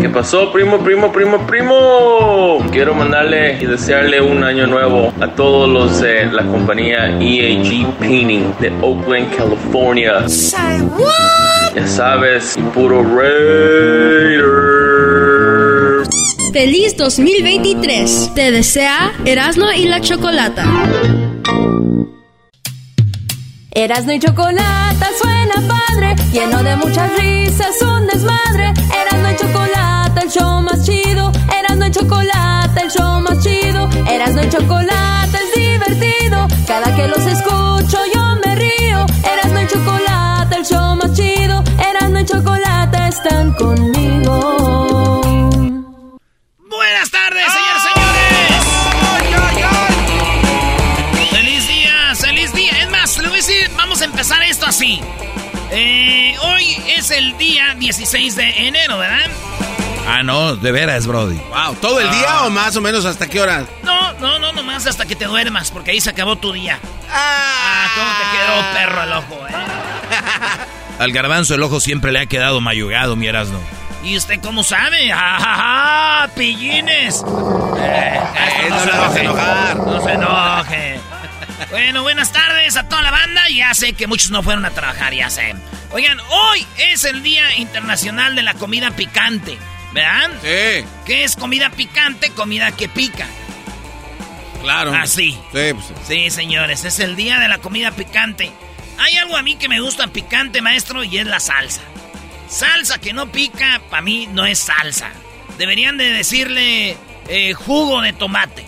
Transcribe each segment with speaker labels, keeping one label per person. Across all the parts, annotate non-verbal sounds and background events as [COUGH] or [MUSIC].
Speaker 1: ¿Qué pasó, primo, primo, primo, primo? Quiero mandarle y desearle un año nuevo a todos los de la compañía EAG Painting de Oakland, California. Ya sabes, puro Raider.
Speaker 2: Feliz 2023. Te desea Erasmo y la Chocolata.
Speaker 3: Erasmo y Chocolata suena padre, lleno de muchas risas, un desmadre. Erasmo y Chocolata, el show más chido. Erasmo y Chocolata, el show más chido. Erasmo y Chocolata es divertido. Cada que los escucho yo me río. Erasmo y Chocolata, el show más chido. Erasmo y Chocolata están conmigo.
Speaker 4: Es el día 16 de enero, ¿verdad?
Speaker 5: Ah, no, de veras, Brody.
Speaker 6: Wow, ¿todo el día o más o menos hasta qué hora?
Speaker 4: No, no, no, nomás hasta que te duermas, porque ahí se acabó tu día. Ah, cómo te quedó perro el ojo, eh. [LAUGHS]
Speaker 5: Al garbanzo el ojo siempre le ha quedado mayugado, mi Erasno.
Speaker 4: ¿Y usted cómo sabe? [LAUGHS] ¡Ja, ja, ja! ¡Pillines! Eh, esto
Speaker 6: no le vas a enojar.
Speaker 4: No se enoje. Bueno, buenas tardes a toda la banda. Ya sé que muchos no fueron a trabajar, ya sé. Oigan, hoy es el Día Internacional de la Comida Picante. ¿Verdad?
Speaker 6: Sí,
Speaker 4: ¿Qué es comida picante? Comida que pica.
Speaker 6: claro.
Speaker 4: Así.
Speaker 6: Sí, pues.
Speaker 4: Sí, señores, es el día de la comida picante. Hay algo a mí que me gusta picante, maestro, y es la salsa. Salsa que no pica, para mí no es salsa. Deberían de decirle eh, jugo de tomate.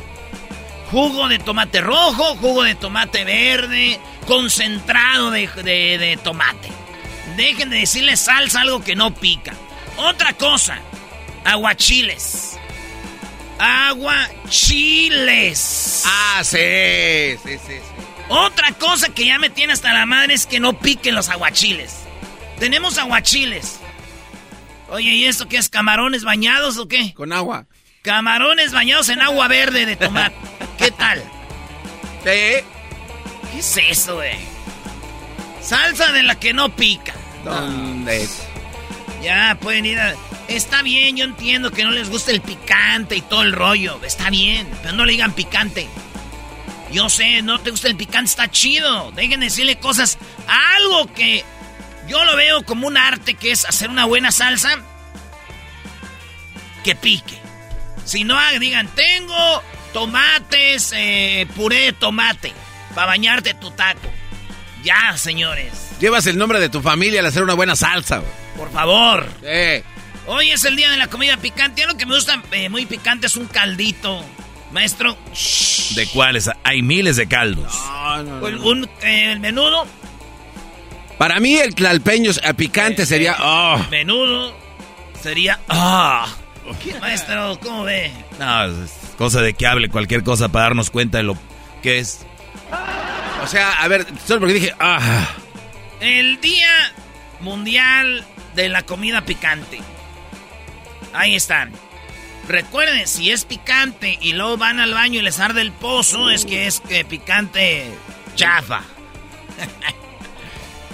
Speaker 4: Jugo de tomate rojo, jugo de tomate verde, concentrado de, de- de tomate. Dejen de decirle salsa algo que no pica. Otra cosa, aguachiles. Aguachiles.
Speaker 6: Ah, sí, sí, sí, sí.
Speaker 4: Otra cosa que ya me tiene hasta la madre es que no piquen los aguachiles. Tenemos aguachiles. Oye, ¿y esto qué es? ¿Camarones bañados o qué?
Speaker 6: Con agua.
Speaker 4: Camarones bañados en agua verde de tomate. [LAUGHS] ¿Qué tal?
Speaker 6: Sí.
Speaker 4: ¿Qué es eso, güey? Salsa de la que no pica.
Speaker 6: ¿Dónde?
Speaker 4: Ya, pueden ir a... Está bien, yo entiendo que no les gusta el picante y todo el rollo. Está bien, pero no le digan picante. Yo sé, no te gusta el picante, está chido. Dejen de decirle cosas. Algo que yo lo veo como un arte que es hacer una buena salsa que pique. Si no, digan, tengo tomates, eh, puré de tomate para bañarte tu taco. Ya, señores.
Speaker 6: Llevas el nombre de tu familia al hacer una buena salsa. güey.
Speaker 4: Por favor.
Speaker 6: Sí.
Speaker 4: Hoy es el día de la comida picante. Lo que me gusta eh, muy picante es un caldito. Maestro,
Speaker 5: ¿De cuáles? Hay miles de caldos.
Speaker 6: No, no, no.
Speaker 4: un, un, eh, el menudo.
Speaker 6: Para mí el tlalpeño eh, picante sería... Oh.
Speaker 4: Menudo sería. ¡Ah! Maestro, ¿cómo ve?
Speaker 5: No, es cosa de que hable cualquier cosa para darnos cuenta de lo que es.
Speaker 6: O sea, a ver, solo porque dije... Ah.
Speaker 4: El Día Mundial de la Comida Picante. Ahí están. Recuerden, si es picante y luego van al baño y les arde el pozo, es que es que picante chafa. [LAUGHS]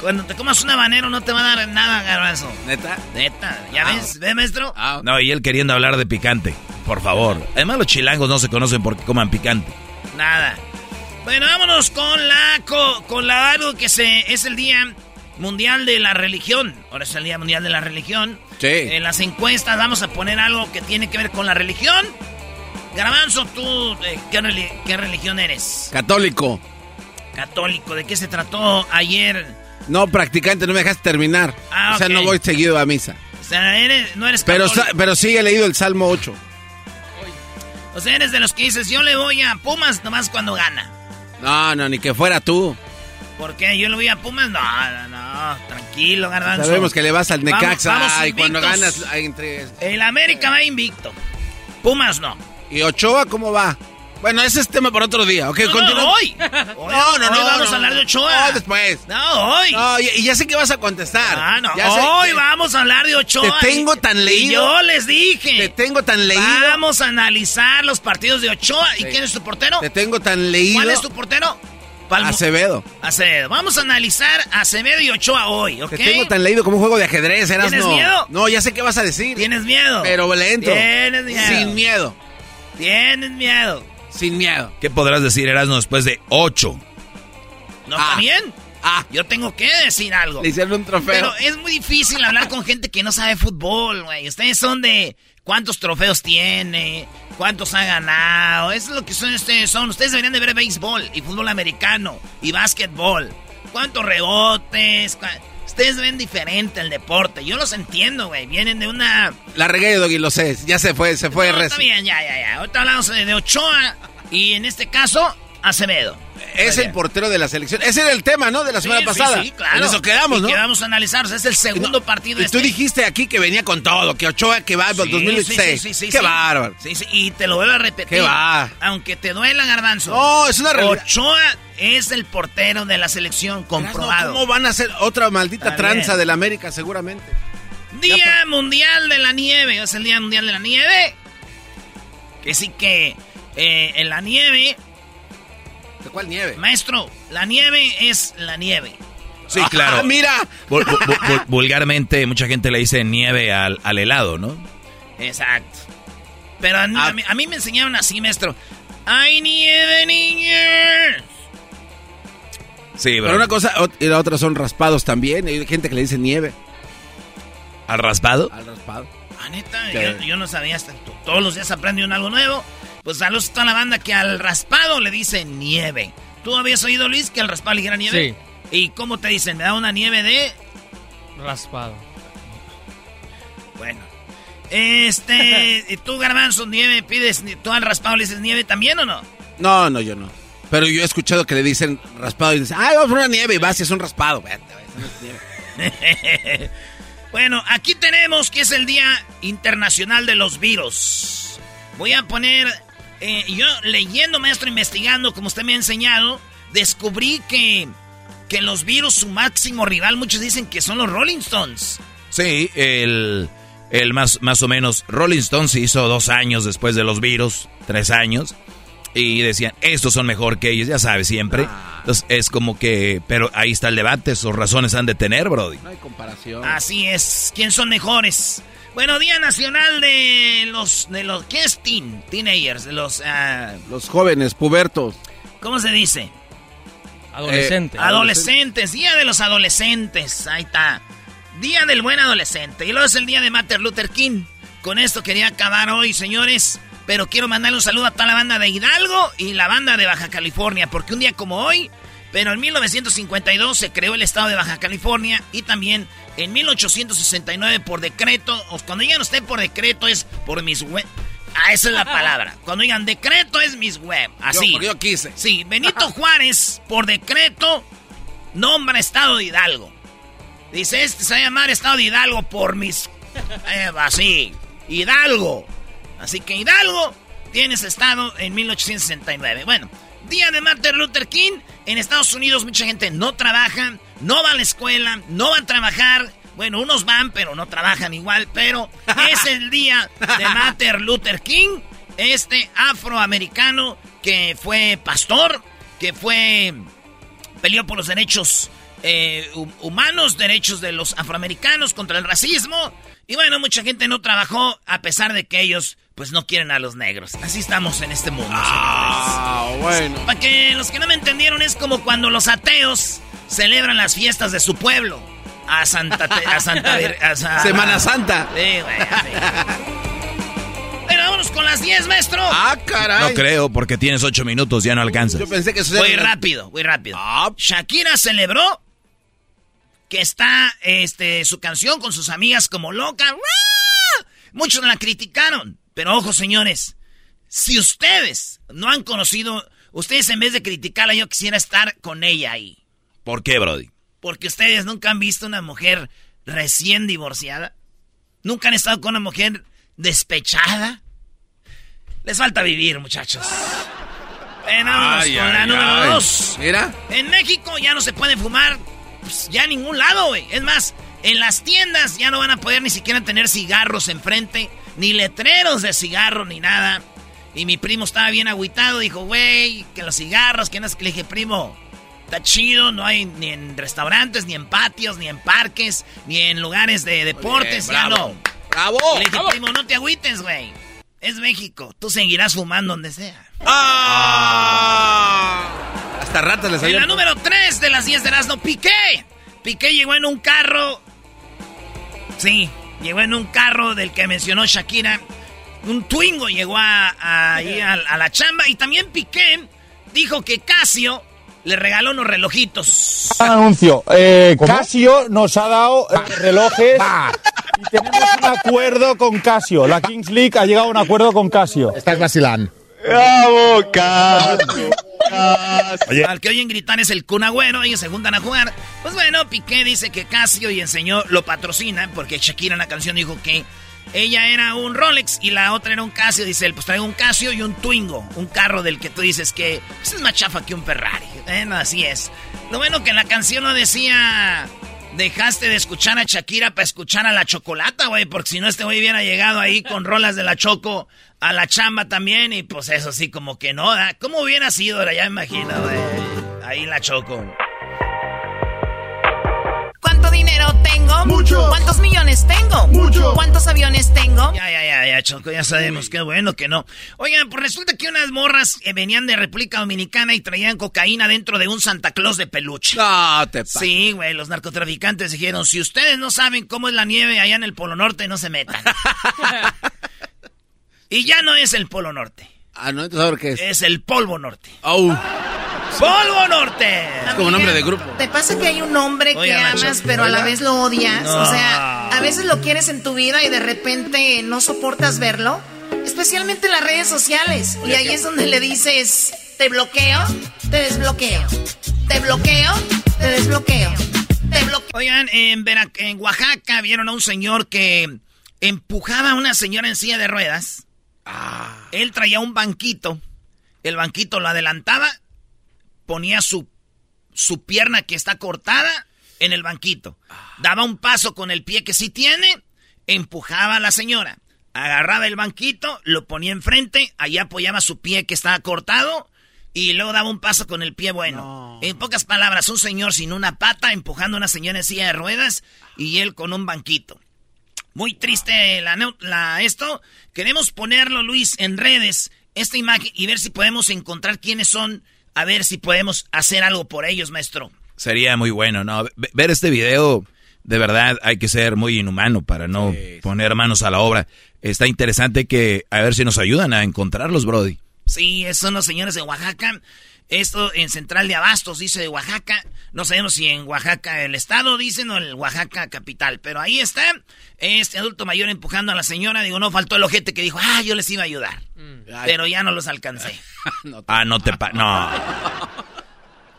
Speaker 4: Cuando te comas un habanero no te va a dar nada, garbanzo.
Speaker 6: ¿Neta?
Speaker 4: Neta, ¿ya
Speaker 6: Ah.
Speaker 4: ves? ¿Ve, maestro?
Speaker 6: Ah,
Speaker 5: No, y él queriendo hablar de picante. Por favor. Además, los chilangos no se conocen porque coman picante.
Speaker 4: Nada. Bueno, vámonos con la co- con la algo que se es el día mundial de la religión. Ahora es el Día Mundial de la Religión.
Speaker 6: Sí.
Speaker 4: En las encuestas vamos a poner algo que tiene que ver con la religión. Garbanzo, ¿tú eh, ¿qué, qué religión eres?
Speaker 6: Católico.
Speaker 4: Católico. ¿De qué se trató ayer?
Speaker 6: No, practicante, no me dejaste terminar.
Speaker 4: Ah,
Speaker 6: o sea, no voy seguido a misa.
Speaker 4: O sea, eres- no eres
Speaker 6: Pero, pero sí he leído el Salmo 8.
Speaker 4: O sea, eres de los que dices, yo le voy a Pumas nomás cuando gana.
Speaker 6: No, no, ni que fuera tú.
Speaker 4: ¿Por qué? ¿Yo le voy a Pumas? No, no, no. Tranquilo, Garbanzo.
Speaker 6: Sabemos que le vas al
Speaker 4: Vamos-
Speaker 6: Necaxa
Speaker 4: vamos
Speaker 6: y cuando ganas hay entre...
Speaker 4: El América va invicto. Pumas no.
Speaker 6: ¿Y Ochoa cómo va? Bueno, ese es tema para otro día, ¿ok?
Speaker 4: No, no, hoy. Hoy- hoy vamos a hablar de Ochoa.
Speaker 6: No, después.
Speaker 4: No, hoy.
Speaker 6: No, y, ya sé que vas a contestar.
Speaker 4: Ah, no.
Speaker 6: Ya
Speaker 4: Hoy vamos a hablar de Ochoa.
Speaker 6: Te tengo tan
Speaker 4: y
Speaker 6: leído.
Speaker 4: yo les dije.
Speaker 6: Te tengo tan leído.
Speaker 4: Vamos a analizar los partidos de Ochoa. ¿Y quién es tu portero?
Speaker 6: Te tengo tan leído.
Speaker 4: ¿Cuál es tu portero? Palmo-
Speaker 6: Acevedo.
Speaker 4: Acevedo. Vamos a analizar Acevedo y Ochoa hoy, ¿ok?
Speaker 6: Te tengo tan leído como un juego de ajedrez, eras
Speaker 4: ¿Tienes
Speaker 6: no.
Speaker 4: miedo?
Speaker 6: No, ya sé qué vas a decir.
Speaker 4: ¿Tienes miedo?
Speaker 6: Pero le entro.
Speaker 4: Tienes miedo.
Speaker 6: Sin miedo.
Speaker 4: Tienes miedo.
Speaker 6: Sin miedo.
Speaker 5: ¿Qué podrás decir, Erasmo, después de ocho?
Speaker 4: ¿No
Speaker 6: Ah.
Speaker 4: también?
Speaker 6: Ah,
Speaker 4: Yo tengo que decir algo.
Speaker 6: le hicieron un trofeo.
Speaker 4: Pero es muy difícil hablar con gente que no sabe fútbol, güey. Ustedes son de cuántos trofeos tiene, cuántos ha ganado. Eso es lo que son ustedes son. Ustedes deberían de ver béisbol y fútbol americano y básquetbol. ¿Cuántos rebotes? Ustedes ven diferente el deporte. Yo los entiendo, güey. Vienen de una...
Speaker 6: La regué, Doggy, lo sé. Ya se fue, se fue.
Speaker 4: No,
Speaker 6: res-
Speaker 4: está bien, ya, ya, ya. Ahorita hablamos de Ochoa y en este caso, Acevedo.
Speaker 6: Es el portero de la selección. Ese era el tema, ¿no? De la semana
Speaker 4: sí,
Speaker 6: pasada.
Speaker 4: Sí, claro.
Speaker 6: En eso quedamos, ¿no?
Speaker 4: que vamos a analizar. O sea, es el segundo
Speaker 6: No,
Speaker 4: partido
Speaker 6: Y
Speaker 4: de
Speaker 6: tú
Speaker 4: este-
Speaker 6: dijiste aquí que venía con todo, que Ochoa que va
Speaker 4: Sí,
Speaker 6: 2016.
Speaker 4: sí, sí, sí,
Speaker 6: Qué bárbaro.
Speaker 4: Sí, sí, y te lo vuelvo a repetir.
Speaker 6: Qué va.
Speaker 4: Aunque te duela, Garbanzo.
Speaker 6: No, es una realidad.
Speaker 4: Ochoa es el portero de la selección comprobado.
Speaker 6: ¿Cómo van a hacer otra maldita
Speaker 4: Está
Speaker 6: tranza
Speaker 4: bien.
Speaker 6: del América, seguramente?
Speaker 4: Día Mundial de la Nieve. Es el Día Mundial de la Nieve. Que sí que eh, en la nieve,
Speaker 6: ¿De cuál nieve?
Speaker 4: maestro, la nieve es la nieve.
Speaker 5: Sí, claro.
Speaker 6: Ah, mira.
Speaker 5: Vul- vul- vul- vulgarmente, mucha gente le dice nieve al, al helado, ¿no?
Speaker 4: Exacto. Pero a, mí-
Speaker 6: Ah.
Speaker 4: a mí, a mí me enseñaron así, maestro. ¡Hay nieve, niños!
Speaker 5: Sí,
Speaker 6: Pero
Speaker 5: bro.
Speaker 6: una cosa y la otra son raspados también. Hay gente que le dice nieve
Speaker 5: ¿Al raspado?
Speaker 6: al raspado.
Speaker 4: Ah, neta, yo, yo no sabía hasta to- todos los días aprende uno algo nuevo. Pues saludos a toda la banda que al raspado le dice nieve. ¿Tú habías oído, Luis, que al raspado le dijera nieve? Sí. ¿Y cómo te dicen? ¿Me da una nieve de...?
Speaker 7: Raspado.
Speaker 4: Bueno. Este... [LAUGHS] ¿y ¿Tú, Garbanzo, nieve pides... ¿Tú al raspado le dices nieve también o no?
Speaker 6: No, no, yo no. Pero yo he escuchado que le dicen raspado y dicen, ay, vamos por una nieve y vas y es un raspado. Vete, eso no es nieve. [LAUGHS]
Speaker 4: bueno, aquí tenemos que es el Día Internacional de los Virus. Voy a poner... eh, yo leyendo, maestro, investigando, como usted me ha enseñado, descubrí que, que los virus, su máximo rival, muchos dicen que son los Rolling Stones.
Speaker 5: Sí, el, el más, más o menos. Rolling Stone se hizo dos años después de los virus, tres años. Y decían, estos son mejor que ellos, ya sabes, siempre. Entonces es como que, pero ahí está el debate, sus razones han de tener, Brody.
Speaker 6: No hay comparación.
Speaker 4: Así es, ¿quién son mejores? Bueno, Día Nacional de los... de los ¿Qué es teen? Teenagers, de los... ah,
Speaker 6: Los jóvenes, pubertos.
Speaker 4: ¿Cómo se dice?
Speaker 7: Adolescente.
Speaker 4: Adolescentes, Día de los Adolescentes, ahí está. Día del Buen Adolescente. Y luego es el Día de Martin Luther King. Con esto quería acabar hoy, señores. Pero quiero mandarle un saludo a toda la banda de Hidalgo y la banda de Baja California. Porque un día como hoy, pero en 1952 se creó el estado de Baja California. Y también en 1869 por decreto. O cuando digan usted por decreto es por mis web. Ah, esa es la palabra. [LAUGHS] Cuando digan decreto es mis web. Así.
Speaker 6: Yo, yo quise.
Speaker 4: Sí, Benito Juárez, por decreto, nombra Estado de Hidalgo. Dice, este se va a llamar Estado de Hidalgo por mis... [LAUGHS] Eh, así, Hidalgo. Así que Hidalgo tiene ese estado en 1869. Bueno, día de Martin Luther King. En Estados Unidos mucha gente no trabaja, no va a la escuela, no va a trabajar. Bueno, unos van, pero no trabajan igual. Pero es el día de [LAUGHS] Martin Luther King, este afroamericano que fue pastor, que fue peleó por los derechos eh, hu- humanos, derechos de los afroamericanos contra el racismo. Y bueno, mucha gente no trabajó a pesar de que ellos pues no quieren a los negros. Así estamos en este mundo.
Speaker 6: Ah, bueno.
Speaker 4: Para que los que no me entendieron es como cuando los ateos celebran las fiestas de su pueblo. A Santa... A Santa Vir- a Sa-
Speaker 6: Semana Santa.
Speaker 4: Sí, güey, así. Pero vámonos con las 10, maestro.
Speaker 6: Ah, caray.
Speaker 5: No creo, porque tienes ocho minutos, ya no alcanzas.
Speaker 6: Yo pensé que eso
Speaker 4: Muy
Speaker 6: era-
Speaker 4: rápido, muy rápido.
Speaker 6: Ah.
Speaker 4: Shakira celebró que está este, su canción con sus amigas como loca. ¡Wah! Muchos la criticaron. Pero ojo, señores. Si ustedes no han conocido, ustedes en vez de criticarla, yo quisiera estar con ella ahí.
Speaker 5: ¿Por qué, Brody?
Speaker 4: Porque ustedes nunca han visto una mujer recién divorciada. Nunca han estado con una mujer despechada. Les falta vivir, muchachos. Ven, vámonos
Speaker 6: Ay,
Speaker 4: con la
Speaker 6: ay,
Speaker 4: número dos.
Speaker 6: Mira.
Speaker 4: En México ya no se puede fumar pues, ya en ningún lado, güey. Es más, en las tiendas ya no van a poder ni siquiera tener cigarros enfrente, ni letreros de cigarro, ni nada. Y mi primo estaba bien agüitado, dijo, güey, que los cigarros, que no es que le dije, primo, está chido, no hay ni en restaurantes, ni en patios, ni en parques, ni en lugares de deportes,
Speaker 6: bien,
Speaker 4: ya
Speaker 6: bravo.
Speaker 4: no.
Speaker 6: ¡Bravo!
Speaker 4: Le dije, primo, no te agüites, güey. Es México, tú seguirás fumando donde sea.
Speaker 6: ¡Ah! Hasta ratas les
Speaker 4: En
Speaker 6: salió.
Speaker 4: la número 3 de las 10 de Erasmo, Piqué. Piqué llegó en un carro. Sí, llegó en un carro del que mencionó Shakira. Un Twingo llegó a, a- ahí a, a la chamba. Y también Piqué dijo que Casio le regaló unos relojitos.
Speaker 8: anuncio. Eh, Casio nos ha dado eh, relojes y tenemos un acuerdo con Casio. La Kings League ha llegado a un acuerdo con Casio.
Speaker 9: Estás vacilando.
Speaker 8: ¡Bravo, Casio!
Speaker 4: Al que oyen gritar es el Kun Agüero, ellos se juntan a jugar. Pues bueno, Piqué dice que Casio y enseñó, lo patrocina, porque Shakira en la canción dijo que ella era un Rolex y la otra era un Casio. Dice él, pues traigo un Casio y un Twingo, un carro del que tú dices que pues, es más chafa que un Ferrari. Bueno, así es. Lo bueno que en la canción no decía... Dejaste de escuchar a Shakira para escuchar a la chocolata, güey, porque si no este güey hubiera llegado ahí con rolas de la Choco a la chamba también y pues eso sí como que no, ¿da? ¿cómo hubiera sido? Ahora ya me imagino, güey. Ahí la Choco.
Speaker 10: ¿Cuánto dinero tengo?
Speaker 8: Mucho.
Speaker 10: ¿Cuántos millones tengo?
Speaker 8: Mucho.
Speaker 10: ¿Cuántos aviones tengo?
Speaker 4: Ya, ya, ya, ya, Choco, ya sabemos, qué bueno que no. Oigan, pues resulta que unas morras eh, venían de República Dominicana y traían cocaína dentro de un Santa Claus de peluche.
Speaker 6: No, te pa-
Speaker 4: Sí, güey, los narcotraficantes dijeron, si ustedes no saben cómo es la nieve allá en el Polo Norte, no se metan. [LAUGHS] y ya no es el Polo Norte,
Speaker 6: Ah, no, entonces ahora qué es.
Speaker 4: es el Polvo Norte.
Speaker 6: Oh,
Speaker 4: ¡Polvo Norte!
Speaker 6: es como nombre de grupo.
Speaker 10: ¿Te pasa que hay un hombre que
Speaker 4: Oiga,
Speaker 10: amas
Speaker 4: macho,
Speaker 10: pero a la vez lo odias?
Speaker 4: No.
Speaker 10: O sea, a veces lo quieres en tu vida y de repente no soportas verlo. Especialmente en las redes sociales. Y ahí es donde le dices, te bloqueo, te desbloqueo. Te bloqueo, te desbloqueo. Te bloqueo.
Speaker 4: Oigan, en, Vera- en Oaxaca vieron a un señor que empujaba a una señora en silla de ruedas. Él traía un banquito. El banquito lo adelantaba, ponía su, su pierna que está cortada en el banquito. Daba un paso con el pie que sí tiene, empujaba a la señora. Agarraba el banquito, lo ponía enfrente, allá apoyaba su pie que estaba cortado y luego daba un paso con el pie bueno. En pocas palabras, un señor sin una pata empujando a una señora en silla de ruedas y él con un banquito. Muy triste la, esto. Queremos ponerlo, Luis, en redes, esta imagen, y ver si podemos encontrar quiénes son, a ver si podemos hacer algo por ellos, maestro.
Speaker 5: Sería muy bueno, ¿no? Ve- Ver este video, de verdad, hay que ser muy inhumano para no poner manos a la obra. Está interesante que, a ver si nos ayudan a encontrarlos, Brody.
Speaker 4: Sí, son los señores de Oaxaca. Esto en Central de Abastos, dice de Oaxaca. No sabemos si en Oaxaca el estado dicen o el Oaxaca capital. Pero ahí está este adulto mayor empujando a la señora. Digo, no faltó el ojete que dijo, ah, yo les iba a ayudar. Pero ya no los alcancé. [LAUGHS]
Speaker 5: Ah, no te pa... No. [LAUGHS]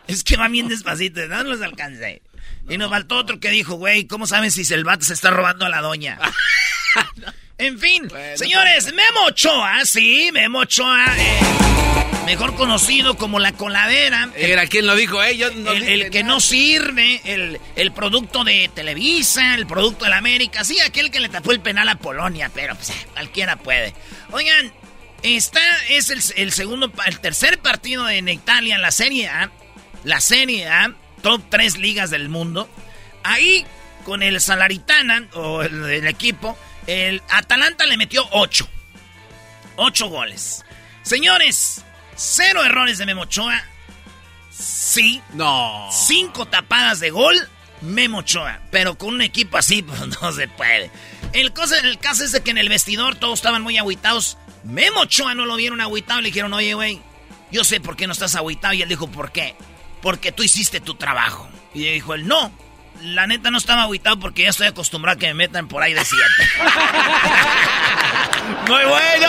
Speaker 4: Es que va bien despacito, no los alcancé. Y nos faltó otro que dijo, güey, ¿cómo saben si el vato se está robando a la doña? [LAUGHS] en fin, señores, Memo Ochoa, sí, Memo Ochoa, eh, mejor conocido como la coladera.
Speaker 6: Era quien lo dijo, eh. Yo no
Speaker 4: el,
Speaker 6: dije
Speaker 4: el que
Speaker 6: nada.
Speaker 4: no sirve, el, el producto de Televisa, el producto de la América, sí, aquel que le tapó el penal a Polonia, pero pues, eh, cualquiera puede. Oigan, está, es el, el segundo, el tercer partido en Italia en la Serie A, la Serie A, top 3 ligas del mundo. Ahí, con el Salaritana, o el, el equipo, el Atalanta le metió 8. 8 goles. Señores, cero errores de Memochoa. Sí.
Speaker 6: No.
Speaker 4: Cinco tapadas de gol, Memo Ochoa. Pero con un equipo así, [LAUGHS] pues no se puede. El, cosa, el caso es de que en el vestidor todos estaban muy agüitados. Memo Ochoa no lo vieron agüitado. Le dijeron, oye, güey, yo sé por qué no estás agüitado. Y él dijo, ¿por qué? Porque tú hiciste tu trabajo. Y dijo él, no. La neta no estaba agüitado porque ya estoy acostumbrado a que me metan por ahí de siete. [LAUGHS]
Speaker 6: ¡Muy bueno!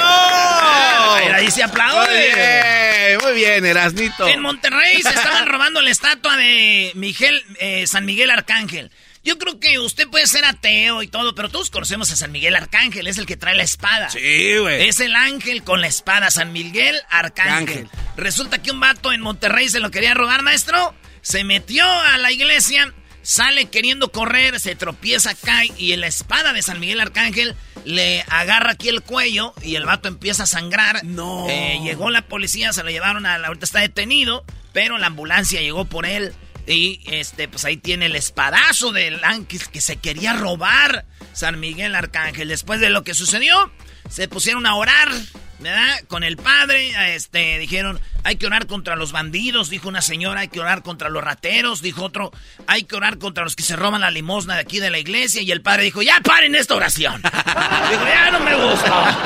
Speaker 4: ahí se aplaude.
Speaker 6: Muy bien, muy bien, Erasnito.
Speaker 4: En Monterrey se estaban robando la estatua de Miguel, eh, San Miguel Arcángel. Yo creo que usted puede ser ateo y todo, pero todos conocemos a San Miguel Arcángel, es el que trae la espada.
Speaker 6: Sí, güey.
Speaker 4: Es el ángel con la espada, San Miguel Arcángel. Resulta que un vato en Monterrey se lo quería robar, maestro. Se metió a la iglesia, sale queriendo correr, se tropieza, cae y en la espada de San Miguel Arcángel le agarra aquí el cuello y el vato empieza a sangrar.
Speaker 6: No.
Speaker 4: Eh, llegó la policía, se lo llevaron a la... Ahorita está detenido, pero la ambulancia llegó por él. Y este, pues ahí tiene el espadazo del ángel que se quería robar San Miguel Arcángel. Después de lo que sucedió, se pusieron a orar, ¿verdad? Con el padre, este, dijeron, hay que orar contra los bandidos, dijo una señora, hay que orar contra los rateros, dijo otro, hay que orar contra los que se roban la limosna de aquí de la iglesia. Y el padre dijo, ya paren esta oración. [LAUGHS] dijo, ya no me gusta.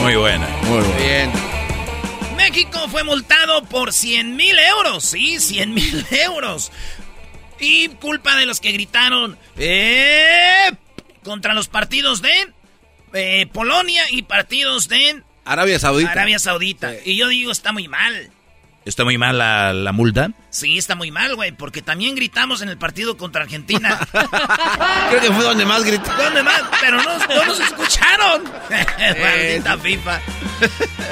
Speaker 5: Muy buena.
Speaker 6: Muy bien.
Speaker 4: México fue multado por 100 mil euros, sí, 100 mil [LAUGHS] euros. Y culpa de los que gritaron ¡Eh! contra los partidos de eh, Polonia y partidos de
Speaker 6: Arabia Saudita.
Speaker 4: Arabia Saudita. Y yo digo, está muy mal.
Speaker 5: ¿Está muy mal la, la multa?
Speaker 4: Sí, está muy mal, güey, porque también gritamos en el partido contra Argentina. [LAUGHS]
Speaker 6: Creo que fue donde más gritó.
Speaker 4: ¿Dónde más? Pero no, no nos escucharon. [LAUGHS] [LAUGHS] Maldita FIFA.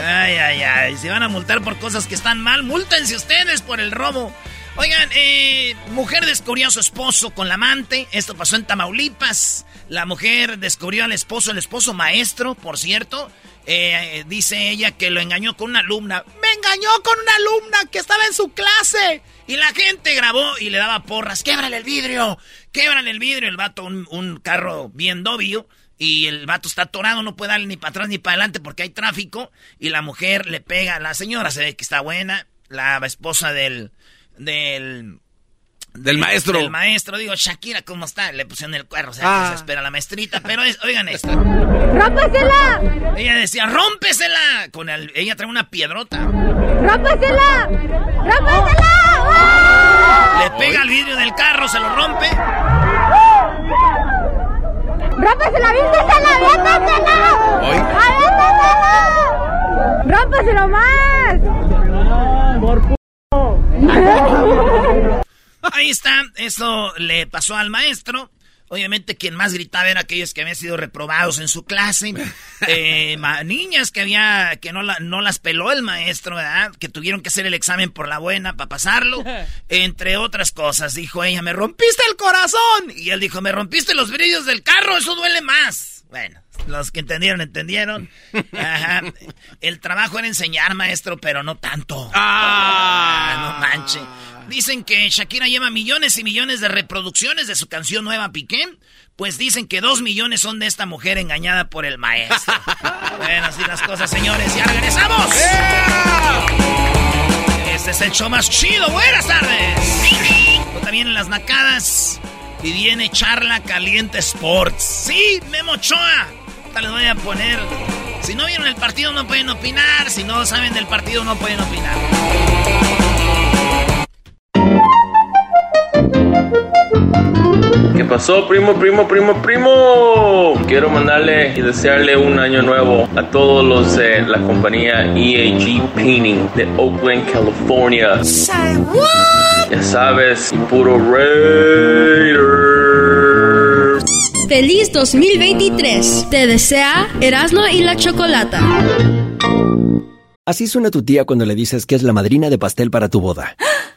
Speaker 4: Ay, ay, ay. Se van a multar por cosas que están mal. Múltense ustedes por el robo. Oigan, eh, mujer descubrió a su esposo con la amante. Esto pasó en Tamaulipas. La mujer descubrió al esposo, el esposo maestro, por cierto. Eh, dice ella que lo engañó con una alumna. Me engañó con una alumna que estaba en su clase. Y la gente grabó y le daba porras. Québrale el vidrio. Québrale el vidrio. El vato, un, un carro bien dobio. Y el vato está atorado, no puede darle ni para atrás ni para adelante porque hay tráfico. Y la mujer le pega. La señora se ve que está buena. La esposa del. del.
Speaker 6: Del maestro.
Speaker 4: Del maestro, digo, Shakira, ¿cómo está? Le pusieron el cuerno, o sea,
Speaker 6: Ah.
Speaker 4: que se espera la maestrita. Pero es- oigan esto.
Speaker 9: ¡Rómpesela!
Speaker 4: Ella decía, ¡rómpesela! Con el, ella trae una piedrota.
Speaker 9: ¡Rómpesela! ¡Rómpesela!
Speaker 4: Le pega al vidrio del carro, se lo rompe.
Speaker 9: ¡Rómpesela, vístesela, aviéntasela! ¡Aviéntasela! ¡Rómpeselo más! [LAUGHS]
Speaker 4: Ahí está, eso le pasó al maestro. Obviamente quien más gritaba era aquellos que habían sido reprobados en su clase. [LAUGHS] Eh, niñas que había que no, la- no las peló el maestro, ¿verdad? Que tuvieron que hacer el examen por la buena para pasarlo. [LAUGHS] Entre otras cosas, dijo ella, me rompiste el corazón. Y él dijo, me rompiste los brillos del carro, eso duele más. Bueno, los que entendieron, entendieron. [LAUGHS] Ajá. El trabajo era enseñar, maestro, pero no tanto. Ah, no manche. Dicen que Shakira lleva millones y millones de reproducciones de su canción nueva Piqué. Pues dicen que dos millones son de esta mujer engañada por el maestro. [LAUGHS] bueno, así las cosas, señores. ¡Ya regresamos! Este es el show más chido. Buenas tardes. [LAUGHS] Pues también en las nacadas. Y viene Charla Caliente Sports. Sí, Memo Ochoa. Ahorita les voy a poner. Si no vieron el partido, no pueden opinar. Si no saben del partido, no pueden opinar.
Speaker 1: ¿Qué pasó, primo, primo, primo, primo? Quiero mandarle y desearle un año nuevo a todos los de la compañía EAG Painting de Oakland, California. Ya sabes, y puro Raider.
Speaker 2: Feliz 2023. Te desea Erasmo y la Chocolata.
Speaker 11: Así suena tu tía cuando le dices que es la madrina de pastel para tu boda.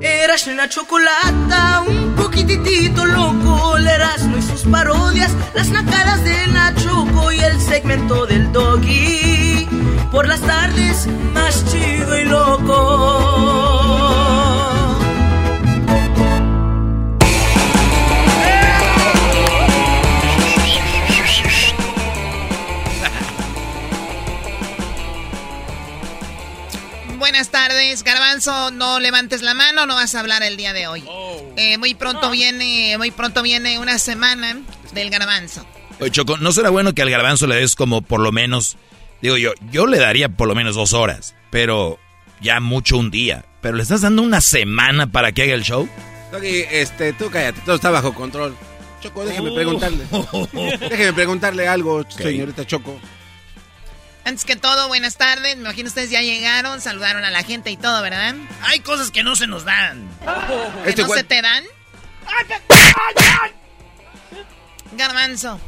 Speaker 12: Eras una chocolata, un poquitito loco, Erasmo y sus parodias, las nacadas de Nachoco y el segmento del doggy. Por las tardes, más chido y loco.
Speaker 10: Garbanzo. No levantes la mano, no vas a hablar el día de hoy. Eh, muy pronto viene, muy pronto viene una semana del Garbanzo.
Speaker 5: Oye, Choco, ¿no será bueno que al garbanzo le des como por lo menos, digo yo, yo le daría por lo menos dos horas, pero ya mucho un día. Pero le estás dando una semana para que haga el show.
Speaker 6: Doggy, este, tú cállate, todo está bajo control. Choco, déjeme
Speaker 5: Oh.
Speaker 6: preguntarle. [LAUGHS] déjeme preguntarle algo, señorita Choco.
Speaker 10: Antes que todo, buenas tardes. Me imagino ustedes ya llegaron, saludaron a la gente y todo, ¿verdad?
Speaker 4: Hay cosas que no se nos dan.
Speaker 10: ¿Que
Speaker 6: Este
Speaker 10: no se te dan? Garbanzo,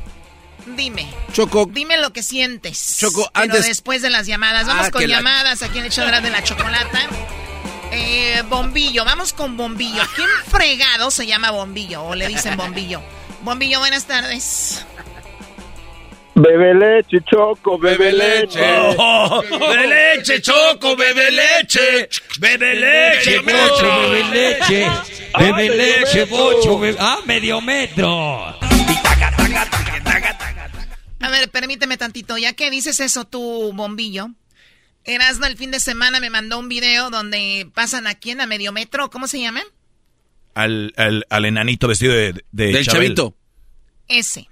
Speaker 10: dime.
Speaker 6: Choco.
Speaker 10: Dime lo que sientes.
Speaker 6: Choco,
Speaker 10: Pero
Speaker 6: antes-
Speaker 10: después de las llamadas. Vamos
Speaker 6: Ah,
Speaker 10: con
Speaker 6: que la-
Speaker 10: llamadas aquí en el show de la chocolata. Eh, bombillo, vamos con Bombillo. ¿Quién fregado se llama Bombillo? O le dicen Bombillo. Bombillo, buenas tardes.
Speaker 13: Bebe leche, choco, bebe leche.
Speaker 4: Oh, bebe leche, choco, bebe leche. Bebe leche,
Speaker 14: bocho, bebe leche. Bebe leche, bocho, bebe... Ah, medio metro.
Speaker 10: A ver, permíteme tantito. Ya que dices eso tú, Bombillo. Erasmo el fin de semana me mandó un video donde pasan aquí en a medio metro. ¿Cómo se llama?
Speaker 5: Al, al, al enanito vestido de, de
Speaker 6: Del
Speaker 5: Chabel.
Speaker 6: chavito.
Speaker 10: Ese.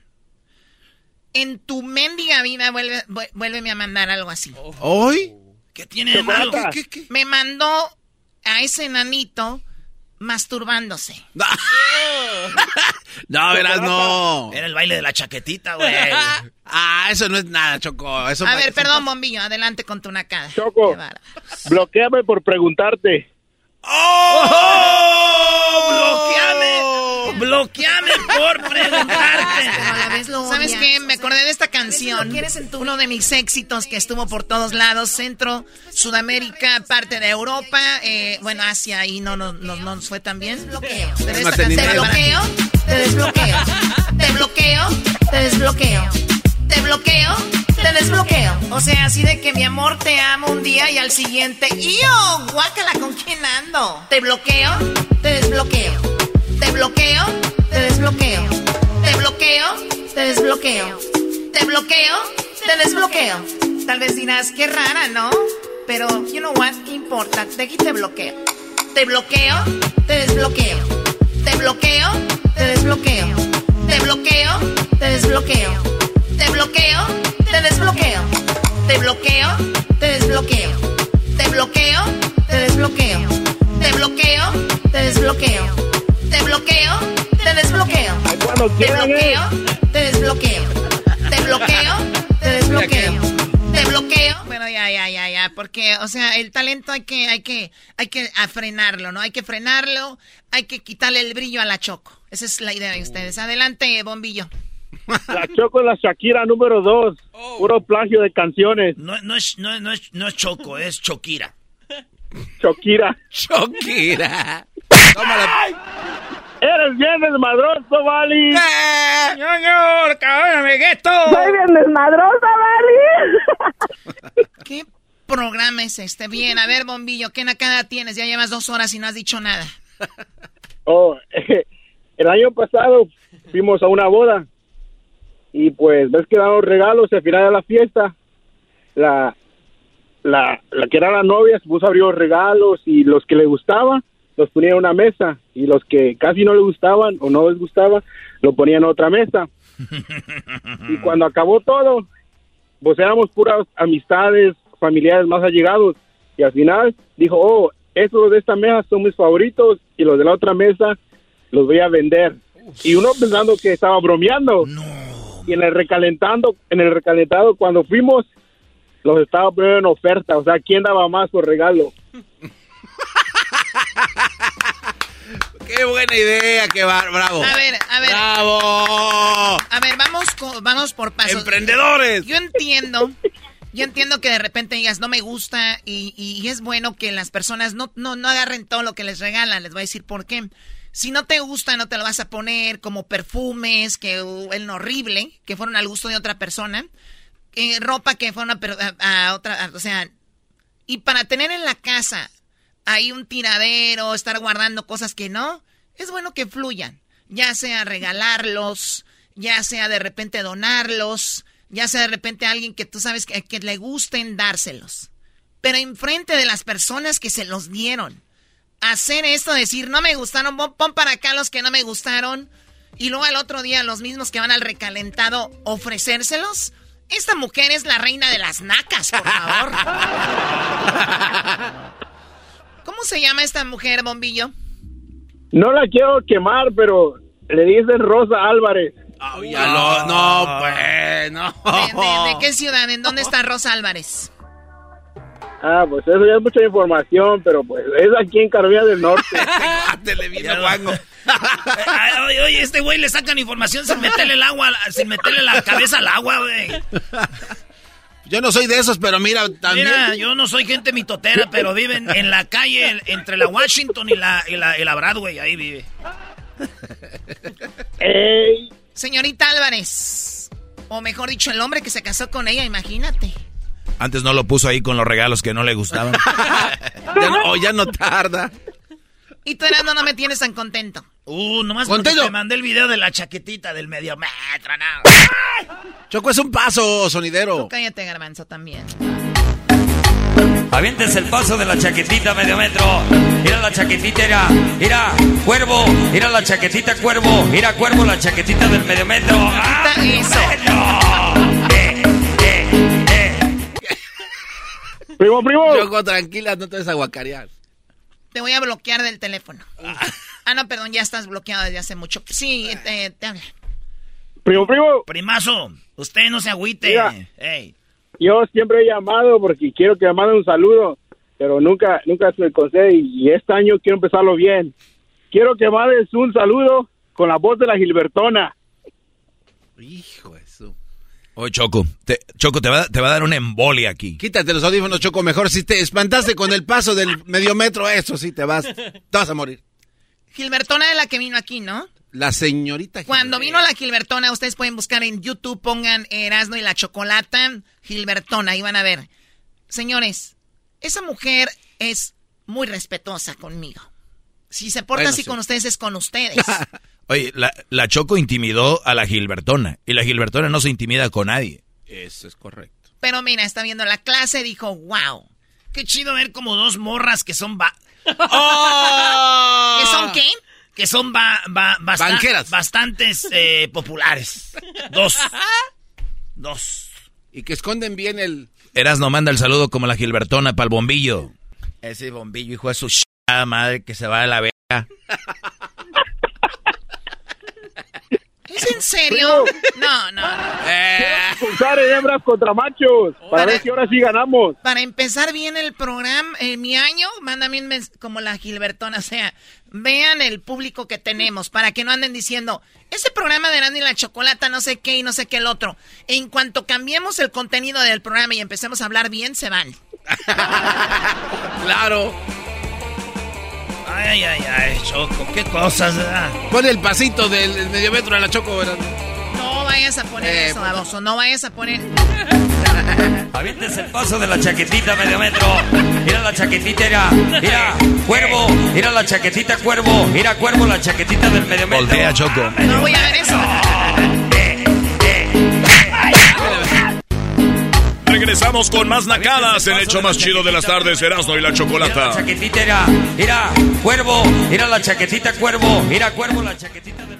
Speaker 10: En tu mendiga vida vuelve, vu- vuélveme a mandar algo así.
Speaker 6: ¿Hoy?
Speaker 4: ¿Qué tiene de malo?
Speaker 6: ¿Qué, qué, qué?
Speaker 10: Me mandó a ese enanito masturbándose. [LAUGHS]
Speaker 6: No, verás, no.
Speaker 4: Era el baile de la chaquetita, güey. [LAUGHS]
Speaker 6: Ah, eso no es nada, Choco. Eso
Speaker 10: A ver, perdón. Bombillo, adelante con tu nacada.
Speaker 13: Choco, bloqueame por preguntarte.
Speaker 4: ¡Oh! ¡Bloqueame! ¡Bloqueame por preguntarte!
Speaker 10: ¿Sabes qué? Me acordé de esta canción. Uno de mis éxitos que estuvo por todos lados, Centro, Sudamérica, parte de Europa, eh, bueno, Asia y no, no, no, no nos fue tan bien. Pero esta canción
Speaker 6: Mantenimiento.
Speaker 10: te bloqueo, te desbloqueo, te bloqueo, te desbloqueo, te bloqueo, te desbloqueo. O sea, así de que mi amor te amo un día y al siguiente, ¡yo! Guácala, ¿con quién ando? Te bloqueo, te desbloqueo, bloqueo, te desbloqueo, te bloqueo, te desbloqueo, te bloqueo, te desbloqueo. Tal vez dirás, qué rara, ¿no? Pero, you know what, ¿qué importa? De aquí te bloqueo. Te bloqueo, te desbloqueo. Te bloqueo, te desbloqueo. Te bloqueo, te desbloqueo. Te bloqueo, te desbloqueo. Te bloqueo, te desbloqueo. Te bloqueo, te desbloqueo. Te bloqueo, te desbloqueo. Te bloqueo, te desbloqueo.
Speaker 13: Cuando
Speaker 10: Te
Speaker 13: quieran, eh.
Speaker 10: bloqueo, te desbloqueo. Te bloqueo, te desbloqueo. Te bloqueo. Bueno, ya, ya, ya, ya, porque, o sea, el talento hay que, hay que, hay que frenarlo, ¿no? Hay que frenarlo, hay que quitarle el brillo a la choco. Esa es la idea de ustedes. Adelante, bombillo. [LAUGHS]
Speaker 13: La Choco es la Shakira número dos. Puro plagio de canciones.
Speaker 4: No, no, es, no, no, es, no es Choco, es Choquira.
Speaker 13: Shakira. [LAUGHS]
Speaker 6: Shakira.
Speaker 13: Eres bien desmadroso, Vali.
Speaker 4: ¡Señor, cabrón, amiguito!
Speaker 9: Soy bien desmadrosa, Vali. [LAUGHS]
Speaker 10: ¿Qué programa es este? Bien, a ver, bombillo, ¿qué nacada tienes? Ya llevas dos horas y no has dicho nada.
Speaker 13: Oh, [LAUGHS] el año pasado fuimos a una boda y pues ves que daban los regalos y al final de la fiesta la, la, la que era la novia se puso a abrir los regalos y los que le gustaban los ponía en una mesa y los que casi no le gustaban o no les gustaba lo ponían en otra mesa y [LAUGHS] cuando acabó todo pues éramos puras amistades familiares más allegados Y al final dijo, oh, estos de esta mesa son mis favoritos y los de la otra mesa los voy a vender. Y uno pensando que estaba bromeando. Y en el recalentando, en el recalentado cuando fuimos los estaba poniendo en oferta, o sea, ¿quién daba más por regalo? [LAUGHS]
Speaker 6: Qué buena idea, qué bar, bravo.
Speaker 10: A ver, a ver.
Speaker 6: Bravo.
Speaker 10: A ver, vamos, co- vamos por pasos.
Speaker 6: Emprendedores.
Speaker 10: Yo entiendo, yo entiendo que de repente digas, no me gusta y, y es bueno que las personas no, no, no agarren todo lo que les regalan. Les voy a decir por qué. Si no te gusta, no te lo vas a poner como perfumes, que uh, el horrible, que fueron al gusto de otra persona. Eh, ropa que fue una per- a, a otra, a- o sea, y para tener en la casa ahí un tiradero, estar guardando cosas que no, es bueno que fluyan. Ya sea regalarlos, ya sea de repente donarlos, ya sea de repente alguien que tú sabes que, le gusten dárselos. Pero enfrente de las personas que se los dieron. Hacer esto, decir, no me gustaron, pon para acá los que no me gustaron. Y luego al otro día los mismos que van al recalentado ofrecérselos. Esta mujer es la reina de las nacas, por favor. [LAUGHS] ¿Cómo se llama esta mujer, Bombillo?
Speaker 13: No la quiero quemar, pero le dicen Rosa Álvarez.
Speaker 6: Ya lo, no, pues, no.
Speaker 10: ¿De, de- de qué ciudad? ¿En dónde está Rosa Álvarez?
Speaker 13: Ah, pues eso ya es mucha información, pero pues es aquí en Carolina del Norte. [LAUGHS]
Speaker 4: Ay, Oye, oye, este güey le sacan información sin meterle el agua, sin meterle la cabeza al agua, güey.
Speaker 6: Yo no soy de esos, pero mira, también.
Speaker 4: Mira, yo no soy gente mitotera, pero viven en la calle entre la Washington y la, y la, y la Broadway, ahí vive. [LAUGHS]
Speaker 10: Señorita Álvarez. O mejor dicho, el hombre que se casó con ella, imagínate.
Speaker 5: Antes no lo puso ahí con los regalos que no le gustaban. [LAUGHS] [LAUGHS]
Speaker 6: Ya no- o ya no tarda.
Speaker 10: Y tú, Erasmo, no me tienes tan contento.
Speaker 4: Uh, nomás porque
Speaker 6: Contento.
Speaker 4: te mandé el video de la chaquetita del medio metro, no.
Speaker 6: Choco, es un paso, sonidero.
Speaker 10: Cállate, garbanzo, también.
Speaker 14: Avientes el paso de la chaquetita medio metro. Mira la chaquetita, mira, mira, cuervo, mira la chaquetita cuervo, mira cuervo la chaquetita del medio metro. ¡Ah, [LAUGHS]
Speaker 13: Primo, primo.
Speaker 6: Choco, tranquila, no te a guacarear.
Speaker 10: Te voy a bloquear del teléfono. Ah, no, perdón, ya estás bloqueado desde hace mucho. Sí, te, te habla.
Speaker 13: Primo, primo.
Speaker 4: Primazo, usted no se agüite.
Speaker 13: Mira. Yo siempre he llamado porque quiero que me manden un saludo, pero nunca, nunca se me concede y, este año quiero empezarlo bien. Quiero que mandes un saludo con la voz de la Gilbertona.
Speaker 6: Hijo de.
Speaker 5: Oye, Choco, te, Choco, te va, te va a dar una embolia aquí.
Speaker 6: Quítate los audífonos, Choco. Mejor si te espantaste con el paso del medio metro, eso sí, te vas, te vas a morir.
Speaker 10: Gilbertona de la que vino aquí, ¿no?
Speaker 6: La señorita.
Speaker 10: Cuando vino la Gilbertona, ustedes pueden buscar en YouTube, pongan Erasmo y la Chocolata, Gilbertona, y van a ver. Señores, esa mujer es muy respetuosa conmigo. Si se porta
Speaker 5: Bueno,
Speaker 10: así
Speaker 5: sí.
Speaker 10: con ustedes, es con [LAUGHS] ustedes.
Speaker 5: Oye, la, la Choco intimidó a la Gilbertona. Y la Gilbertona no se intimida con nadie.
Speaker 6: Eso es correcto.
Speaker 10: Pero mira, está viendo la clase, dijo, wow.
Speaker 4: Qué chido ver como dos morras que son... ba- [LAUGHS]
Speaker 10: ¿Que son qué?
Speaker 4: Que son ba- ba- basta-
Speaker 6: Banqueras.
Speaker 4: bastantes eh, populares. Dos. Dos.
Speaker 6: Y que esconden bien el.
Speaker 5: Eras no manda el saludo como la Gilbertona para el bombillo. Ese bombillo, hijo de su ch... madre, que se va a la verga. [LAUGHS]
Speaker 10: ¿Es en serio? No, no, no.
Speaker 13: Pulsar en hembras contra machos para ver si ahora sí ganamos.
Speaker 10: Para empezar bien el programa, eh, mi año, mándame un como la Gilbertona, o sea, vean el público que tenemos, para que no anden diciendo, ese programa de Erasmo y la Chocolata, no sé qué y no sé qué el otro. En cuanto cambiemos el contenido del programa y empecemos a hablar bien, se van. [LAUGHS]
Speaker 6: Claro.
Speaker 4: Ay, ay, ay, Choco, qué cosas, ¿verdad?
Speaker 6: Pon el pasito del, del medio metro a la Choco, ¿verdad?
Speaker 10: No vayas a poner
Speaker 6: Eh,
Speaker 10: eso, baboso, no vayas a poner... [LAUGHS]
Speaker 14: Avientes el paso de la chaquetita medio metro. Mira la chaquetita, mira, mira, cuervo, mira la chaquetita cuervo, mira cuervo la chaquetita del medio metro.
Speaker 5: Voltea, Choco.
Speaker 10: No voy a ver eso.
Speaker 15: Regresamos con más nacadas el hecho más chido de las tardes, Erasmo y la
Speaker 14: Mira la
Speaker 15: Chocolata.
Speaker 14: chaquetita, mira, mira, cuervo, mira la chaquetita cuervo, mira cuervo la chaquetita medio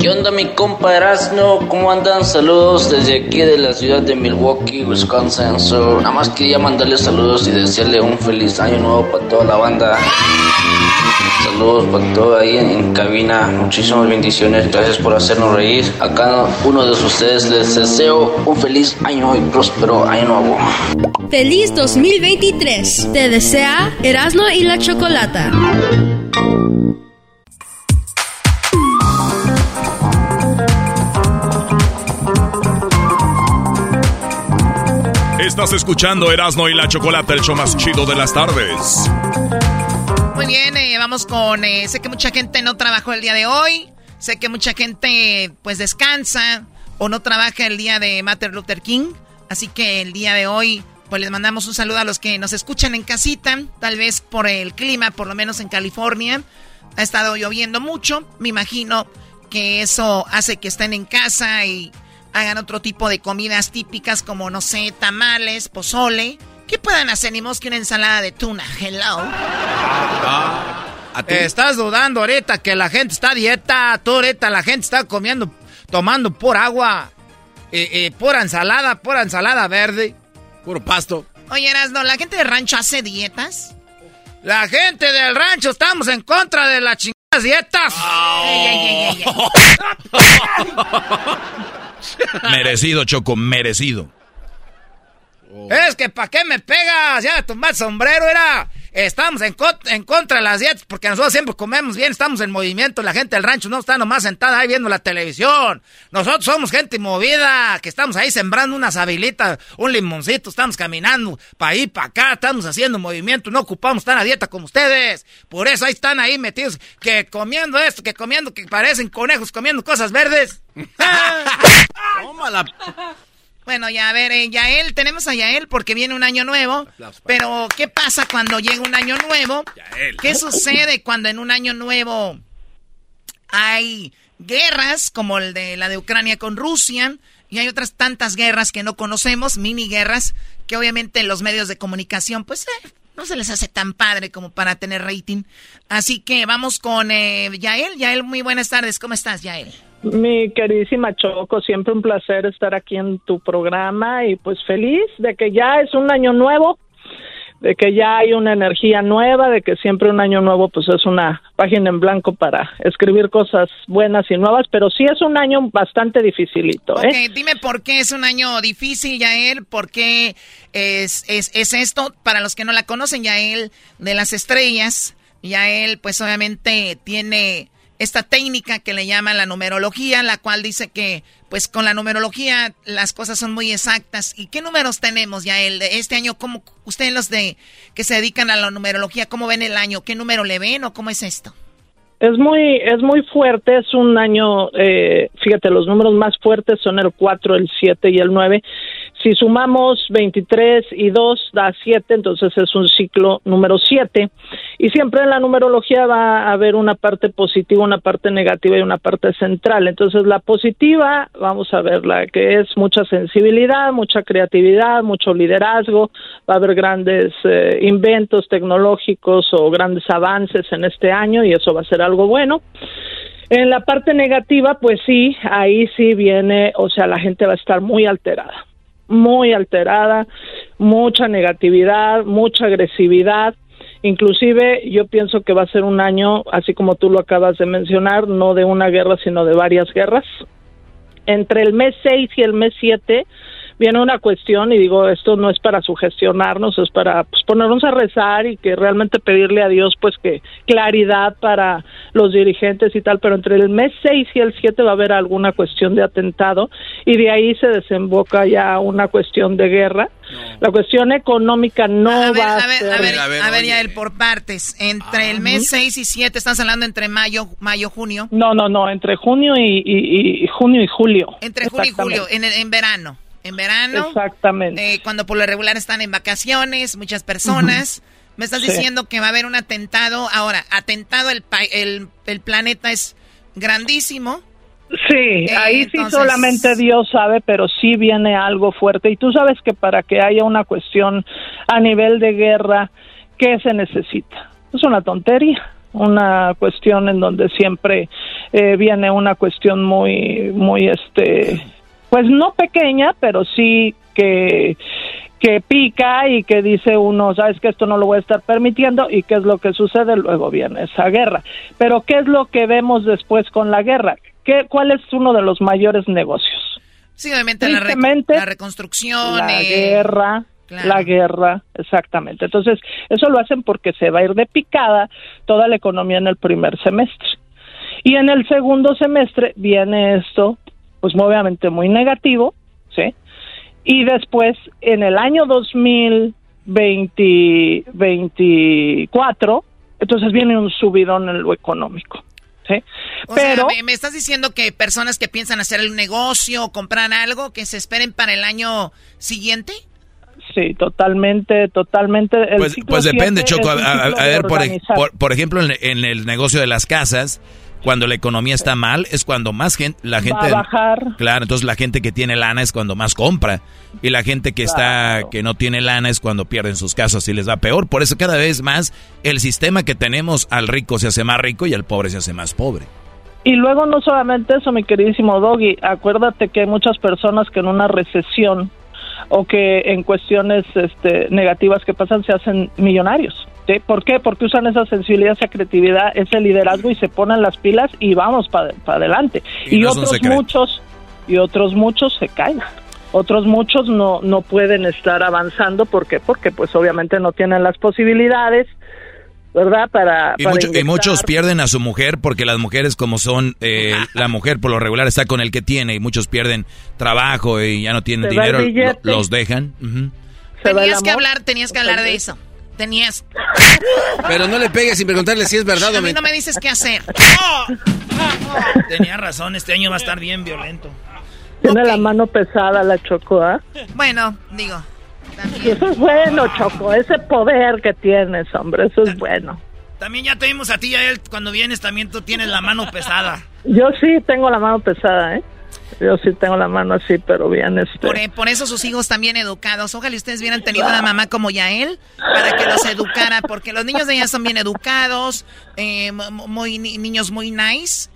Speaker 16: ¿Qué onda mi compa Erasno? ¿Cómo andan? Saludos desde aquí de la ciudad de Milwaukee, Wisconsin. So, nada más quería mandarle saludos y desearle un feliz año nuevo para toda la banda. Saludos para todo ahí en, en cabina. Muchísimas bendiciones. Gracias por hacernos reír. A cada uno de ustedes les deseo un feliz año y próspero año nuevo.
Speaker 2: Feliz 2023. Te desea Erasmo y la Chocolata.
Speaker 15: Estás escuchando Erasmo y la Chocolata, el show más chido de las tardes.
Speaker 10: Muy bien, eh, vamos con... eh, sé que mucha gente no trabajó el día de hoy. Sé que mucha gente pues descansa o no trabaja el día de Martin Luther King. Así que el día de hoy pues les mandamos un saludo a los que nos escuchan en casita. Tal vez por el clima, por lo menos en California. Ha estado lloviendo mucho. Me imagino que eso hace que estén en casa y hagan otro tipo de comidas típicas como, no sé, tamales, pozole. ¿Qué puedan hacer? Ni más que una ensalada de tuna. Hello.
Speaker 4: Eh, Estás dudando ahorita que la gente está a dieta. Tú ahorita la gente está comiendo, tomando pura agua. Eh, eh, pura ensalada, pura ensalada verde.
Speaker 6: Puro pasto.
Speaker 10: Oye, Erasno, ¿la gente de rancho hace dietas?
Speaker 4: La gente del rancho estamos en contra de las chingadas dietas.
Speaker 10: Ey, ey, ey, ey, ey. [LAUGHS]
Speaker 5: Merecido, Choco, merecido.
Speaker 4: Es que ¿para qué me pegas? Ya tomar sombrero era. Estamos en, co- en contra de las dietas porque nosotros siempre comemos bien, estamos en movimiento. La gente del rancho no está nomás sentada ahí viendo la televisión. Nosotros somos gente movida, que estamos ahí sembrando unas habilitas, un limoncito, estamos caminando para ahí, para acá, estamos haciendo movimiento, no ocupamos estar a dieta como ustedes. Por eso ahí están ahí metidos, que comiendo esto, que comiendo, que parecen conejos comiendo cosas verdes. [LAUGHS] [LAUGHS]
Speaker 6: Tómala.
Speaker 10: Bueno, ya a ver, eh, Yael, tenemos a Yael porque viene un año nuevo. Pero, ¿qué pasa cuando llega un año nuevo? ¿Qué sucede cuando en un año nuevo hay guerras como el de la de Ucrania con Rusia? Y hay otras tantas guerras que no conocemos, mini guerras, que obviamente los medios de comunicación, pues, eh, no se les hace tan padre como para tener rating. Así que vamos con eh, Yael. Yael, muy buenas tardes. ¿Cómo estás, Yael?
Speaker 17: Mi queridísima Choco, siempre un placer estar aquí en tu programa y pues feliz de que ya es un año nuevo, de que ya hay una energía nueva, de que siempre un año nuevo pues es una página en blanco para escribir cosas buenas y nuevas, pero sí es un año bastante dificilito, ¿eh?
Speaker 10: Ok, dime por qué es un año difícil, Yael, por qué es, es, es esto. Para los que no la conocen, Yael de las estrellas, Yael pues obviamente tiene esta técnica que le llaman la numerología, la cual dice que pues con la numerología las cosas son muy exactas. ¿Y qué números tenemos, Yael? De este año, ¿cómo ustedes los de que se dedican a la numerología, cómo ven el año? ¿Qué número le ven o cómo es esto?
Speaker 17: Es muy, es muy fuerte, es un año, eh, fíjate, los números más fuertes son el 4, el 7 y el 9. Si sumamos 23 y 2 da 7, entonces es un ciclo número 7. Y siempre en la numerología va a haber una parte positiva, una parte negativa y una parte central. Entonces la positiva, vamos a ver, la que es mucha sensibilidad, mucha creatividad, mucho liderazgo, va a haber grandes eh, inventos tecnológicos o grandes avances en este año y eso va a ser algo bueno. En la parte negativa, pues sí, ahí sí viene, o sea, la gente va a estar muy alterada, muy alterada, mucha negatividad, mucha agresividad Inclusive yo pienso que va a ser un año, así como tú lo acabas de mencionar, no de una guerra, sino de varias guerras. Entre el mes 6 y el mes 7 viene una cuestión y digo, esto no es para sugestionarnos, es para pues, ponernos a rezar y que realmente pedirle a Dios pues que claridad para los dirigentes y tal, pero entre el mes 6 y el 7 va a haber alguna cuestión de atentado y de ahí se desemboca ya una cuestión de guerra. La cuestión económica no
Speaker 10: a ver,
Speaker 17: va a,
Speaker 10: a ver,
Speaker 17: ser...
Speaker 10: a ver, a ver, ya el por partes. Entre el mes 6 y 7, estás hablando entre mayo, mayo, junio.
Speaker 17: No, no, no, entre junio y, y- y- junio y julio.
Speaker 10: Entre junio y julio, en, en verano. En verano.
Speaker 17: Exactamente.
Speaker 10: eh, cuando por lo regular están en vacaciones, muchas personas. Me estás
Speaker 17: Sí.
Speaker 10: diciendo que va a haber un atentado. Ahora, atentado, el, pa- el, el planeta es grandísimo.
Speaker 17: Sí,
Speaker 10: Eh,
Speaker 17: ahí sí
Speaker 10: entonces-
Speaker 17: solamente Dios sabe, pero sí viene algo fuerte. Y tú sabes que para que haya una cuestión a nivel de guerra, ¿qué se necesita? Es una tontería, una cuestión en donde siempre eh, viene una cuestión muy, muy, este, pues no pequeña, pero sí que que pica y que dice uno, sabes que esto no lo voy a estar permitiendo y qué es lo que sucede, luego viene esa guerra. Pero ¿qué es lo que vemos después con la guerra? ¿Qué, ¿Cuál es uno de los mayores negocios?
Speaker 10: Sí, obviamente la, la reconstrucción.
Speaker 17: La
Speaker 10: eh,
Speaker 17: guerra,
Speaker 10: claro.
Speaker 17: la guerra, exactamente. Entonces, eso lo hacen porque se va a ir de picada toda la economía en el primer semestre. Y en el segundo semestre viene esto, pues obviamente muy negativo, ¿sí? Y después, en el año 2024, entonces viene un subidón en lo económico, ¿sí?
Speaker 10: O
Speaker 17: Pero...
Speaker 10: sea, me, estás diciendo que personas que piensan hacer el negocio o comprar algo, que se esperen para el año siguiente.
Speaker 17: Sí, totalmente, totalmente. El
Speaker 5: Pues, pues depende, Choco. A, ver, por, por, por ejemplo, en, en el negocio de las casas, cuando la economía está mal, es cuando más gente, la gente...
Speaker 17: Va a bajar.
Speaker 5: Claro, entonces la gente que tiene lana es cuando más compra. Y la gente que está, que no tiene lana es cuando pierden sus casas y les va peor. Por eso cada vez más el sistema que tenemos al rico se hace más rico y al pobre se hace más pobre.
Speaker 17: Y luego no solamente eso, mi queridísimo Doggy, acuérdate que hay muchas personas que en una recesión o que en cuestiones este, negativas que pasan se hacen millonarios. ¿Sí? ¿Por qué? Porque usan esa sensibilidad, esa creatividad, ese liderazgo y se ponen las pilas y vamos para adelante.
Speaker 5: Y no
Speaker 17: otros muchos, y otros muchos se caen. Otros muchos no, no pueden estar avanzando. ¿Por qué? Porque pues obviamente no tienen las posibilidades, ¿verdad? Para,
Speaker 5: Y,
Speaker 17: para
Speaker 5: mucho- y
Speaker 17: inyectar.
Speaker 5: muchos pierden a su mujer porque las mujeres como son, eh, [LAUGHS] la mujer por lo regular está con el que tiene y muchos pierden trabajo y ya no tienen dinero, los dejan.
Speaker 17: El
Speaker 10: Tenías que hablar, tenías que hablar de eso. Tenías.
Speaker 6: Pero no le pegues sin preguntarle si es verdad o
Speaker 10: A mí no me dices qué hacer. [LAUGHS]
Speaker 4: Tenía razón, este año va a estar bien violento.
Speaker 17: Tiene la mano pesada la Choco, ¿ah?
Speaker 10: Bueno, digo.
Speaker 17: Y eso es bueno, Choco, ese poder que tienes, hombre, eso es bueno.
Speaker 4: También ya te vimos a ti y a él. Cuando vienes también tú tienes la mano pesada.
Speaker 17: Yo sí tengo la mano pesada, ¿eh? Yo sí tengo la mano así, pero bien, este...
Speaker 10: Por, eh, por eso sus hijos también educados. Ojalá ustedes hubieran tenido una mamá como Yael para que los educara, porque los niños de ella son bien educados, eh, mu- muy ni- niños muy nice.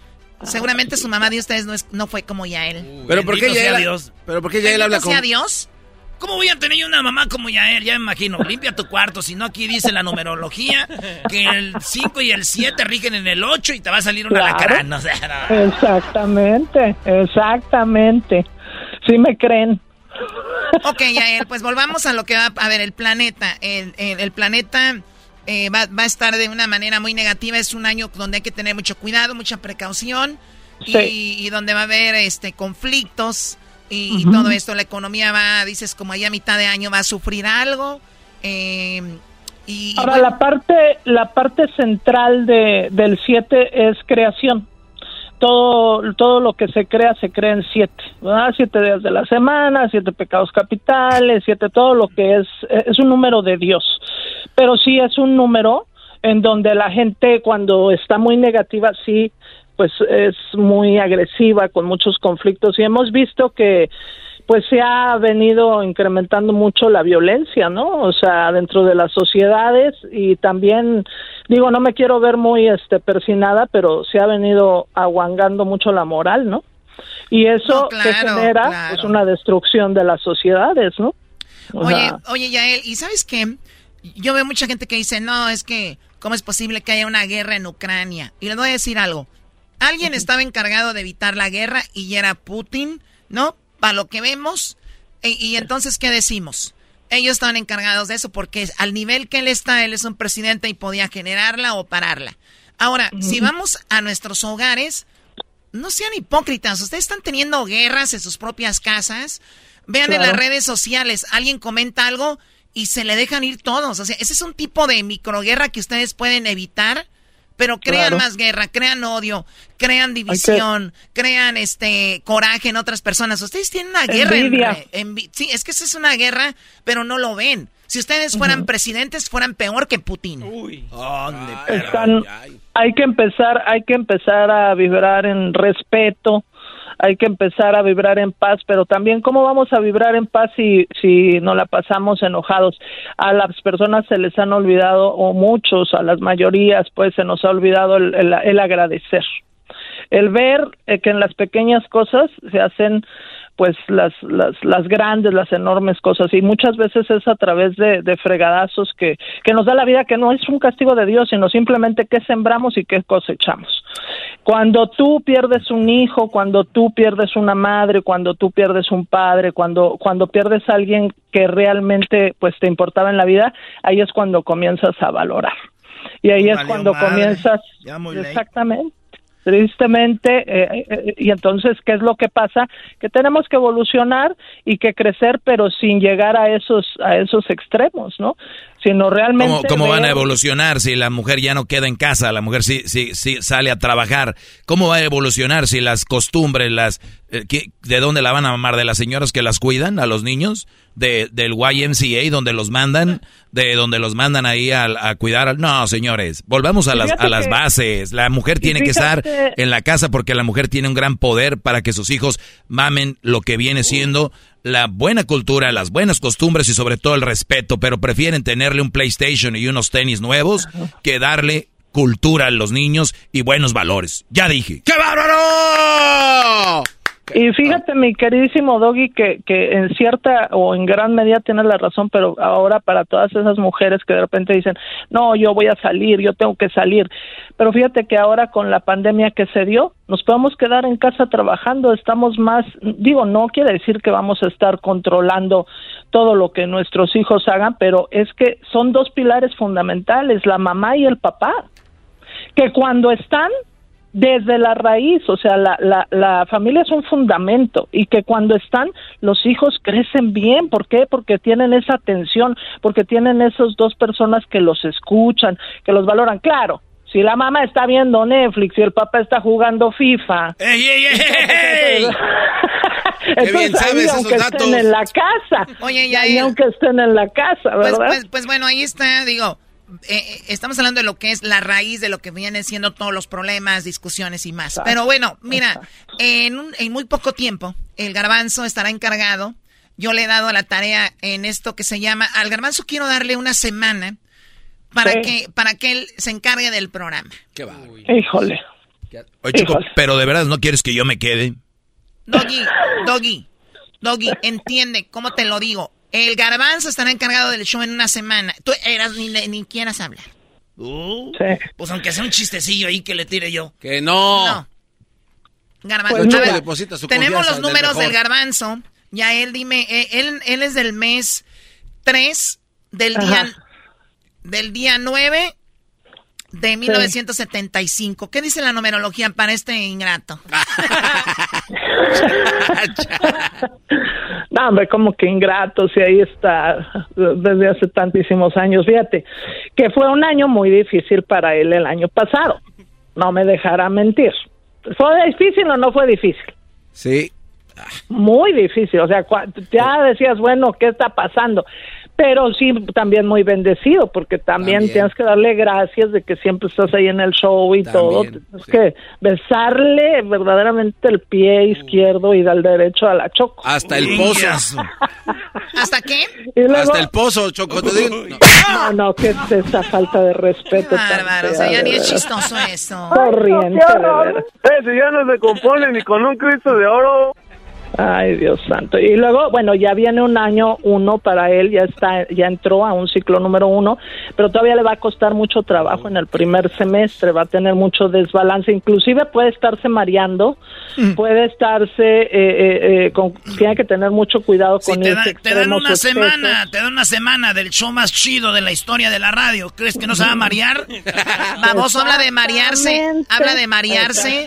Speaker 10: Seguramente su mamá de ustedes no, es, no fue como Yael.
Speaker 6: Pero ¿por qué
Speaker 4: Bendito sea
Speaker 6: ya
Speaker 4: Dios.
Speaker 6: Pero ¿por qué ya él
Speaker 10: Bendito
Speaker 6: habla
Speaker 10: sea
Speaker 6: con
Speaker 10: Dios.
Speaker 4: ¿Cómo voy a tener yo una mamá como Yael? Ya me imagino. Limpia tu cuarto. Si no, aquí dice la numerología que el 5 y el 7 rigen en el 8 y te va a salir un
Speaker 17: Claro.
Speaker 4: alacrán. O sea, no.
Speaker 17: Exactamente, exactamente. Sí me creen.
Speaker 10: Ok, Yael, pues volvamos a lo que va a ver el planeta. El, el- el planeta eh, va, va a estar de una manera muy negativa. Es un año donde hay que tener mucho cuidado, mucha precaución y,
Speaker 17: Sí.
Speaker 10: y donde va a haber este conflictos y, todo esto. La economía va, dices, como ahí a mitad de año va a sufrir algo. eh, y, y
Speaker 17: Ahora,
Speaker 10: bueno,
Speaker 17: la parte, la parte central de, del 7 es creación. Todo, todo lo que se crea se crea en siete, ¿verdad? Siete días de la semana, siete pecados capitales, siete, todo lo que es, es un número de Dios. Pero sí es un número en donde la gente cuando está muy negativa, sí, pues es muy agresiva, con muchos conflictos. Y hemos visto que pues se ha venido incrementando mucho la violencia, ¿no? O sea, dentro de las sociedades y también digo, no me quiero ver muy este persinada, pero se ha venido aguangando mucho la moral, ¿no? Y eso
Speaker 10: No,
Speaker 17: que genera
Speaker 10: claro.
Speaker 17: pues una destrucción de las sociedades, ¿no? O
Speaker 10: Oye,
Speaker 17: sea,
Speaker 10: oye, Yael, ¿y sabes qué? yo veo mucha gente que dice, no, es que, ¿cómo es posible que haya una guerra en Ucrania? Y les voy a decir algo. Alguien estaba encargado de evitar la guerra y era Putin, ¿no? Para lo que vemos. Y, y entonces, ¿qué decimos? Ellos estaban encargados de eso porque al nivel que él está, él es un presidente y podía generarla o pararla. Ahora, si vamos a nuestros hogares, no sean hipócritas. Ustedes están teniendo guerras en sus propias casas. Vean en las redes sociales, alguien comenta algo y se le dejan ir todos. O sea, ese es un tipo de microguerra que ustedes pueden evitar, pero crean
Speaker 17: Claro.
Speaker 10: más guerra, crean odio, crean división, crean este coraje en otras personas. Ustedes tienen una guerra. en
Speaker 17: Envidia.
Speaker 10: envi- sí, es que esa es una guerra, pero no lo ven. Si ustedes fueran presidentes, fueran peor que Putin.
Speaker 17: Están, hay que empezar, hay que empezar a vibrar en respeto, hay que empezar a vibrar en paz, pero también cómo vamos a vibrar en paz si si nos la pasamos enojados. A las personas se les han olvidado o muchos, a las mayorías, pues se nos ha olvidado el, el- agradecer, el ver eh, que en las pequeñas cosas se hacen pues las, las, las grandes, las enormes cosas y muchas veces es a través de, de fregadazos que, que nos da la vida, que no es un castigo de Dios, sino simplemente qué sembramos y qué cosechamos. Cuando tú pierdes un hijo, cuando tú pierdes una madre, cuando tú pierdes un padre, cuando, cuando pierdes a alguien que realmente pues te importaba en la vida, ahí es cuando comienzas a valorar. Y ahí es
Speaker 10: cuando
Speaker 4: madre.
Speaker 10: comienzas exactamente tristemente eh, eh, y entonces qué es lo que pasa que tenemos que evolucionar y que crecer pero sin llegar a esos a esos extremos no sino realmente
Speaker 5: ¿Cómo, cómo van a evolucionar si la mujer ya no queda en casa? La mujer sí, sí, sí sale a trabajar. ¿Cómo va a evolucionar si las costumbres, las eh, ¿qué- ¿de dónde la van a mamar? ¿De las señoras que las cuidan a los niños? ¿De, ¿Del YMCA donde los mandan? ¿De donde los mandan ahí a, a cuidar? No, señores, volvamos a las, a las bases. La mujer tiene que estar en la casa porque la mujer tiene un gran poder para que sus hijos mamen lo que viene siendo la buena cultura, las buenas costumbres y sobre todo el respeto, pero prefieren tenerle un PlayStation y unos tenis nuevos que darle cultura a los niños y buenos valores. Ya dije.
Speaker 6: ¡Qué bárbaro!
Speaker 17: Y fíjate, mi queridísimo Doggy, que, que en cierta o en gran medida tienes la razón, pero ahora para todas esas mujeres que de repente dicen, no, yo voy a salir, yo tengo que salir. Pero fíjate que ahora con la pandemia que se dio, nos podemos quedar en casa trabajando, estamos más, digo, no quiere decir que vamos a estar controlando todo lo que nuestros hijos hagan, pero es que son dos pilares fundamentales, la mamá y el papá que cuando están desde la raíz, o sea, la, la, la familia es un fundamento y que cuando están los hijos crecen bien, ¿por qué? Porque tienen esa atención, porque tienen esas dos personas que los escuchan, que los valoran. Claro, si la mamá está viendo Netflix y el papá está jugando FIFA.
Speaker 4: ¡Ey, ey, ey, ey!
Speaker 17: Entonces, [LAUGHS]
Speaker 6: bien sabes
Speaker 17: ahí,
Speaker 6: esos
Speaker 17: aunque
Speaker 6: datos.
Speaker 17: estén en la casa,
Speaker 10: Oye, ya,
Speaker 17: ahí aunque estén en la casa,
Speaker 10: Pues,
Speaker 17: ¿verdad?
Speaker 10: pues, pues bueno, ahí está, digo, eh, eh, estamos hablando de lo que es la raíz de lo que vienen siendo todos los problemas, discusiones y más.
Speaker 17: Exacto,
Speaker 10: Pero bueno, mira, en, un- en muy poco tiempo, el garbanzo estará encargado. Yo le he dado la tarea en esto que se llama, al garbanzo quiero darle una semana para
Speaker 17: Sí.
Speaker 10: que para que él se encargue del programa.
Speaker 6: ¡Qué va!
Speaker 17: Híjole.
Speaker 5: Oye, chico, pero de verdad no quieres que yo me quede.
Speaker 10: Doggy, Doggy, Doggy, entiende cómo te lo digo. El garbanzo estará encargado del show en una semana. Tú eras ni, ni quieras hablar.
Speaker 4: Uh,
Speaker 17: Sí.
Speaker 4: Pues aunque sea un chistecillo ahí que le tire yo.
Speaker 6: ¡Que no!
Speaker 10: No. Garbanzo.
Speaker 17: Pues
Speaker 10: a
Speaker 17: mira,
Speaker 10: ver,
Speaker 6: deposita su
Speaker 10: tenemos los números del garbanzo. Ya él dime, eh, él, él es del mes 3 del día del día 9 de 1975. ¿Qué dice la numerología para este ingrato? [LAUGHS]
Speaker 17: No, hombre, como que ingrato, si ahí está desde hace tantísimos años. Fíjate, que fue un año muy difícil para él el año pasado. No me dejará mentir. ¿Fue difícil o no fue difícil?
Speaker 6: Sí.
Speaker 17: Muy difícil. O sea, cua- ya decías, bueno, ¿qué está pasando? Pero sí, también muy bendecido, porque también,
Speaker 6: También.
Speaker 17: tienes que darle gracias de que siempre estás ahí en el show y todo. Tienes
Speaker 6: sí.
Speaker 17: que besarle verdaderamente el pie izquierdo y del derecho a la choco.
Speaker 6: Hasta el pozo. [LAUGHS]
Speaker 10: ¿Hasta qué?
Speaker 17: Y luego-
Speaker 6: Hasta el pozo, Choco. te digo. No.
Speaker 17: No, no, que es esa falta de respeto.
Speaker 10: Bárbaro, o sea, ya ni es chistoso eso.
Speaker 17: Corriente, de veras.
Speaker 13: Ese ya no se compone ni con un Cristo de oro.
Speaker 17: Ay, Dios santo. Y luego, bueno, ya viene un año uno para él, ya está, ya entró a un ciclo número uno, pero todavía le va a costar mucho trabajo en el primer semestre, va a tener mucho desbalance, inclusive puede estarse mareando,
Speaker 4: Mm.
Speaker 17: puede estarse, eh, eh, eh, con, tiene que tener mucho cuidado con
Speaker 4: te,
Speaker 17: ese
Speaker 4: da- te dan una
Speaker 17: excesos.
Speaker 4: semana, te dan una semana del show más chido de la historia de la radio. ¿Crees que no se va a marear? [LAUGHS]
Speaker 10: Baboso habla de marearse, habla de marearse.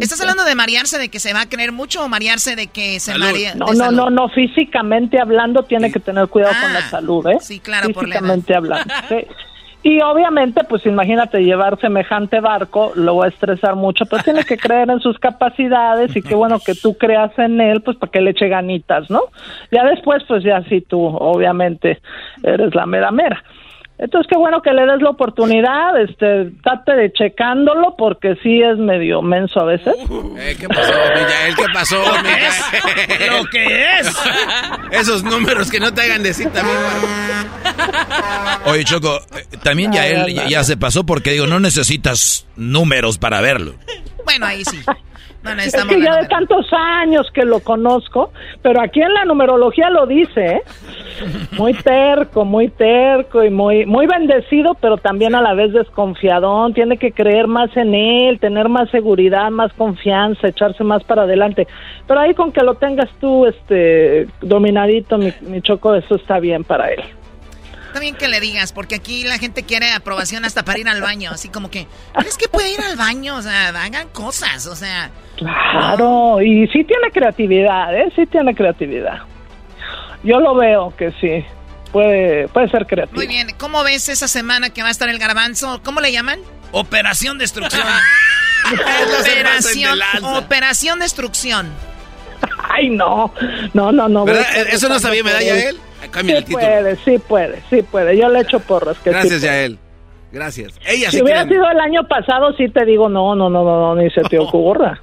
Speaker 10: ¿Estás hablando de marearse de que se va a creer mucho o marearse de que se marea?
Speaker 17: No, no, no, no, físicamente hablando tiene que tener cuidado con la salud, ¿eh?
Speaker 10: sí, claro, por la
Speaker 17: Físicamente hablando, [LAUGHS] sí. Y obviamente, pues imagínate llevar semejante barco, lo va a estresar mucho, pero tiene que creer en sus capacidades y qué bueno que tú creas en él, pues para que le eche ganitas, ¿no? Ya después, pues ya sí tú, obviamente, eres la mera mera. Entonces, qué bueno que le des la oportunidad, este, trate de checándolo porque sí es medio menso a veces.
Speaker 6: Eh, ¿Qué pasó? ¿Qué pasó?
Speaker 4: ¡Lo que es! [LAUGHS]
Speaker 6: Esos números que no te hagan decir también,
Speaker 5: Oye, Choco, eh, también ya él ya, ya se pasó porque digo, no necesitas números para verlo.
Speaker 10: Bueno, ahí sí. No
Speaker 17: Es que ya de tantos años que lo conozco, pero aquí en la numerología lo dice, ¿eh? [LAUGHS] Muy terco, muy terco y muy muy bendecido, pero también a la vez desconfiadón. Tiene que creer más en él, tener más seguridad, más confianza, echarse más para adelante. Pero ahí con que lo tengas tú, este, dominadito, mi, mi choco, eso está bien para él.
Speaker 10: También que le digas, porque aquí la gente quiere aprobación hasta para ir al baño, así como que, ¿crees que puede ir al baño? O sea, hagan cosas, o sea,
Speaker 17: Claro, y sí tiene creatividad, ¿eh? Sí tiene creatividad. Yo lo veo que sí, puede, puede ser creativo.
Speaker 10: muy bien. ¿Cómo ves esa semana que va a estar el garbanzo? ¿Cómo le llaman?
Speaker 4: Operación Destrucción. [LAUGHS] [LAUGHS]
Speaker 10: Operación, Operación Destrucción.
Speaker 17: Ay, no, no, no, no.
Speaker 6: Eso no sabía, ¿verdad, Yael? Cambia
Speaker 17: Sí
Speaker 6: el título.
Speaker 17: puede, sí puede, sí puede. Yo le echo porras. Que sí
Speaker 6: Gracias,
Speaker 17: puede.
Speaker 6: Yael. Gracias. Ella
Speaker 17: Si
Speaker 6: sí
Speaker 17: hubiera sido el año pasado, sí te digo, no, no, no, no, no, ni se te [LAUGHS] ocurra.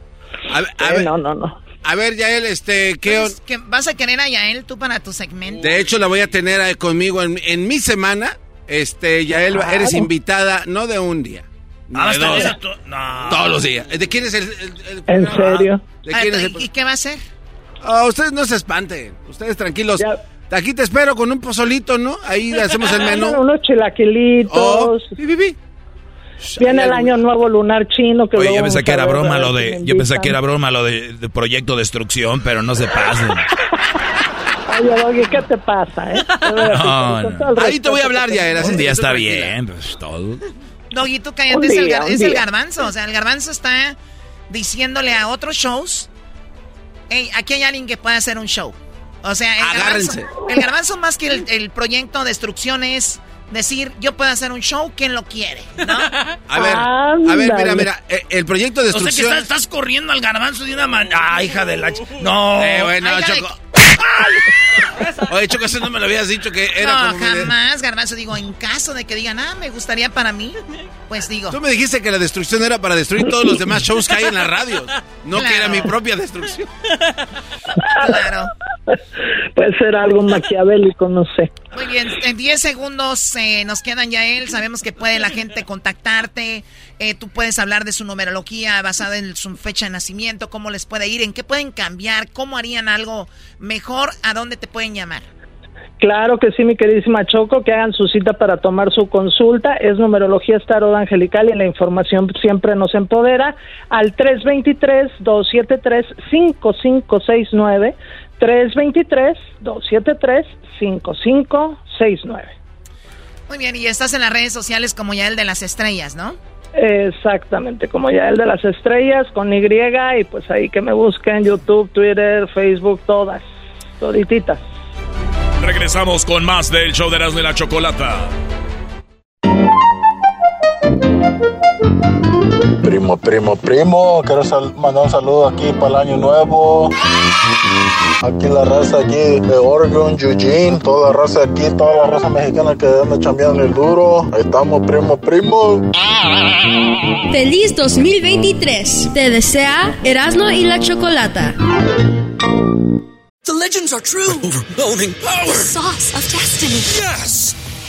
Speaker 6: A ver, a
Speaker 17: Sí,
Speaker 6: ver,
Speaker 17: no, no, no.
Speaker 6: a ver, Yael, este, ¿qué
Speaker 10: ¿que ¿Vas a querer a Yael tú para tu segmento?
Speaker 6: De hecho, la voy a tener ahí conmigo en, en mi semana. Este, Yael,
Speaker 10: Claro.
Speaker 6: eres invitada no de un día. ni
Speaker 4: Ah,
Speaker 6: de dos.
Speaker 4: no.
Speaker 6: Todos los días. ¿De quién es el, el- el-
Speaker 17: ¿En serio?
Speaker 6: ¿De
Speaker 10: Ah,
Speaker 6: quién es
Speaker 10: ¿y-
Speaker 6: el-
Speaker 10: ¿Y qué va a hacer?
Speaker 6: Ah, ustedes no se espanten. Ustedes tranquilos. Aquí te espero con un pozolito, ¿no? Ahí hacemos el [LAUGHS] menú.
Speaker 17: Bueno, unos chilaquilitos.
Speaker 6: Oh.
Speaker 17: Viene el año nuevo lunar chino que
Speaker 5: Oye, yo pensé que
Speaker 17: a
Speaker 5: era broma lo de, yo pensé que era broma lo de, de proyecto destrucción, pero no se pasen. [LAUGHS]
Speaker 17: Oye, Doggy, ¿qué te pasa, eh? [LAUGHS]
Speaker 5: No, no.
Speaker 6: Ahí te voy a hablar,
Speaker 17: te-
Speaker 6: así
Speaker 5: Un día está bien, pues todo.
Speaker 10: Doggy, tú cállate, es, el, gar- es el garbanzo. O sea, el garbanzo está diciéndole a otros shows, hey, aquí hay alguien que puede hacer un show. O sea, el garbanzo, el garbanzo más que el, el proyecto Destrucción es decir, yo puedo hacer un show, ¿quién lo quiere? ¿No? [LAUGHS]
Speaker 6: A ver, a ver, mira, mira. eh, El proyecto de
Speaker 4: O sea que
Speaker 6: destrucción.
Speaker 4: estás, estás corriendo al garbanzo de una manera. ¡Ah, hija de la... No.
Speaker 6: Eh, bueno,
Speaker 10: Ay,
Speaker 6: Choco. [LAUGHS] Oye, Choco, eso no me lo habías dicho que era
Speaker 10: no,
Speaker 6: como
Speaker 10: jamás, garbanzo. Digo, en caso de que digan, ah, me gustaría para mí, pues digo.
Speaker 6: Tú me dijiste que la destrucción era para destruir todos los demás shows que hay en la radio. No que era mi propia destrucción.
Speaker 10: Claro.
Speaker 17: Puede ser algo maquiavélico, no sé.
Speaker 10: Muy bien, en 10 segundos nos quedan ya él. Sabemos que puede la gente contactarte. Eh, tú puedes hablar de su numerología basada en su fecha de nacimiento, cómo les puede ir, en qué pueden cambiar, cómo harían algo mejor, a dónde te pueden llamar.
Speaker 17: Claro que sí, mi queridísima Choco, que hagan su cita para tomar su consulta. Es numerología Starot Angelical y la información siempre nos empodera al 323-273-5569. 323-273-5569.
Speaker 10: Muy bien, y estás en las redes sociales como ya el de las estrellas, ¿no?
Speaker 17: Exactamente, como ya el de las estrellas con Y y pues ahí que me busquen YouTube, Twitter, Facebook, todas, todititas.
Speaker 15: Regresamos con más del show de Erasmo y la Chocolata.
Speaker 8: Primo, primo, primo, quiero sal- mandar un saludo aquí para el año nuevo. Aquí la raza aquí de Oregon, Eugene, toda la raza aquí, toda la raza mexicana que anda chambeando el duro. Ahí estamos, primo, primo.
Speaker 2: Feliz 2023. Te desea Erasmo y la Chocolata.
Speaker 18: The legends are true. overwhelming power! The sauce of destiny.
Speaker 19: Yes!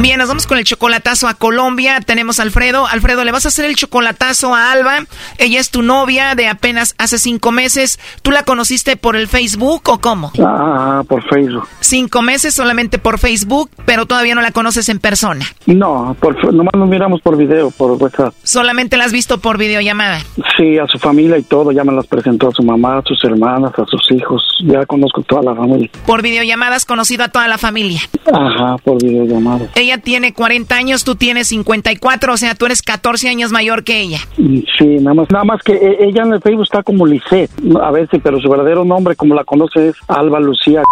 Speaker 10: Bien, nos vamos con el chocolatazo a Colombia. Tenemos a Alfredo. Alfredo, le vas a hacer el chocolatazo a Alba. Ella es tu novia de apenas hace cinco meses. ¿Tú la conociste por el Facebook o cómo?
Speaker 20: Ah, por Facebook.
Speaker 10: Cinco meses solamente por Facebook, pero todavía no la conoces en persona.
Speaker 20: No, por, nomás nos miramos por video, por WhatsApp.
Speaker 10: Solamente la has visto por videollamada.
Speaker 20: Sí, a su familia y todo. Ya me las presentó a su mamá, a sus hermanas, a sus hijos. Ya conozco toda la familia.
Speaker 10: Por videollamada has conocido a toda la familia.
Speaker 20: Ajá, por videollamada.
Speaker 10: Ella tiene 40 años, tú tienes 54, o sea, tú eres 14 años mayor que ella.
Speaker 20: Sí, nada más, nada más que e- ella en el Facebook está como Lisette, a veces, pero su verdadero nombre, como la conoce, es Alba Lucía.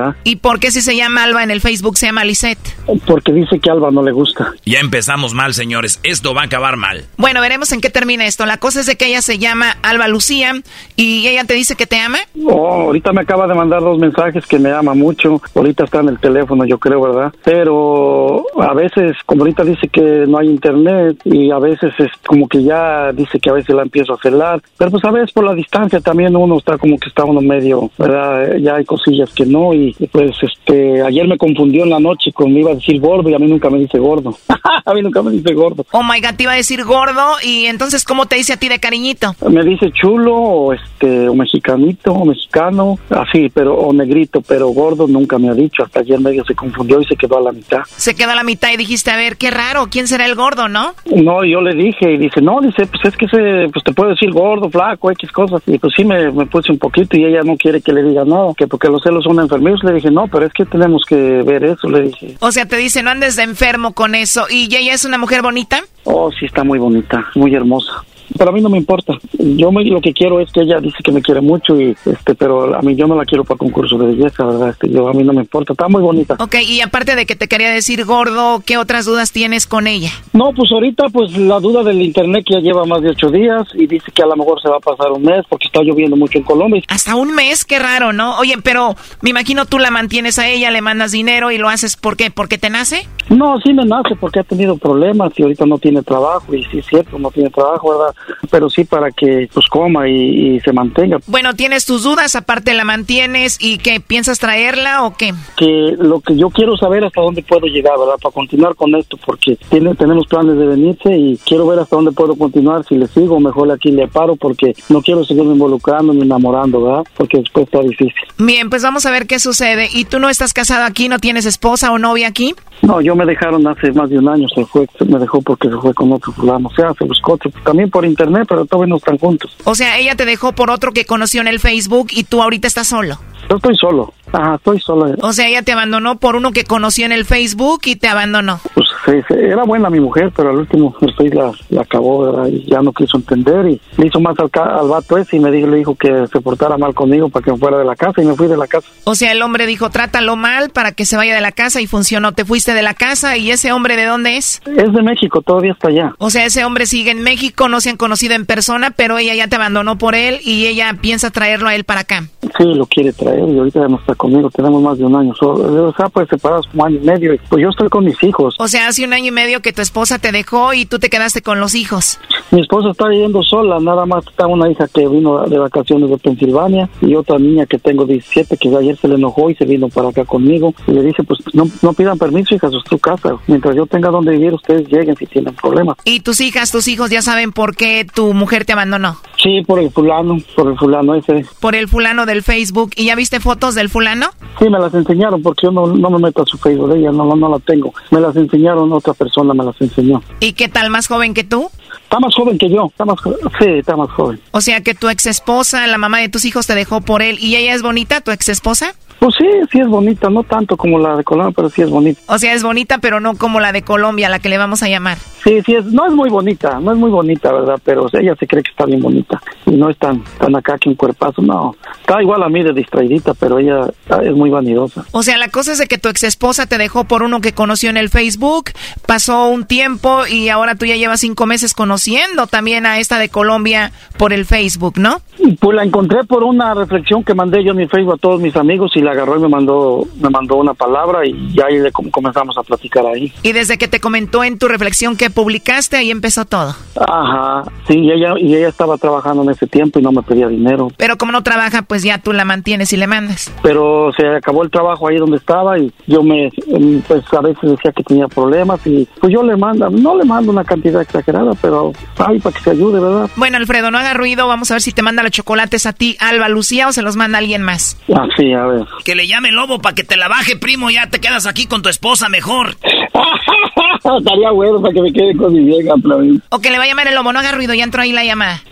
Speaker 20: ¿Ah?
Speaker 10: ¿Y por qué si se llama Alba en el Facebook se llama Lisette?
Speaker 20: Porque dice que Alba no le gusta.
Speaker 5: Ya empezamos mal, señores. Esto va a acabar mal.
Speaker 10: Bueno, veremos en qué termina esto. La cosa es de que ella se llama Alba Lucía y ella te dice que te ama.
Speaker 20: Oh, ahorita me acaba de mandar dos mensajes que me ama mucho. Ahorita está en el teléfono, yo creo, ¿verdad? Pero a veces, como ahorita dice que no hay internet y a veces es como que ya dice que a veces la empiezo a celar. Pero pues a veces por la distancia también uno está como que está uno medio, ¿verdad? Ya hay cosillas que no y pues este, ayer me confundió en la noche con me iba a decir gordo y a mí nunca me dice gordo. [LAUGHS] a mí nunca me dice gordo.
Speaker 10: Oh my god, te iba a decir gordo y entonces ¿cómo te dice a ti de cariñito?
Speaker 20: Me dice chulo o este o mexicanito o mexicano, así, pero o negrito, pero gordo nunca me ha dicho. Hasta ayer medio se confundió y se quedó a la mitad.
Speaker 10: Se quedó a la mitad y dijiste, a ver, qué raro, ¿quién será el gordo, no?
Speaker 20: No, yo le dije y dice, no, dice, pues es que se, pues te puedo decir gordo, flaco, X cosas. Y pues sí me, me puse un poquito y ella no quiere que le diga no, que porque los celos son Le dije, no, pero es que tenemos que ver eso, le dije.
Speaker 10: O sea, te dice, no andes de enfermo con eso. ¿Y ella es una mujer bonita?
Speaker 20: Oh, sí, está muy bonita, muy hermosa. Pero a mí no me importa. Yo me- lo que quiero es que ella dice que me quiere mucho y este, pero a mí yo no la quiero para concurso de belleza, verdad. Este, yo a mí no me importa. Está muy bonita.
Speaker 10: Ok, y aparte de que te quería decir gordo, ¿qué otras dudas tienes con ella?
Speaker 20: No, pues ahorita pues la duda del internet que ya lleva más de ocho días y dice que a lo mejor se va a pasar un mes porque está lloviendo mucho en Colombia.
Speaker 10: Hasta un mes, qué raro, ¿no? Oye, pero me imagino tú la mantienes a ella, le mandas dinero y lo haces ¿por qué? ¿Porque te nace?
Speaker 20: No, sí me nace porque ha tenido problemas y ahorita no tiene trabajo y sí es cierto, no tiene trabajo, ¿verdad? Pero sí para que pues coma y, y se mantenga.
Speaker 10: Bueno, tienes tus dudas, aparte la mantienes y ¿qué? ¿Piensas traerla o qué?
Speaker 20: Que lo que yo quiero saber hasta dónde puedo llegar, ¿verdad? Para continuar con esto porque tiene, tenemos planes de venirse y quiero ver hasta dónde puedo continuar, si le sigo mejor aquí le paro porque no quiero seguirme involucrando ni enamorando, ¿verdad? Porque después está difícil.
Speaker 10: Bien, pues vamos a ver qué sucede. ¿Y tú no estás casado aquí, no tienes esposa o novia aquí?
Speaker 20: No, yo me dejaron hace más de un año, se fue, me dejó porque se fue con otro fulano, o sea, se buscó otro, también por internet, pero todavía no están juntos.
Speaker 10: O sea, ella te dejó por otro que conoció en el Facebook y tú ahorita estás solo.
Speaker 20: Yo estoy solo, ajá, estoy solo.
Speaker 10: O sea, ella te abandonó por uno que conoció en el Facebook y te abandonó.
Speaker 20: Pues sí, sí, era buena mi mujer, pero al último el Facebook la, la acabó, ¿verdad? Y ya no quiso entender y le hizo más al, al vato ese y me dijo, le dijo que se portara mal conmigo para que me fuera de la casa y me fui de la casa.
Speaker 10: O sea, el hombre dijo, trátalo mal para que se vaya de la casa y funcionó. Te fuiste de la casa y ese hombre de dónde es?
Speaker 20: Es de México, todavía está allá.
Speaker 10: O sea, ese hombre sigue en México, no se han conocido en persona, pero ella ya te abandonó por él y ella piensa traerlo a él para acá.
Speaker 20: Sí, lo quiere traer y ahorita ya no está conmigo, tenemos más de un año solo. O sea, pues separados como año y medio. Pues yo estoy con mis hijos.
Speaker 10: O sea, hace un año y medio que tu esposa te dejó y tú te quedaste con los hijos.
Speaker 20: Mi esposa está viviendo sola, nada más está una hija que vino de vacaciones de Pensilvania y otra niña que tengo 17 que ayer se le enojó y se vino para acá conmigo y le dije pues no, no pidan permiso hijas, es tu casa, mientras yo tenga donde vivir ustedes lleguen si tienen problemas.
Speaker 10: Y tus hijas, tus hijos ya saben por qué tu mujer te abandonó.
Speaker 20: Sí, por el fulano, por el fulano ese.
Speaker 10: Por el fulano del Facebook. ¿Y ya viste fotos del fulano?
Speaker 20: Sí, me las enseñaron porque yo no, no me meto a su Facebook, ella no, no, no la tengo. Me las enseñaron, otra persona me las enseñó.
Speaker 10: ¿Y qué tal, más joven que tú?
Speaker 20: Está más joven que yo, está más sí, está más joven.
Speaker 10: O sea que tu ex esposa, la mamá de tus hijos, te dejó por él y ella es bonita, tu ex esposa?
Speaker 20: Pues sí, sí es bonita, no tanto como la de Colombia, pero sí es bonita.
Speaker 10: O sea, es bonita, pero no como la de Colombia, la que le vamos a llamar.
Speaker 20: Sí, sí, es, no es muy bonita, no es muy bonita, ¿verdad? Pero ella se cree que está bien bonita. Y no es tan, tan acá que un cuerpazo, no. Está igual a mí de distraidita, pero ella ah, es muy vanidosa.
Speaker 10: O sea, la cosa es de que tu ex esposa te dejó por uno que conoció en el Facebook, pasó un tiempo y ahora tú ya llevas cinco meses conociendo también a esta de Colombia por el Facebook, ¿no?
Speaker 20: Pues la encontré por una reflexión que mandé yo en mi Facebook a todos mis amigos y la agarró y me mandó, me mandó una palabra y ya ahí le com- comenzamos a platicar ahí.
Speaker 10: Y desde que te comentó en tu reflexión que publicaste, ahí empezó todo.
Speaker 20: Ajá, sí, y ella, y ella estaba trabajando en ese tiempo y no me pedía dinero.
Speaker 10: Pero como no trabaja, pues ya tú la mantienes y le mandas.
Speaker 20: Pero se acabó el trabajo ahí donde estaba y yo me, em, pues a veces decía que tenía problemas y pues yo le mando, no le mando una cantidad exagerada, pero ay, para que se ayude, ¿verdad?
Speaker 10: Bueno, Alfredo, no haga ruido. Vamos a ver si te manda los chocolates a ti, Alba Lucía, o se los manda alguien más.
Speaker 20: Así, a ver.
Speaker 21: Que le llame Lobo para que te la baje, primo. Ya te quedas aquí con tu esposa mejor. [LAUGHS]
Speaker 20: Estaría bueno para que me quede con mi vieja, Flavio.
Speaker 10: O que le va a llamar el lobo, no haga ruido, ya entró ahí la llamada.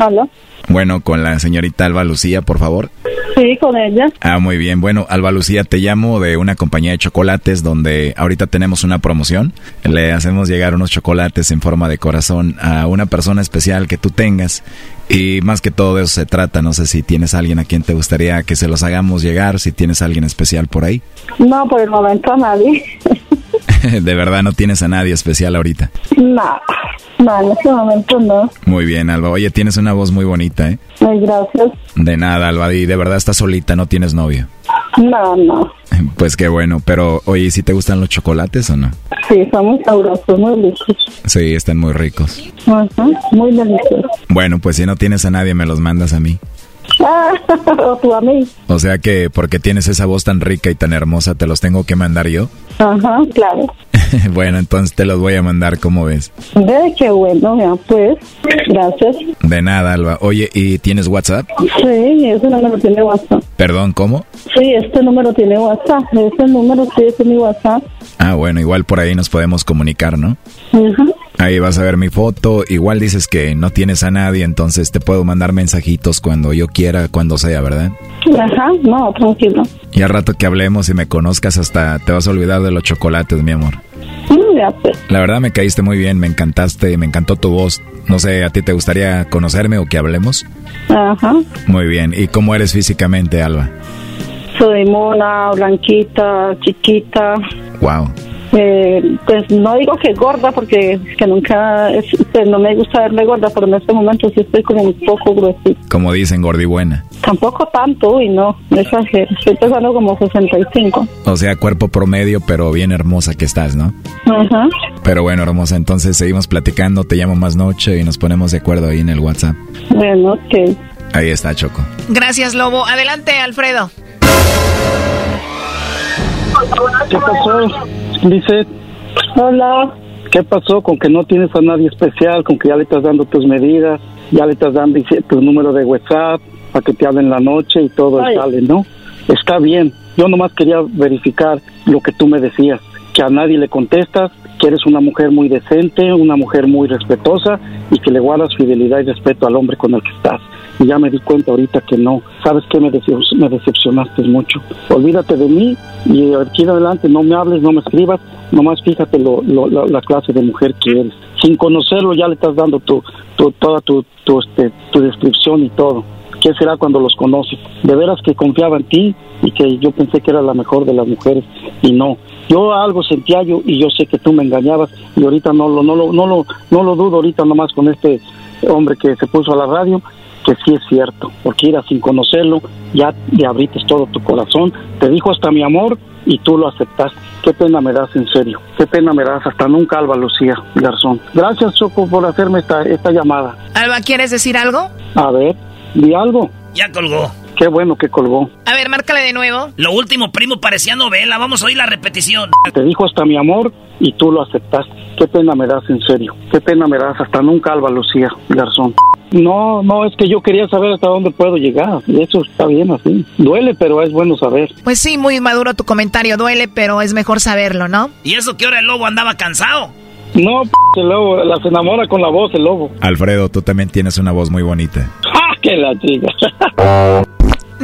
Speaker 9: ¿Hola?
Speaker 4: Bueno, con la señorita Alba Lucía, por favor.
Speaker 9: Sí, con ella.
Speaker 4: Ah, muy bien. Bueno, Alba Lucía, te llamo de una compañía de chocolates donde ahorita tenemos una promoción. Le hacemos llegar unos chocolates en forma de corazón a una persona especial que tú tengas. Y más que todo de eso se trata. No sé si tienes a alguien a quien te gustaría que se los hagamos llegar, si tienes a alguien especial por ahí.
Speaker 9: No, por el momento a nadie. [LAUGHS] [LAUGHS]
Speaker 4: de verdad no tienes a nadie especial ahorita.
Speaker 9: No, no, en este momento no.
Speaker 4: Muy bien, Alba. Oye, tienes una voz muy bonita, ¿eh?
Speaker 9: Ay, gracias.
Speaker 4: De nada, Alba. Y de verdad estás solita, no tienes novio.
Speaker 9: No, no. [LAUGHS]
Speaker 4: Pues qué bueno. Pero, oye, ¿sí te gustan los chocolates o no?
Speaker 9: Sí, son muy sabrosos, muy deliciosos.
Speaker 4: Sí, están muy ricos.
Speaker 9: Ajá, muy deliciosos.
Speaker 4: Bueno, pues si no tienes a nadie, me los mandas a mí.
Speaker 9: O [LAUGHS] tú a mí.
Speaker 4: O sea que porque tienes esa voz tan rica y tan hermosa, ¿te los tengo que mandar yo? [LAUGHS]
Speaker 9: Ajá, claro.
Speaker 4: bueno, entonces te los voy a mandar, ¿cómo ves?
Speaker 9: Ve, qué bueno, ya pues. Gracias.
Speaker 4: De nada, Alba. Oye, ¿y tienes WhatsApp?
Speaker 9: Sí, ese número tiene WhatsApp.
Speaker 4: Perdón, ¿cómo?
Speaker 9: Sí, este número tiene WhatsApp. Este número sí es mi WhatsApp.
Speaker 4: Ah, bueno, igual por ahí nos podemos comunicar, ¿no?
Speaker 9: Ajá.
Speaker 4: Ahí vas a ver mi foto. Igual dices que no tienes a nadie, entonces te puedo mandar mensajitos cuando yo quiera, cuando sea, ¿verdad?
Speaker 9: Ajá, no, tranquilo.
Speaker 4: Y al rato que hablemos y me conozcas hasta te vas a olvidar de los chocolates, mi amor. La verdad me caíste muy bien, me encantaste, me encantó tu voz. No sé, ¿a ti te gustaría conocerme o que hablemos?
Speaker 9: Ajá.
Speaker 4: Muy bien. ¿Y cómo eres físicamente, Alba?
Speaker 9: Soy mona, blanquita, chiquita.
Speaker 4: Wow.
Speaker 9: Eh, pues no digo que gorda porque que nunca, es, pues, no me gusta verme gorda, pero en este momento sí estoy como un poco gruesita.
Speaker 4: Como dicen, gordibuena.
Speaker 9: Tampoco tanto, uy, no, no exagero. Estoy pesando como 65.
Speaker 4: O sea, cuerpo promedio, pero bien hermosa que estás, ¿no?
Speaker 9: Ajá.
Speaker 4: Pero bueno, hermosa, entonces seguimos platicando, te llamo más noche y nos ponemos de acuerdo ahí en el WhatsApp.
Speaker 9: Bueno, ok.
Speaker 4: Ahí está, Choco.
Speaker 10: Gracias, Lobo. Adelante, Alfredo.
Speaker 20: ¿Qué pasó? Dice.
Speaker 9: Hola.
Speaker 20: ¿Qué pasó con que no tienes a nadie especial, con que ya le estás dando tus medidas, ya le estás dando tu número de WhatsApp para que te hablen la noche y todo
Speaker 9: Ay.
Speaker 20: sale, ¿no? Está bien. Yo nomás quería verificar lo que tú me decías, que a nadie le contestas, que eres una mujer muy decente, una mujer muy respetuosa y que le guardas fidelidad y respeto al hombre con el que estás. Y ya me di cuenta ahorita que no. ¿Sabes qué? Me, decep- me decepcionaste mucho. Olvídate de mí y aquí adelante no me hables, no me escribas, nomás fíjate lo, lo- la, la clase de mujer que eres. Sin conocerlo ya le estás dando tu, tu- toda tu, tu, este, tu descripción y todo. ¿Qué será cuando los conoces? De veras que confiaba en ti y que yo pensé que era la mejor de las mujeres y no. Yo algo sentía yo y yo sé que tú me engañabas y ahorita no lo, no lo, no lo, no lo dudo ahorita nomás con este hombre que se puso a la radio que sí es cierto, porque era sin conocerlo, ya le abriste todo tu corazón, te dijo hasta mi amor y tú lo aceptaste. Qué pena me das, en serio. Qué pena me das, hasta nunca, Alba Lucía Garzón. Gracias, Choco, por hacerme esta, esta llamada.
Speaker 10: Alba, ¿quieres decir algo?
Speaker 20: A ver, di algo.
Speaker 21: Ya colgó.
Speaker 20: qué bueno que colgó.
Speaker 10: A ver, márcale de nuevo.
Speaker 4: Lo último, primo, parecía novela. Vamos a oír la repetición.
Speaker 20: Te dijo hasta mi amor y tú lo aceptaste. Qué pena me das, en serio. Qué pena me das. Hasta nunca, Alba Lucía, Garzón. No, no, es que yo quería saber hasta dónde puedo llegar. Y eso está bien así. Duele, pero es bueno saber.
Speaker 10: Pues sí, muy maduro tu comentario. Duele, pero es mejor saberlo, ¿no?
Speaker 4: ¿Y eso que ahora el lobo andaba cansado?
Speaker 20: No, p el lobo, las enamora con la voz el lobo.
Speaker 5: Alfredo, tú también tienes una voz muy bonita. [LAUGHS]
Speaker 20: ¡Ah, que la chica! [LAUGHS]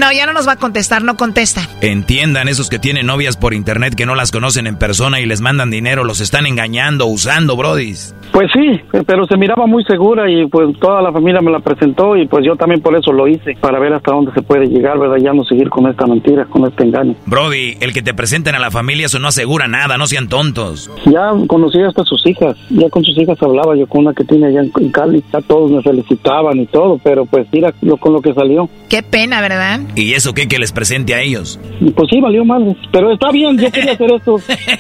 Speaker 10: No, ya no nos va a contestar, no contesta.
Speaker 5: Entiendan esos que tienen novias por internet que no las conocen en persona y les mandan dinero, los están engañando, usando, brodis.
Speaker 20: Pues sí, pero se miraba muy segura y pues toda la familia me la presentó y pues yo también por eso lo hice, para ver hasta dónde se puede llegar, ¿verdad? Ya no seguir con esta mentira, con este engaño.
Speaker 5: Brody, el que te presenten a la familia eso no asegura nada, no sean tontos.
Speaker 20: Ya conocí hasta sus hijas, ya con sus hijas hablaba yo con una que tiene allá en Cali, ya todos me felicitaban y todo, pero pues mira lo, con lo que salió.
Speaker 10: Qué pena, ¿verdad?
Speaker 5: ¿Y eso qué que les presente a ellos?
Speaker 20: Pues sí, valió madre, pero está bien, yo quería hacer esto,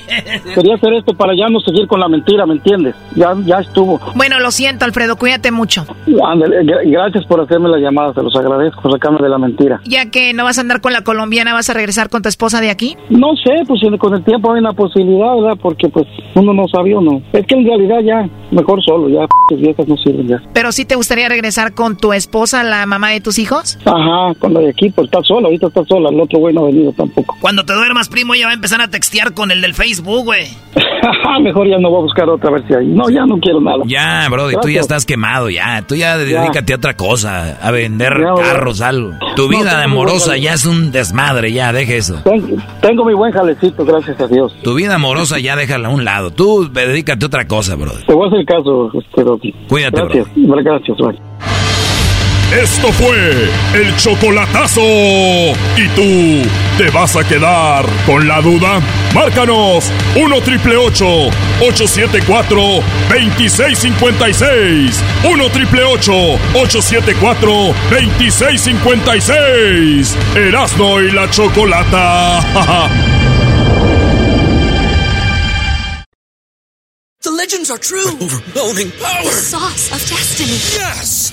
Speaker 20: [LAUGHS] quería hacer esto para ya no seguir con la mentira, ¿me entiendes? Ya, ya estuvo.
Speaker 10: Bueno, lo siento, Alfredo, cuídate mucho.
Speaker 20: Ándale, gra- gracias por hacerme la llamada, se los agradezco, sacarme de la mentira.
Speaker 10: Ya que no vas a andar con la colombiana, ¿vas a regresar con tu esposa de aquí?
Speaker 20: No sé, pues con el tiempo hay una posibilidad, ¿verdad? Porque pues uno no sabe o no. Es que en realidad ya, mejor solo, ya, viejas no sirven ya.
Speaker 10: Pero sí te gustaría regresar con tu esposa, la mamá de tus hijos?
Speaker 20: Ajá, cuando de aquí, pues está sola, ahorita está sola, el otro güey no ha venido tampoco.
Speaker 4: Cuando te duermas, primo, ella va a empezar a textear con el del Facebook, güey. [LAUGHS]
Speaker 20: mejor ya no voy a buscar otra vez si hay. No, ya no quiero nada.
Speaker 5: Ya, Brody, tú ya estás quemado, ya. Tú ya,
Speaker 20: Ya.
Speaker 5: dedícate a otra cosa, a vender
Speaker 20: Ya,
Speaker 5: carros, algo. Tu
Speaker 20: No,
Speaker 5: vida amorosa ya es un desmadre, ya, deje eso.
Speaker 20: Tengo, tengo mi buen jalecito, gracias a Dios.
Speaker 5: Tu vida amorosa ya déjala a un lado. Tú dedícate a otra cosa, Brody.
Speaker 20: Te voy a hacer caso, Doggy.
Speaker 5: Cuídate,
Speaker 20: Gracias, gracias, bye.
Speaker 15: Esto fue el chocolatazo. ¿Y tú te vas a quedar con la duda? Márcanos 1 triple 874 2656. 1 triple 874 2656. Erasno y la chocolata.
Speaker 19: The legends are true. overwhelming power!
Speaker 22: The sauce of destiny.
Speaker 19: Yes!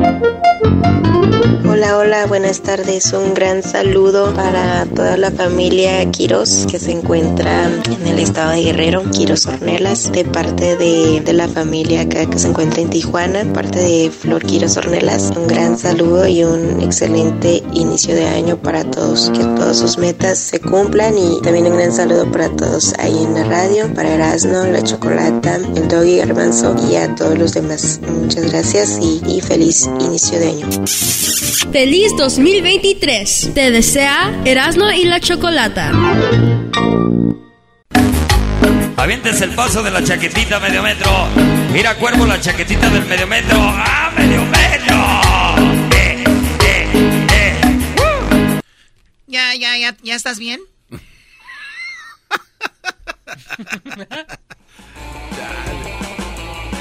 Speaker 18: Thank you.
Speaker 23: Hola, hola, buenas tardes. Un gran saludo para toda la familia Quiros que se encuentra en el estado de Guerrero, Quiros Ornelas, de parte de, de la familia acá que se encuentra en Tijuana, parte de Flor Quiros Ornelas. Un gran saludo y un excelente inicio de año para todos. Que todas sus metas se cumplan y también un gran saludo para todos ahí en la radio, para Erasno, la Chocolata, el Doggy Garbanzo y a todos los demás. Muchas gracias y, y feliz inicio de año.
Speaker 2: Feliz 2023. Te desea Erasmo y la Chocolata.
Speaker 14: Avientes el paso de la chaquetita medio metro. Mira, cuervo, la chaquetita del medio metro. ¡Ah, medio metro! Eh, eh, eh.
Speaker 10: Ya, ya, ya, ya estás bien. [LAUGHS]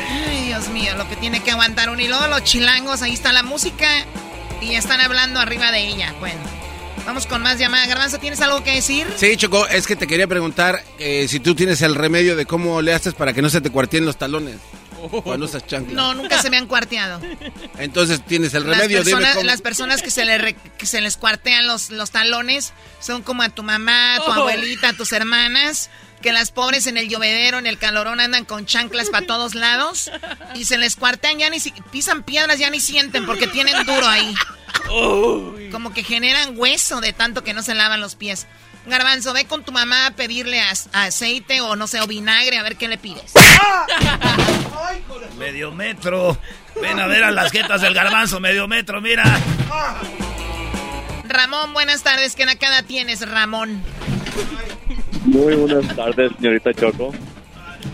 Speaker 10: Ay, Dios mío, lo que tiene que aguantar. Y luego los chilangos, ahí está la música y están hablando arriba de ella. Bueno, vamos con más llamadas. Garbanzo, ¿tienes algo que decir?
Speaker 6: Sí, Choco, es que te quería preguntar eh, si tú tienes el remedio de cómo le haces para que no se te cuarteen los talones. Cuando usas chanclas.
Speaker 10: No, nunca se me han cuarteado.
Speaker 6: Entonces tienes el
Speaker 10: Las
Speaker 6: remedio, dime
Speaker 10: personas,
Speaker 6: cómo.
Speaker 10: las personas que se, le re- que se les cuartean los, los talones son como a tu mamá, a tu
Speaker 22: Oh.
Speaker 10: abuelita, a tus hermanas, que las pobres en el llovedero, en el calorón andan con chanclas para todos lados y se les cuartean, ya ni si, pisan piedras, ya ni sienten porque tienen duro ahí. Como que generan hueso de tanto que no se lavan los pies. Garbanzo, ve con tu mamá a pedirle as- aceite o no sé, o vinagre, a ver qué le pides.
Speaker 4: Medio metro. Ven a ver a las jetas del garbanzo, medio metro, mira.
Speaker 10: Ramón, buenas tardes. ¿Qué nacada tienes, Ramón?
Speaker 24: Muy buenas tardes, señorita Choco.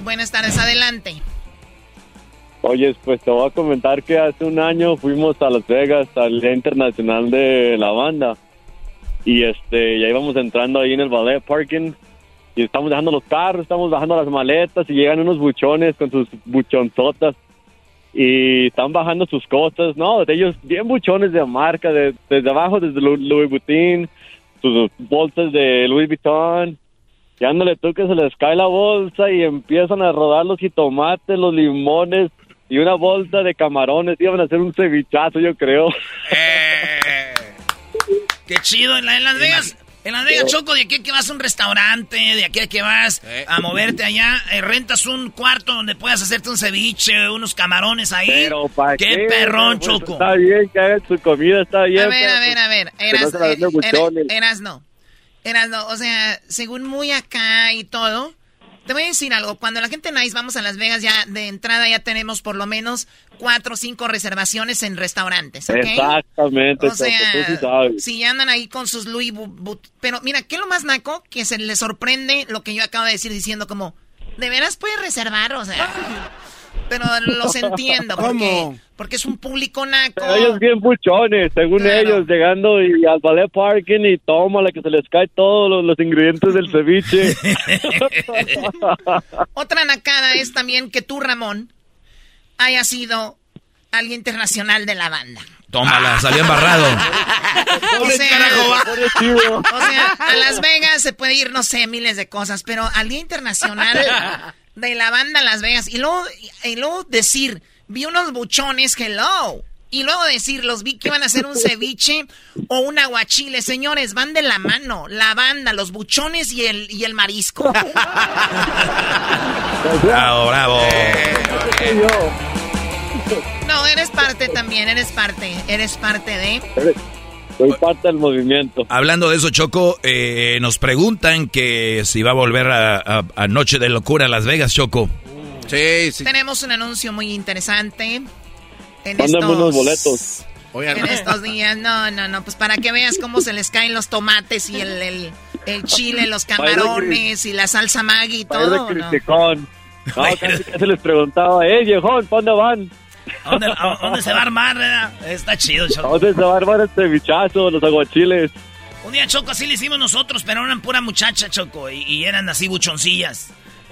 Speaker 10: Buenas tardes, adelante.
Speaker 24: Oye, pues te voy a comentar que hace un año fuimos a Las Vegas al Día Internacional de la Banda. y este ya íbamos entrando ahí en el ballet parking y estamos dejando los carros, estamos bajando las maletas y llegan unos buchones con sus buchonzotas y están bajando sus cosas, ¿no? De ellos bien buchones de marca, de- desde abajo, desde Louis Vuitton, sus bolsas de Louis Vuitton. Y ándale tú que se les cae la bolsa y empiezan a rodar los jitomates, los limones y una bolsa de camarones. Iban a hacer un cevichazo, yo creo. [LAUGHS]
Speaker 4: Qué chido. En, la- en Las Vegas, en Las Vegas, Choco, de aquí a que vas a un restaurante, de aquí a que vas a moverte allá, eh, rentas un cuarto donde puedas hacerte un ceviche, unos camarones ahí.
Speaker 24: Pero ¿para
Speaker 4: qué,
Speaker 24: qué?
Speaker 4: perrón,
Speaker 24: Pues,
Speaker 4: Choco.
Speaker 24: Está bien que hagan su comida, está bien.
Speaker 10: A ver,
Speaker 24: pero,
Speaker 10: a ver, a ver.
Speaker 24: pues, no
Speaker 10: Eras, eh, era- eras no. Eras no. O sea, según muy acá y todo. Te voy a decir algo. Cuando la gente nice vamos a Las Vegas, ya de entrada ya tenemos por lo menos cuatro o cinco reservaciones en restaurantes, ¿ok?
Speaker 24: Exactamente,
Speaker 10: O sea,
Speaker 24: tú sí sabes.
Speaker 10: si ya andan ahí con sus Louis Pero mira, ¿qué es lo más naco? Que se les sorprende lo que yo acabo de decir diciendo como, ¿de veras puedes reservar? O sea, pero los entiendo. Porque,
Speaker 24: ¿Cómo?
Speaker 10: porque es un público naco.
Speaker 24: Pero ellos bien buchones, según ellos, llegando y al ballet parking y toma la que se les cae todos los, los ingredientes del ceviche. [LAUGHS]
Speaker 10: Otra nacada es también que tú, Ramón, hayas sido alguien internacional de la banda.
Speaker 5: Tómala, [LAUGHS] salió embarrado.
Speaker 10: O sea, [LAUGHS] o sea, a Las Vegas se puede ir, no sé, miles de cosas, pero al Día Internacional de la Banda Las Vegas, y luego, y luego decir, vi unos buchones, hello, y luego decir, los vi que iban a hacer un [LAUGHS] ceviche o un aguachile, señores, van de la mano, la banda, los buchones y el, y el marisco. [LAUGHS]
Speaker 5: Bravo, bravo.
Speaker 10: No, eres parte también, eres parte, eres parte de...
Speaker 24: Soy parte del movimiento.
Speaker 5: Hablando de eso, Choco, eh, nos preguntan que si va a volver a, a- a Noche de Locura a Las Vegas, Choco.
Speaker 6: Sí, sí.
Speaker 10: Tenemos un anuncio muy interesante. En
Speaker 24: Mándame
Speaker 10: estos,
Speaker 24: unos boletos.
Speaker 10: En estos días, no, no, no, pues para que veas cómo se les caen los tomates y el, el, el chile, los camarones y la salsa Maggi y todo.
Speaker 24: de
Speaker 10: ¿no?
Speaker 24: No, casi se les preguntaba, eh, viejón, ¿para dónde van?
Speaker 4: ¿A dónde, a dónde se va a armar? verdad? Está chido,
Speaker 24: ¿A
Speaker 4: Choco.
Speaker 24: dónde se va a armar el cevichazo, los aguachiles?
Speaker 4: Un día, Choco, así le hicimos nosotros, pero eran pura muchacha, Choco, y, y eran así buchoncillas.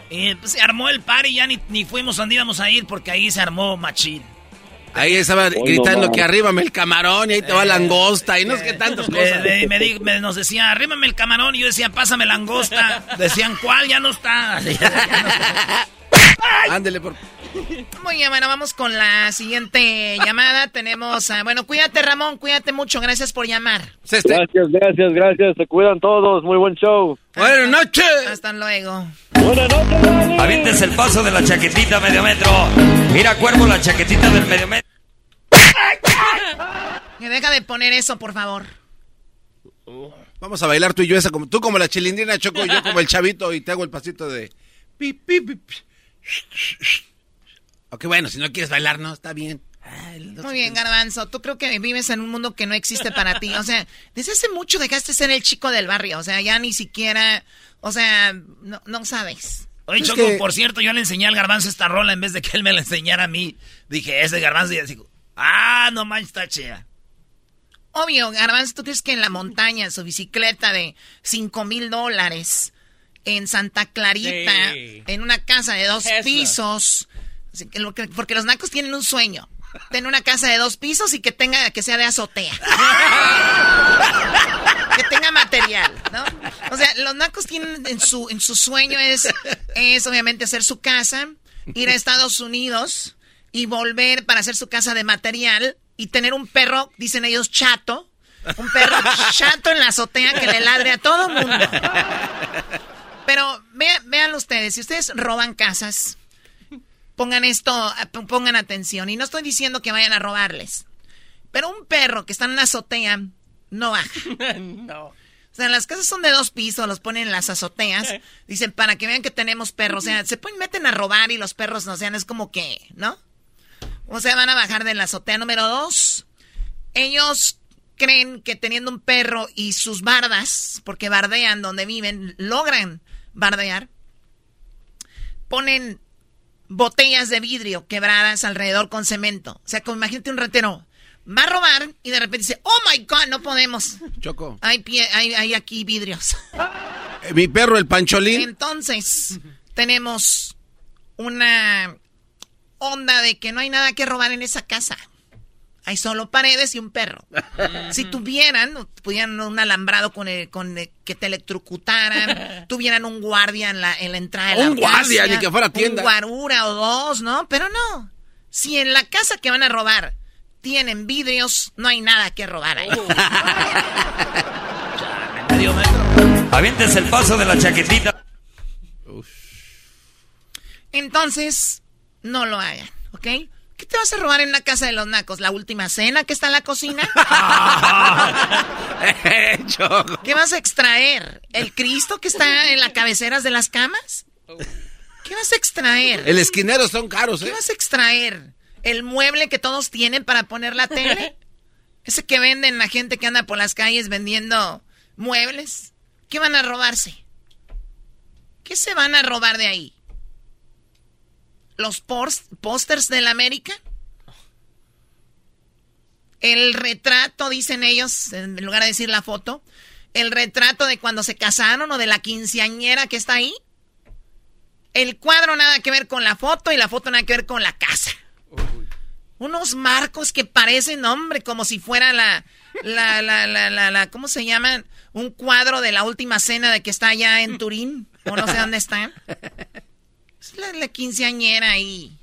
Speaker 4: Y pues, se armó el par y ya ni, ni fuimos donde íbamos a ir porque ahí se armó machín.
Speaker 6: Ahí estaba gritando que arriba me el camarón y ahí te va langosta y no sé qué tantas
Speaker 4: Le-
Speaker 6: cosas.
Speaker 4: me- nos decía, arrímame el camarón, y yo decía, pásame langosta. Decían, ¿cuál? Ya no está. [LAUGHS]
Speaker 6: Ándele por...
Speaker 10: Muy bien, bueno, vamos con la siguiente llamada. Tenemos, a- bueno, cuídate Ramón, cuídate mucho, gracias por llamar.
Speaker 24: Gracias, gracias, gracias. Se cuidan todos. Muy buen show.
Speaker 6: Buenas noches.
Speaker 10: Hasta luego.
Speaker 24: Buenas noches,
Speaker 14: Avientes el paso de la chaquetita medio metro. Mira, cuervo, la chaquetita del medio metro.
Speaker 10: Que deja de poner eso, por favor.
Speaker 6: Vamos a bailar tú y yo esa como tú como la chilindrina Choco y yo como el chavito y te hago el pasito de pi, pi, pi, pi. Ok, bueno, si no quieres bailar, no, está bien.
Speaker 10: Muy bien, Garbanzo. Tú creo que vives en un mundo que no existe para ti. O sea, desde hace mucho dejaste ser el chico del barrio. O sea, ya ni siquiera, o sea, no, no sabes.
Speaker 4: Oye, Choco, por cierto, yo le enseñé al garbanzo esta rola en vez de que él me la enseñara a mí. Dije, es de garbanzo y así, ah, no manches, está chida.
Speaker 10: Obvio, Garbanzo, ¿tú crees que en la montaña, en su bicicleta de cinco mil dólares, en Santa Clarita,
Speaker 22: Sí.
Speaker 10: en una casa de dos
Speaker 22: Tesla.
Speaker 10: pisos, porque los nacos tienen un sueño, tener una casa de dos pisos y que tenga, que sea de azotea. [LAUGHS] que tenga material, ¿no? O sea, los nacos tienen en su, en su sueño es, es obviamente hacer su casa, ir a Estados Unidos y volver para hacer su casa de material y tener un perro, dicen ellos, chato. Un perro chato en la azotea que le ladre a todo mundo. Pero vean, vean ustedes, si ustedes roban casas, pongan esto, p- pongan atención. Y no estoy diciendo que vayan a robarles. Pero un perro que está en una azotea no baja. [LAUGHS]
Speaker 22: no.
Speaker 10: O sea, las casas son de dos pisos, los ponen en las azoteas. Dicen, para que vean que tenemos perros. O sea, se pueden, meten a robar y los perros, no sean, es como que, ¿no? O sea, van a bajar de la azotea número dos. Ellos creen que teniendo un perro y sus bardas, porque bardean donde viven, logran bardear, ponen botellas de vidrio quebradas alrededor con cemento. O sea, como imagínate un ratero. va a robar y de repente dice, oh my god, no podemos.
Speaker 6: Choco.
Speaker 10: Hay, pie, hay, hay aquí vidrios.
Speaker 6: Eh, mi perro, el pancholín.
Speaker 10: Entonces, tenemos una onda de que no hay nada que robar en esa casa. Hay solo paredes y un perro. si tuvieran, pudieran un alambrado con, el, con que te electrocutaran, [LAUGHS] tuvieran un guardia en la, en la entrada de la
Speaker 6: Un guardia, ni que fuera tienda.
Speaker 10: Un guarura o dos, ¿no? Pero no. Si en la casa que van a robar tienen vidrios, no hay nada que robar ahí. [LAUGHS]
Speaker 14: Avientes el paso de la chaquetita.
Speaker 10: Entonces, no lo hagan, ¿ok? ¿Qué te vas a robar en la casa de los nacos? ¿La última cena que está en la cocina? [LAUGHS] [LAUGHS] ¿Qué vas a extraer? ¿El Cristo que está en las cabeceras de las camas? ¿Qué vas a extraer?
Speaker 6: El esquinero son caros, ¿eh?
Speaker 10: ¿Qué vas a extraer? ¿El mueble que todos tienen para poner la tele? [LAUGHS] ¿Ese que venden la gente que anda por las calles vendiendo muebles? ¿Qué van a robarse? ¿Qué se van a robar de ahí? ¿Los pósters del América? El retrato, dicen ellos, en lugar de decir la foto, el retrato de cuando se casaron o de la quinceañera que está ahí. El cuadro nada que ver con la foto y la foto nada que ver con la casa. Unos marcos que parecen, hombre, como si fuera la, la, la, la, la, ¿cómo se llaman? Un cuadro de la última cena de que está allá en Turín, o no sé dónde está. [LAUGHS] La, quinceañera ahí.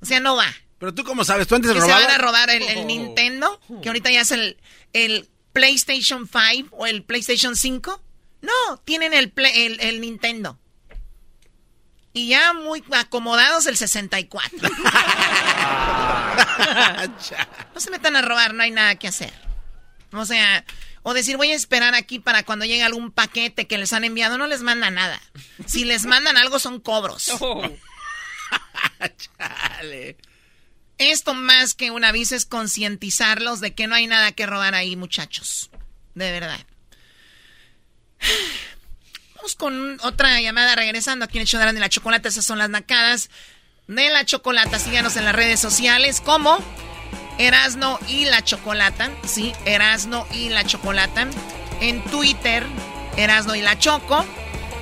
Speaker 10: O sea, no va.
Speaker 6: Pero tú cómo sabes, tú antes
Speaker 10: de robar. se van a robar el, Nintendo, que ahorita ya es el, el PlayStation 5 o el PlayStation 5. No, tienen el, el, el Nintendo. Y ya muy acomodados el 64. [LAUGHS] no se metan a robar, no hay nada que hacer. O sea, o decir, voy a esperar aquí para cuando llegue algún paquete que les han enviado. No les manda nada. Si les mandan algo, son cobros. [LAUGHS] Esto más que un aviso es concientizarlos de que no hay nada que robar ahí, muchachos. De verdad [SIGHS] con otra llamada regresando aquí en el de la chocolate. Esas son las nacadas de la chocolata. Síganos en las redes sociales como Erasno y la Chocolata. Sí, Erasno y la Chocolata. En Twitter, Erasno y la Choco.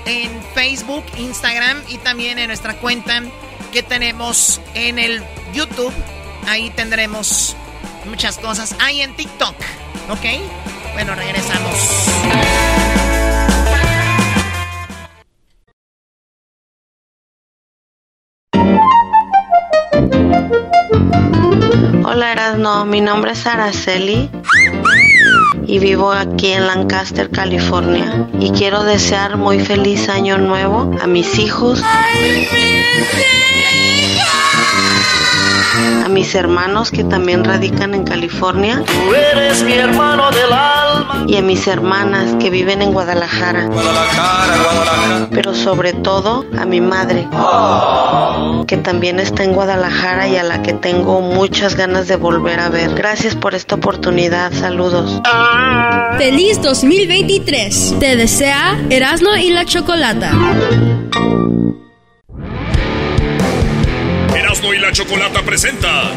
Speaker 10: En Facebook, Instagram y también en nuestra cuenta que tenemos en el YouTube. Ahí tendremos muchas cosas. Ahí en TikTok. ¿Ok? Bueno, regresamos.
Speaker 22: Hola Erasno, mi nombre es Araceli y vivo aquí en Lancaster, California. Y quiero desear muy feliz año nuevo a mis hijos a mis hermanos que también radican en California.
Speaker 25: Tú eres mi hermano del alma.
Speaker 22: Y a mis hermanas que viven en Guadalajara. Pero sobre todo a mi madre, que también está en Guadalajara y a la que tengo muchas ganas de volver a ver. Gracias por esta oportunidad. Saludos.
Speaker 2: Feliz 2023. Te desea Erasmo y la Chocolata.
Speaker 15: Y la Chocolata presenta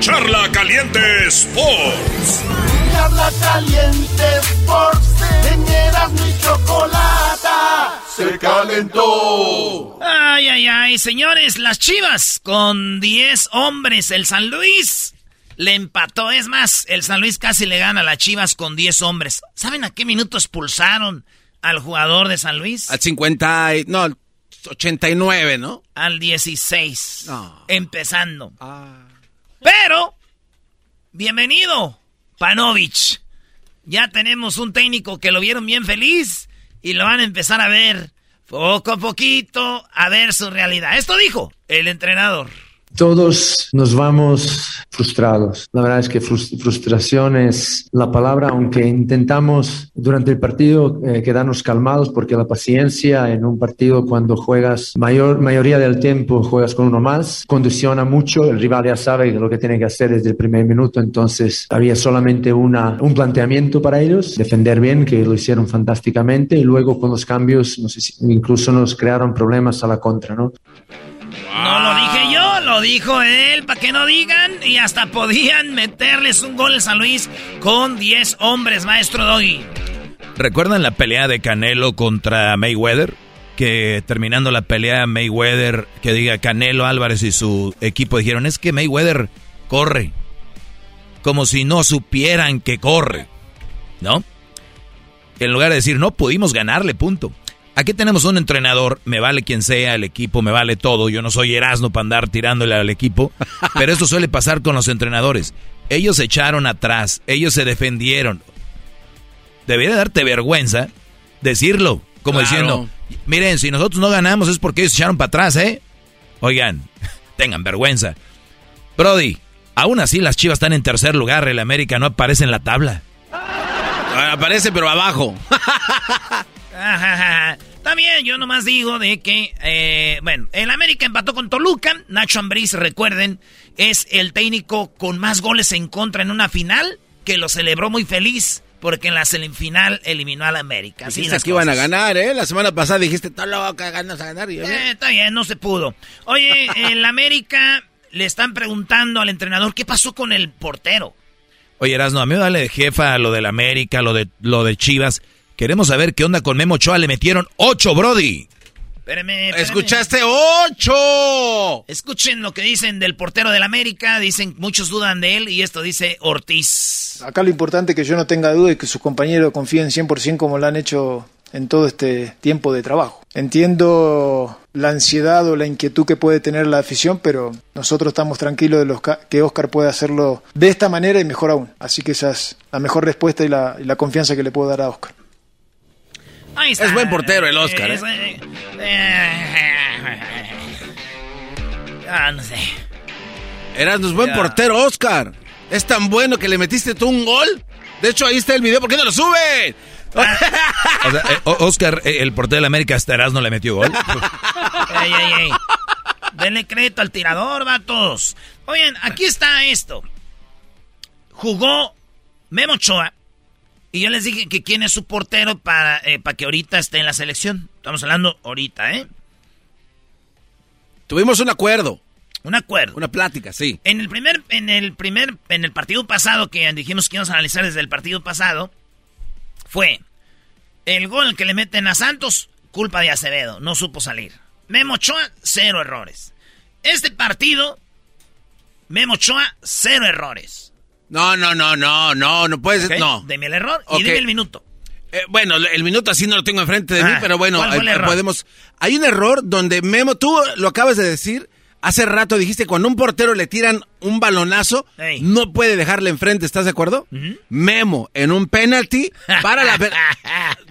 Speaker 15: Charla Caliente Sports.
Speaker 25: Charla Caliente Sports. En mi Chocolata se calentó.
Speaker 4: Ay, ay, ay, señores, las chivas con 10 hombres. El San Luis le empató. Es más, el San Luis casi le gana a las chivas con 10 hombres. ¿Saben a qué minuto expulsaron al jugador de San Luis?
Speaker 6: Al 50. No, 89, ¿no?
Speaker 4: Al 16. Empezando. Ah. Pero, bienvenido, Panovich. Ya tenemos un técnico que lo vieron bien feliz y lo van a empezar a ver poco a poquito, a ver su realidad. Esto dijo el entrenador.
Speaker 26: Todos nos vamos frustrados. La verdad es que frustración es la palabra, aunque intentamos durante el partido eh, quedarnos calmados porque la paciencia en un partido cuando juegas mayor mayoría del tiempo juegas con uno más condiciona mucho. El rival ya sabe lo que tiene que hacer desde el primer minuto, entonces había solamente una, un planteamiento para ellos, defender bien, que lo hicieron fantásticamente y luego con los cambios, incluso nos crearon problemas a la contra, ¿no?
Speaker 10: No lo dije yo, lo dijo él, para que no digan. Y hasta podían meterles un gol a San Luis con 10 hombres, maestro Doggy.
Speaker 4: ¿Recuerdan la pelea de Canelo contra Mayweather? Que terminando la pelea, Mayweather, que diga Canelo Álvarez y su equipo dijeron, es que Mayweather corre. Como si no supieran que corre. ¿No? En lugar de decir, no pudimos ganarle, punto. Aquí tenemos un entrenador, me vale quien sea, el equipo, me vale todo. Yo no soy Erasmo para andar tirándole al equipo. [LAUGHS] Pero esto suele pasar con los entrenadores. Ellos se echaron atrás, ellos se defendieron. Debería darte vergüenza decirlo, como
Speaker 6: Claro.
Speaker 4: diciendo, miren, si nosotros no ganamos es porque ellos se echaron para atrás, ¿eh? Oigan, [LAUGHS] tengan vergüenza. Brody, aún así las chivas están en tercer lugar, el América no aparece en la tabla.
Speaker 6: Ah, Aparece, pero abajo. [LAUGHS]
Speaker 10: Ajajaja. [LAUGHS] También yo nomás digo de que, eh, bueno, el América empató con Toluca. Nacho Ambriz, recuerden, es el técnico con más goles en contra en una final, que lo celebró muy feliz porque en la semifinal eliminó al América. Así
Speaker 6: Dijiste que iban a ganar, ¿eh? La semana pasada dijiste, está loca, ganas a ganar. Y yo,
Speaker 10: Eh, está bien, no se pudo. Oye, [LAUGHS] el América le están preguntando al entrenador qué pasó con el portero.
Speaker 4: Oye, Erasno, a mí me vale de jefa lo del América, lo de, lo de Chivas. Queremos saber qué onda con Memo Ochoa. Le metieron ocho, Brody.
Speaker 10: Espérame, espérame.
Speaker 6: ¡Escuchaste ocho!
Speaker 10: Escuchen lo que dicen del portero del América. Dicen, muchos dudan de él y esto dice Ortiz.
Speaker 27: Acá lo importante es que yo no tenga duda y que sus compañeros confíen 100% como lo han hecho en todo este tiempo de trabajo. Entiendo la ansiedad o la inquietud que puede tener la afición, pero nosotros estamos tranquilos de los que Oscar puede hacerlo de esta manera y mejor aún. Así que esa es la mejor respuesta y la, y la confianza que le puedo dar a Oscar.
Speaker 10: Ahí está.
Speaker 6: Es buen portero el Oscar,
Speaker 10: Es-
Speaker 6: ¿eh?
Speaker 10: eh, Ah, no sé.
Speaker 6: Eras buen
Speaker 10: Ya.
Speaker 6: portero, Oscar. Es tan bueno que le metiste tú un gol. De hecho, ahí está el video. ¿Por qué no lo suben? [LAUGHS]
Speaker 4: O sea, eh, O- Oscar, eh, el portero del América, hasta Erasno le metió gol. [LAUGHS]
Speaker 10: Ey, ey, ey. Denle crédito al tirador, vatos. Oigan, aquí está esto. Jugó Memo Ochoa. Y yo les dije que quién es su portero para, eh, para que ahorita esté en la selección. Estamos hablando ahorita, ¿eh?
Speaker 6: Tuvimos un acuerdo.
Speaker 10: Un acuerdo.
Speaker 6: Una plática, sí.
Speaker 10: En el primer, en el primer, en el partido pasado que dijimos que íbamos a analizar desde el partido pasado, fue el gol que le meten a Santos, culpa de Acevedo, no supo salir. Memo Ochoa, cero errores. Este partido, Memo Ochoa, cero errores.
Speaker 6: No, no, no, no, no, no puedes, no.
Speaker 10: Deme el error y dime el minuto.
Speaker 6: Eh, bueno, el minuto así no lo tengo enfrente de mí,
Speaker 10: Ah,
Speaker 6: pero bueno,
Speaker 10: ¿cuál fue el
Speaker 6: eh, podemos. Hay un error donde Memo, tú lo acabas de decir. Hace rato dijiste cuando un portero le tiran un balonazo, no puede dejarle enfrente, ¿estás de acuerdo? Memo en un penalty para la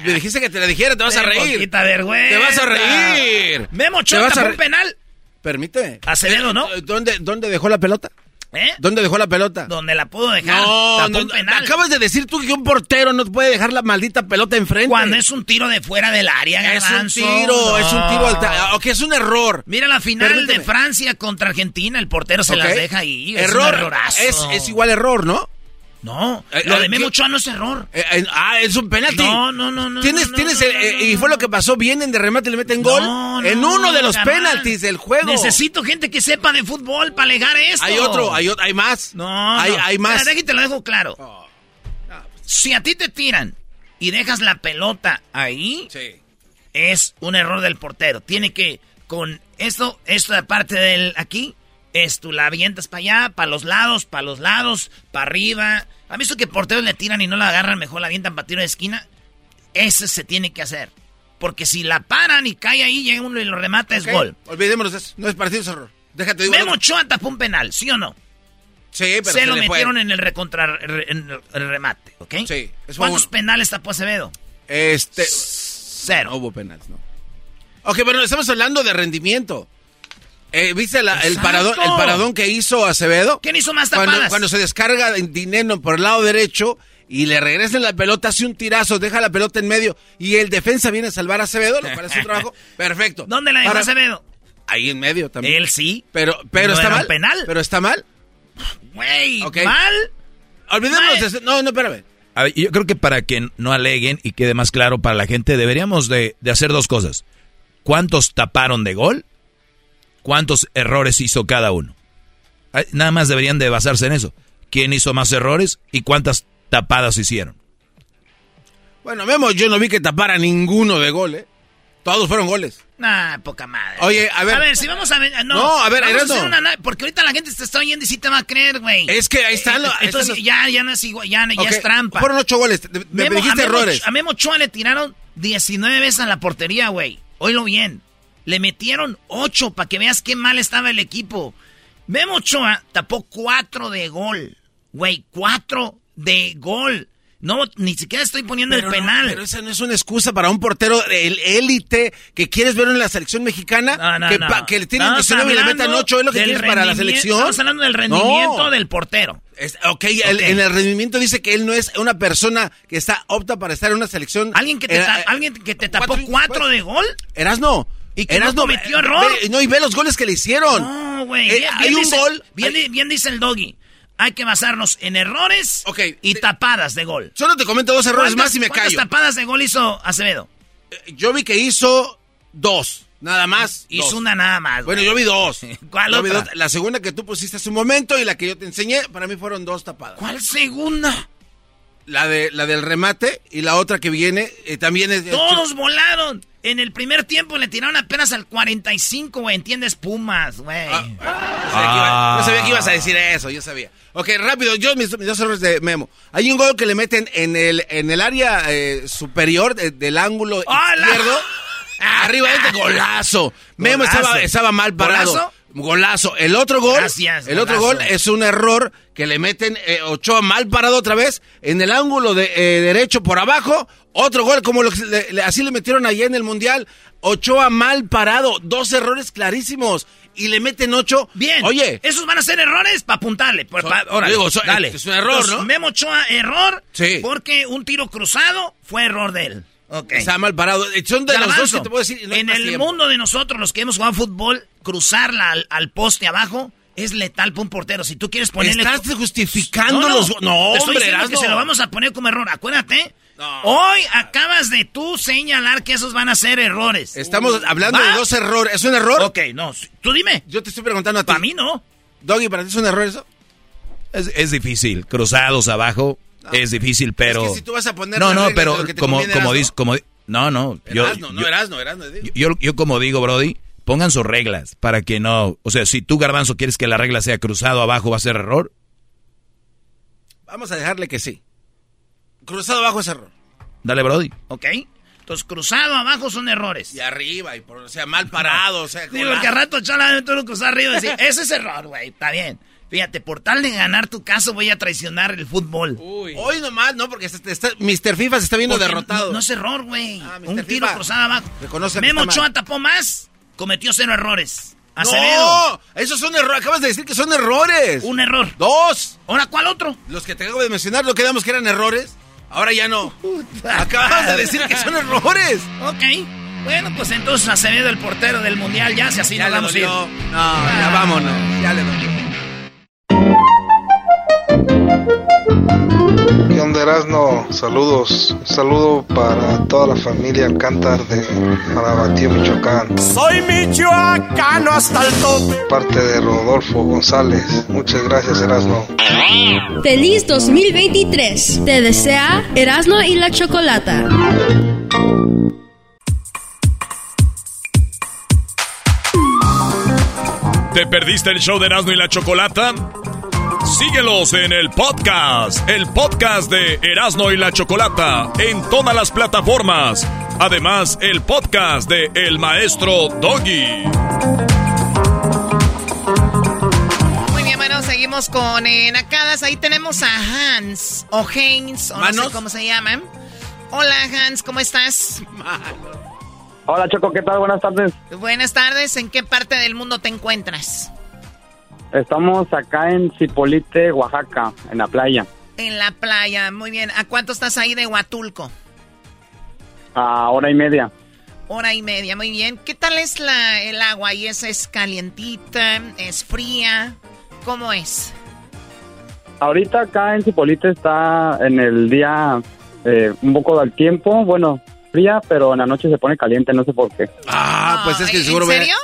Speaker 6: Me [LAUGHS] dijiste que te la dijera, te vas a reír.
Speaker 10: vergüenza.
Speaker 6: Te vas a reír.
Speaker 10: Memo
Speaker 6: Te
Speaker 10: Ochoa
Speaker 6: vas a
Speaker 10: tapó
Speaker 6: re-
Speaker 10: un penal.
Speaker 6: Permíteme.
Speaker 10: Acevedo, ¿no?
Speaker 6: Eh, ¿Dónde, ¿Dónde dejó la pelota?
Speaker 10: ¿Eh?
Speaker 6: ¿Dónde dejó la pelota?
Speaker 10: Donde la pudo dejar.
Speaker 6: No, no, no, acabas de decir tú que un portero no puede dejar la maldita pelota enfrente.
Speaker 10: Cuando es un tiro de fuera del área,
Speaker 6: Es un tiro, es un tiro al... Ta- Ok, es un error.
Speaker 10: Mira la final
Speaker 6: Permíteme.
Speaker 10: de Francia contra Argentina, el portero se
Speaker 6: Ok.
Speaker 10: las deja ahí. Es
Speaker 6: error.
Speaker 10: un errorazo.
Speaker 6: es, es igual error, ¿no?
Speaker 10: No,
Speaker 6: Eh,
Speaker 10: lo
Speaker 6: eh,
Speaker 10: de Memo. Ochoa no es error.
Speaker 6: Eh, ah, es un penalti.
Speaker 10: No, no, no, no.
Speaker 6: Tienes,
Speaker 10: no,
Speaker 6: tienes,
Speaker 10: no, no,
Speaker 6: y fue lo que pasó, vienen de remate y le meten gol
Speaker 10: No,
Speaker 6: en
Speaker 10: no,
Speaker 6: uno de los penaltis del juego.
Speaker 10: Necesito gente que sepa de fútbol para alegar esto.
Speaker 6: Hay otro, hay, otro, hay más.
Speaker 10: No,
Speaker 6: hay,
Speaker 10: no.
Speaker 6: hay más.
Speaker 10: Aquí te lo dejo claro. Si a ti te tiran y dejas la pelota ahí, es un error del portero. Tiene que, con esto, esto de parte del aquí, es tú la avientas para allá, para los lados, para los lados, para arriba. ¿Han visto que porteros le tiran y no la agarran? Mejor la avientan para tiro de esquina. Ese se tiene que hacer. Porque si la paran y cae ahí, llega uno y lo remata, es gol.
Speaker 6: Olvidémonos de eso. No es partido, es error. Déjate digo.
Speaker 10: Memo Ochoa tapó un penal, ¿sí o no?
Speaker 6: Sí, pero
Speaker 10: se lo
Speaker 6: le fue.
Speaker 10: metieron en el recontra re- en el remate, ¿ok?
Speaker 6: Sí, eso fue
Speaker 10: ¿Cuántos
Speaker 6: uno.
Speaker 10: penales tapó Acevedo?
Speaker 6: Este.
Speaker 10: Cero.
Speaker 6: No hubo penales, no. Ok, pero estamos hablando de rendimiento. Eh, ¿Viste la- el, paradón, el paradón que hizo Acevedo?
Speaker 10: ¿Quién hizo más
Speaker 6: Cuando,
Speaker 10: tapadas?
Speaker 6: cuando se descarga dinero por el lado derecho y le regresan la pelota, hace un tirazo, deja la pelota en medio y el defensa viene a salvar a Acevedo, lo cual es un trabajo [LAUGHS] perfecto.
Speaker 10: ¿Dónde la dejó
Speaker 6: Ahora,
Speaker 10: Acevedo?
Speaker 6: Ahí en medio también.
Speaker 10: Él sí.
Speaker 6: Pero, pero
Speaker 10: ¿No
Speaker 6: está mal.
Speaker 10: penal?
Speaker 6: Pero está mal.
Speaker 10: Güey,
Speaker 6: Ok.
Speaker 10: mal.
Speaker 6: Olvidémonos de No, no, espérame.
Speaker 4: A ver, yo creo que para que no aleguen y quede más claro para la gente, deberíamos de, de hacer dos cosas. ¿Cuántos taparon de gol? Cuántos errores hizo cada uno. Nada más deberían de basarse en eso. ¿Quién hizo más errores y cuántas tapadas hicieron?
Speaker 6: Bueno, Memo, yo no vi que tapara ninguno de gol, ¿eh? Todos fueron goles.
Speaker 28: Nah, poca madre.
Speaker 6: Oye, a ver.
Speaker 28: A ver, si vamos a ver. No,
Speaker 6: no a ver,
Speaker 28: vamos a hacer una, Porque ahorita la gente te está oyendo y sí te va a creer, güey.
Speaker 6: Es que ahí están.
Speaker 28: Eh, entonces ya, ya no es igual, ya, ya es trampa.
Speaker 6: Fueron ocho goles. Me, dijiste
Speaker 28: a
Speaker 6: errores.
Speaker 28: a Memo Ochoa le tiraron 19 veces a la portería, güey. Oílo bien. Le metieron ocho para que veas qué mal estaba el equipo. Memo Ochoa tapó cuatro de gol. Güey, cuatro de gol. No, ni siquiera estoy poniendo el penal.
Speaker 6: pero esa no es una excusa para un portero el élite que quieres ver en la selección mexicana.
Speaker 28: No, no,
Speaker 6: que, le tienen 19 y le metan 8. ¿Es lo que quieres para la selección?
Speaker 28: Estamos hablando del rendimiento del portero.
Speaker 6: ok, en el rendimiento dice que él no es una persona que está opta para estar en una selección.
Speaker 28: ¿Alguien que te,
Speaker 6: eh,
Speaker 28: ¿alguien que te tapó cuatro, de gol?
Speaker 6: Eras no.
Speaker 28: ¿Y que no cometió error?
Speaker 6: no, y ve los goles que le hicieron.
Speaker 28: No, güey.
Speaker 6: Eh, hay un gol.
Speaker 28: Bien, bien dice el doggy hay que basarnos en errores y tapadas de gol.
Speaker 6: Solo te comento dos errores más y me callo.
Speaker 28: ¿Cuántas tapadas de gol hizo Acevedo?
Speaker 6: Eh, yo vi que hizo dos, nada más.
Speaker 28: Hizo una nada más.
Speaker 6: Bueno, yo vi dos. [LAUGHS]
Speaker 28: ¿Cuál otra?
Speaker 6: La segunda que tú pusiste hace un momento y la que yo te enseñé, para mí fueron dos tapadas.
Speaker 28: ¿Cuál segunda?
Speaker 6: La, de, la del remate y la otra que viene eh, también es...
Speaker 28: Todos volaron. En el primer tiempo le tiraron apenas al 45, güey. ¿Entiendes? Pumas, güey.
Speaker 6: Ah, yo sabía que ibas a decir eso, yo sabía. Ok, rápido, yo mis, dos errores de Memo. Hay un gol que le meten en el, en el área eh, superior del ángulo izquierdo. [LAUGHS] Arriba este golazo. Memo estaba, estaba mal parado.
Speaker 28: ¿Golazo?
Speaker 6: Golazo. El otro gol.
Speaker 28: Gracias,
Speaker 6: el otro gol es un error que le meten eh, Ochoa mal parado otra vez en el ángulo de, eh, derecho por abajo. Otro gol como lo, le, así le metieron allá en el mundial. Ochoa mal parado. Dos errores clarísimos. Y le meten ocho.
Speaker 28: Bien.
Speaker 6: Oye.
Speaker 28: Esos van a ser errores para apuntarle.
Speaker 6: Son-
Speaker 28: pa- órale,
Speaker 6: digo,
Speaker 28: dale.
Speaker 6: es un error, ¿no?
Speaker 28: Memo Ochoa, error.
Speaker 6: Sí.
Speaker 28: Porque un tiro cruzado fue error de él. Ok.
Speaker 6: Está mal parado. Son de los dos que te puedo decir. no
Speaker 28: en el
Speaker 6: tiempo.
Speaker 28: mundo de nosotros, los que hemos jugado fútbol, cruzarla al, al poste abajo es letal para un portero. Si tú quieres ponerle...
Speaker 6: Estás justificando los... No,
Speaker 28: te estoy
Speaker 6: hombre,
Speaker 28: diciendo que
Speaker 6: Erasmo.
Speaker 28: se lo vamos a poner como error. Acuérdate. Hoy acabas de tú señalar que esos van a ser errores.
Speaker 6: Estamos hablando
Speaker 28: ¿Va?
Speaker 6: de dos errores. ¿Es un error?
Speaker 28: Ok, no. Tú dime.
Speaker 6: Yo te estoy preguntando a ti.
Speaker 28: Para mí no.
Speaker 6: Doggy, ¿para ti es un error eso?
Speaker 4: Es, es difícil. Cruzados abajo es difícil, pero...
Speaker 6: Es que si tú vas a poner
Speaker 4: no, no, pero como, como. Como, no, no. Yo,
Speaker 6: no
Speaker 4: yo-
Speaker 6: Erasmo, Erasmo, digo.
Speaker 4: yo, yo como digo, Brody, pongan sus reglas para que no... O sea, si tú, Garbanzo, quieres que la regla sea cruzado abajo, ¿va a ser error?
Speaker 6: Vamos a dejarle que sí. Cruzado abajo es error.
Speaker 4: Dale, Brody.
Speaker 28: Ok. Entonces, cruzado abajo son errores.
Speaker 6: Y arriba, y por, o sea, mal parado, o sea...
Speaker 28: Digo,
Speaker 6: golazo.
Speaker 28: porque al rato Chala tú lo cruzar arriba y decir, [LAUGHS] ese es error, güey. Está bien. Fíjate, por tal de ganar tu caso voy a traicionar el fútbol.
Speaker 6: Hoy nomás, no, porque está, está- Mr. FIFA se está viendo
Speaker 28: Porque
Speaker 6: derrotado.
Speaker 28: No, no es error, güey.
Speaker 6: Ah.
Speaker 28: Un tiro
Speaker 6: FIFA.
Speaker 28: cruzado abajo.
Speaker 6: Reconoce
Speaker 28: Memo. Ochoa tapó más, cometió cero errores.
Speaker 6: ¡No!
Speaker 28: Acevedo.
Speaker 6: Esos son errores. Acabas de decir que son errores.
Speaker 28: Un error.
Speaker 6: Dos.
Speaker 28: ¿Ahora cuál otro?
Speaker 6: Los que te acabo de mencionar, lo quedamos que eran errores. Ahora ya no. Acabas de decir que son errores.
Speaker 28: Ok. Bueno, pues entonces Acevedo, el portero del mundial, ya si así
Speaker 6: Ya
Speaker 28: nos
Speaker 6: le
Speaker 28: vamos a ir.
Speaker 6: dolió. No, ya vámonos. Ya le dolió.
Speaker 29: ¿Qué onda, Erasno? Saludos. Un saludo para toda la familia Alcántar de Marabatío, Michoacán.
Speaker 30: Soy michoacano hasta el tope.
Speaker 29: Parte de Rodolfo González. Muchas gracias, Erasno.
Speaker 2: Feliz 2023. Te desea Erasmo y la Chocolata.
Speaker 15: ¿Te perdiste el show de Erasmo y la Chocolata? Síguelos en el podcast, el podcast de Erasmo y la Chocolata, en todas las plataformas. Además, el podcast de El Maestro Doggy.
Speaker 10: Muy bien, bueno, seguimos con eh, Nacadas. Ahí tenemos a Hans o Haynes, o no sé cómo se llaman. Hola, Hans, ¿cómo estás?
Speaker 31: Hola Choco, ¿qué tal? Buenas tardes.
Speaker 10: Buenas tardes. ¿En qué parte del mundo te encuentras?
Speaker 31: Estamos acá en Cipolite, Oaxaca, en la playa.
Speaker 10: En la playa. Muy bien. ¿A cuánto estás ahí de Huatulco?
Speaker 31: A hora y media.
Speaker 10: Hora y media. Muy bien. ¿Qué tal es la, el agua? ¿Y esa es calientita? ¿Es fría? ¿Cómo es?
Speaker 31: Ahorita acá en Cipolite está en el día eh, un poco del tiempo, bueno, fría, pero en la noche se pone caliente, no sé por qué.
Speaker 6: Ah, pues es que
Speaker 10: ¿En
Speaker 6: ve-
Speaker 10: serio?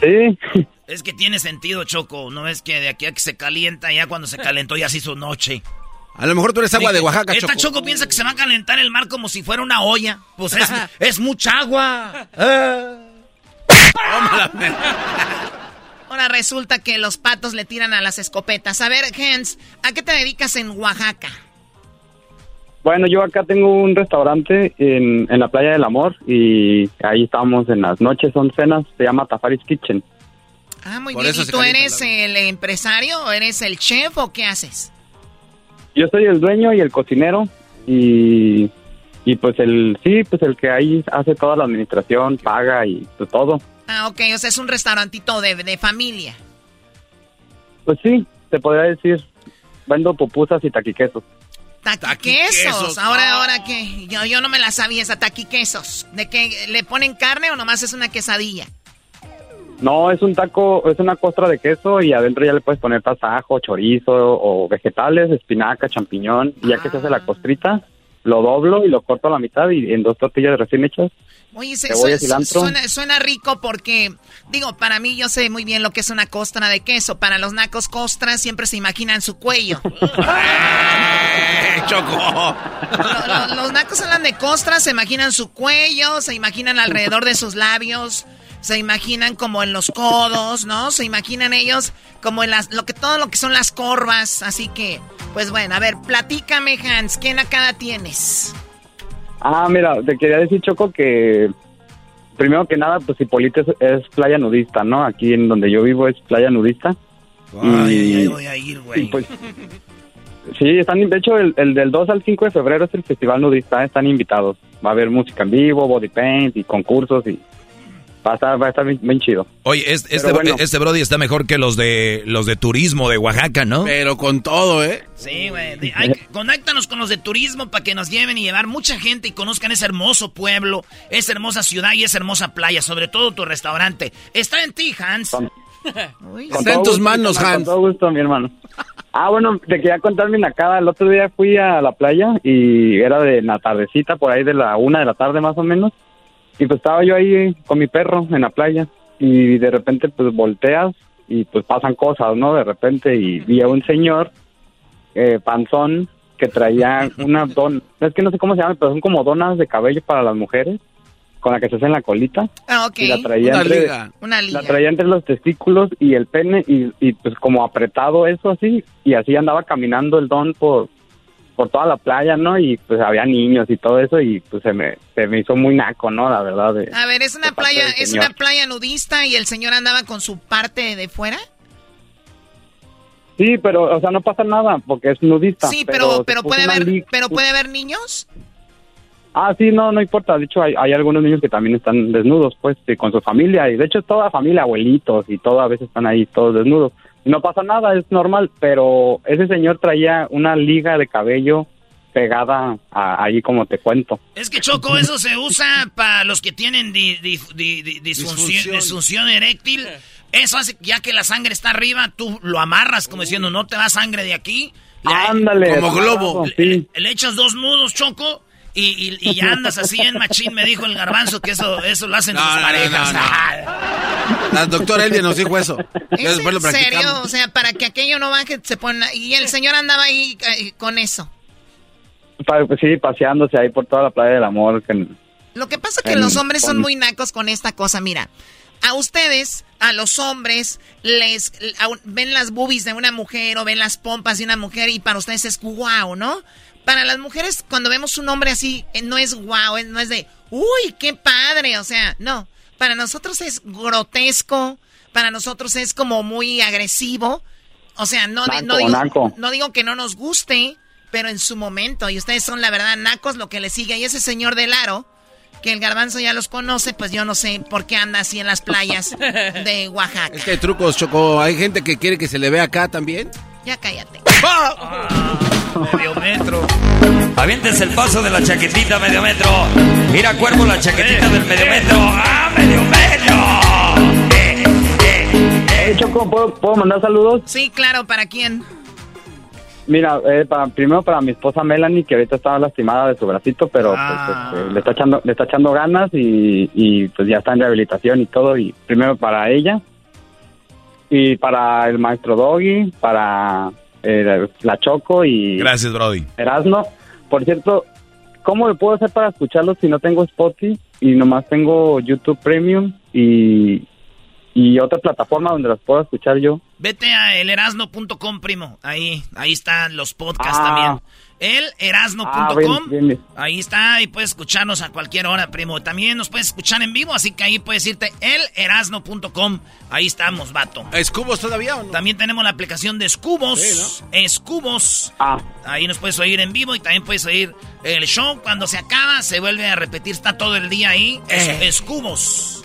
Speaker 31: Sí.
Speaker 4: Es que tiene sentido, Choco. No es que de aquí a que se calienta, ya cuando se calentó ya se hizo noche.
Speaker 6: A lo mejor tú eres agua de Oaxaca,
Speaker 4: Esta
Speaker 6: Choco.
Speaker 4: Choco piensa que se va a calentar el mar como si fuera una olla. Pues es, [LAUGHS] es mucha agua. [LAUGHS] Ah.
Speaker 10: Ahora resulta que los patos le tiran a las escopetas. A ver, Hans, ¿a qué te dedicas en Oaxaca?
Speaker 31: Bueno, yo acá tengo un restaurante en, en la playa del Amor y ahí estamos en las noches, son cenas, se llama Tafaris Kitchen.
Speaker 10: Ah, muy
Speaker 31: Por
Speaker 10: bien.
Speaker 31: eso
Speaker 10: ¿Y tú eres el empresario o eres el chef o qué haces?
Speaker 31: Yo soy el dueño y el cocinero y, y pues el, sí, pues el que ahí hace toda la administración, paga y pues todo.
Speaker 10: Ah, ok, o sea, es un restaurantito de, de familia.
Speaker 31: Pues sí, te podría decir, vendo pupusas y taquiquesos.
Speaker 10: Taquiquesos. Ahora, ahora que yo, yo no me la sabía esa taquiquesos. ¿De qué le ponen carne o nomás es una quesadilla?
Speaker 31: No, es un taco, es una costra de queso y adentro ya le puedes poner tasajo, chorizo o vegetales, espinaca, champiñón. Y ya que se hace la costrita, lo doblo y lo corto a la mitad y en dos tortillas recién hechas.
Speaker 10: Oye, se-
Speaker 31: Cebolla,
Speaker 10: su-
Speaker 31: cilantro.
Speaker 10: suena, suena rico porque, digo, para mí yo sé muy bien lo que es una costra de queso. Para los nacos costras siempre se imaginan su cuello. [LAUGHS] [LAUGHS]
Speaker 6: Choco.
Speaker 10: Lo- lo- los nacos hablan de costras, se imaginan su cuello, se imaginan alrededor de sus labios, se imaginan como en los codos, ¿no? Se imaginan ellos como en las, lo que, todo lo que son las corvas. Así que, pues bueno, a ver, platícame, Hans, ¿qué nacada tienes?
Speaker 31: Ah, mira, te quería decir, Choco, que primero que nada, pues Hipólito es, es playa nudista, ¿no? Aquí en donde yo vivo es playa nudista.
Speaker 4: Ay,
Speaker 31: y,
Speaker 4: ay, voy a ir, güey.
Speaker 31: pues, sí, están, de hecho, el, el del 2 al 5 de febrero es el festival nudista, están invitados. Va a haber música en vivo, body paint y concursos y va a estar, va a estar bien, bien chido.
Speaker 32: Oye, es- este,
Speaker 31: bueno.
Speaker 32: este Brody está mejor que los de los de turismo de Oaxaca, ¿no?
Speaker 6: Pero con todo, ¿eh?
Speaker 4: Sí, güey. Conéctanos con los de turismo para que nos lleven y llevar mucha gente y conozcan ese hermoso pueblo, esa hermosa ciudad y esa hermosa playa, sobre todo tu restaurante. Está en ti, Hans. [LAUGHS] Uy,
Speaker 31: Con todo gusto, carnal, Con todo gusto, mi hermano. Ah, bueno, te quería contar mi nacada. El otro día fui a la playa y era de la tardecita, por ahí de la una de la tarde más o menos. Y pues estaba yo ahí con mi perro en la playa y de repente pues volteas y pues pasan cosas, ¿no? De repente y vi a un señor eh, panzón que traía [LAUGHS] una don, es que no sé cómo se llama, pero son como donas de cabello para las mujeres con la que se hacen la colita.
Speaker 10: Ah, ok.
Speaker 31: Y la traía
Speaker 10: Una
Speaker 31: entre,
Speaker 10: liga. Una liga.
Speaker 31: La traía entre los testículos y el pene y, y, pues como apretado eso así y así andaba caminando el don por por toda la playa, ¿no? Y pues había niños y todo eso y pues se me se me hizo muy naco, ¿no? La verdad de
Speaker 10: A ver, es una playa, es
Speaker 31: señor.
Speaker 10: una playa nudista y el señor andaba con su parte de fuera.
Speaker 31: Sí, pero o sea, no pasa nada porque es nudista.
Speaker 10: Sí, pero pero puede haber, pero puede haber niños.
Speaker 31: Ah, sí, no, no importa. De hecho, hay, hay algunos niños que también están desnudos, pues, con su familia. Y de hecho, toda familia, abuelitos y todo, a veces están ahí todos desnudos. No pasa nada, es normal. Pero ese señor traía una liga de cabello pegada a- ahí, como te cuento.
Speaker 4: Es que Choco, eso se usa para los que tienen di- di- di- di- disfunción,
Speaker 6: Disfunción.
Speaker 4: eréctil. Eso hace, ya que la sangre está arriba, tú lo amarras como diciendo, no te va sangre de aquí. Le-
Speaker 31: Ándale, Como globo.
Speaker 4: Le, le echas dos nudos, Choco, y, y- y ya andas así en machín. Me dijo el garbanzo que eso, eso lo hacen
Speaker 6: No,
Speaker 4: parejas.
Speaker 6: no, no. [LAUGHS] La doctora Elia nos dijo eso. Ya
Speaker 10: ¿Es
Speaker 6: después lo
Speaker 10: en serio? O sea, para que aquello no baje, se pone... Y el señor andaba ahí eh, con eso.
Speaker 31: Pues sí, paseándose ahí por toda la playa del amor. que-
Speaker 10: Lo que pasa es que
Speaker 31: En-
Speaker 10: los hombres son muy nacos con esta cosa. Mira, a ustedes, a los hombres, les a- ven las boobies de una mujer o ven las pompas de una mujer y para ustedes es guau, ¿no? Para las mujeres, cuando vemos un hombre así, eh, no es guau, es- no es de, uy, qué padre, o sea, no. Para nosotros es grotesco, para nosotros es como muy agresivo. O sea, no, no, digo,
Speaker 31: naco.
Speaker 10: no digo que no nos guste, pero en su momento. Y ustedes son, la verdad, nacos lo que le sigue. Y ese señor del aro, que el garbanzo ya los conoce, pues yo no sé por qué anda así en las playas de [LAUGHS] Oaxaca.
Speaker 6: Es que hay trucos, Choco. Hay gente que quiere que se le vea acá también.
Speaker 10: Ya cállate.
Speaker 4: Medio metro.
Speaker 14: Avientes el paso de la chaquetita medio metro. Mira, cuervo, la chaquetita del medio metro. ¡Ah, medio metro!
Speaker 31: Oye, Choco, ¿puedo, ¿puedo mandar saludos?
Speaker 10: Sí, claro, ¿para quién?
Speaker 31: Mira, eh, para, primero para mi esposa Melanie, que ahorita estaba lastimada de su bracito, pero
Speaker 4: Ah.
Speaker 31: pues, este, le está echando, le está echando ganas y, y, pues ya está en rehabilitación y todo. Y primero para ella y para el maestro Doggy, para eh, la Choco y
Speaker 33: Gracias, Brody.
Speaker 31: Erasno. Por cierto, ¿cómo le puedo hacer para escucharlos si no tengo Spotify y nomás tengo YouTube Premium y, y otra plataforma donde las puedo escuchar yo?
Speaker 4: Vete a elerasno.com, primo. Ahí, ahí están los podcasts
Speaker 31: Ah.
Speaker 4: también. Elerasno.com.
Speaker 31: Ah.
Speaker 4: Ahí está y puedes escucharnos a cualquier hora, primo. También nos puedes escuchar en vivo, así que ahí puedes irte elerasno.com. Ahí estamos, vato.
Speaker 6: ¿Escubos todavía o no?
Speaker 4: También tenemos la aplicación de Escubos.
Speaker 6: Sí,
Speaker 4: Escubos.
Speaker 31: Ah.
Speaker 4: Ahí nos puedes oír en vivo y también puedes oír el show. Cuando se acaba, se vuelve a repetir. Está todo el día ahí. Es-
Speaker 31: Eh.
Speaker 4: Escubos.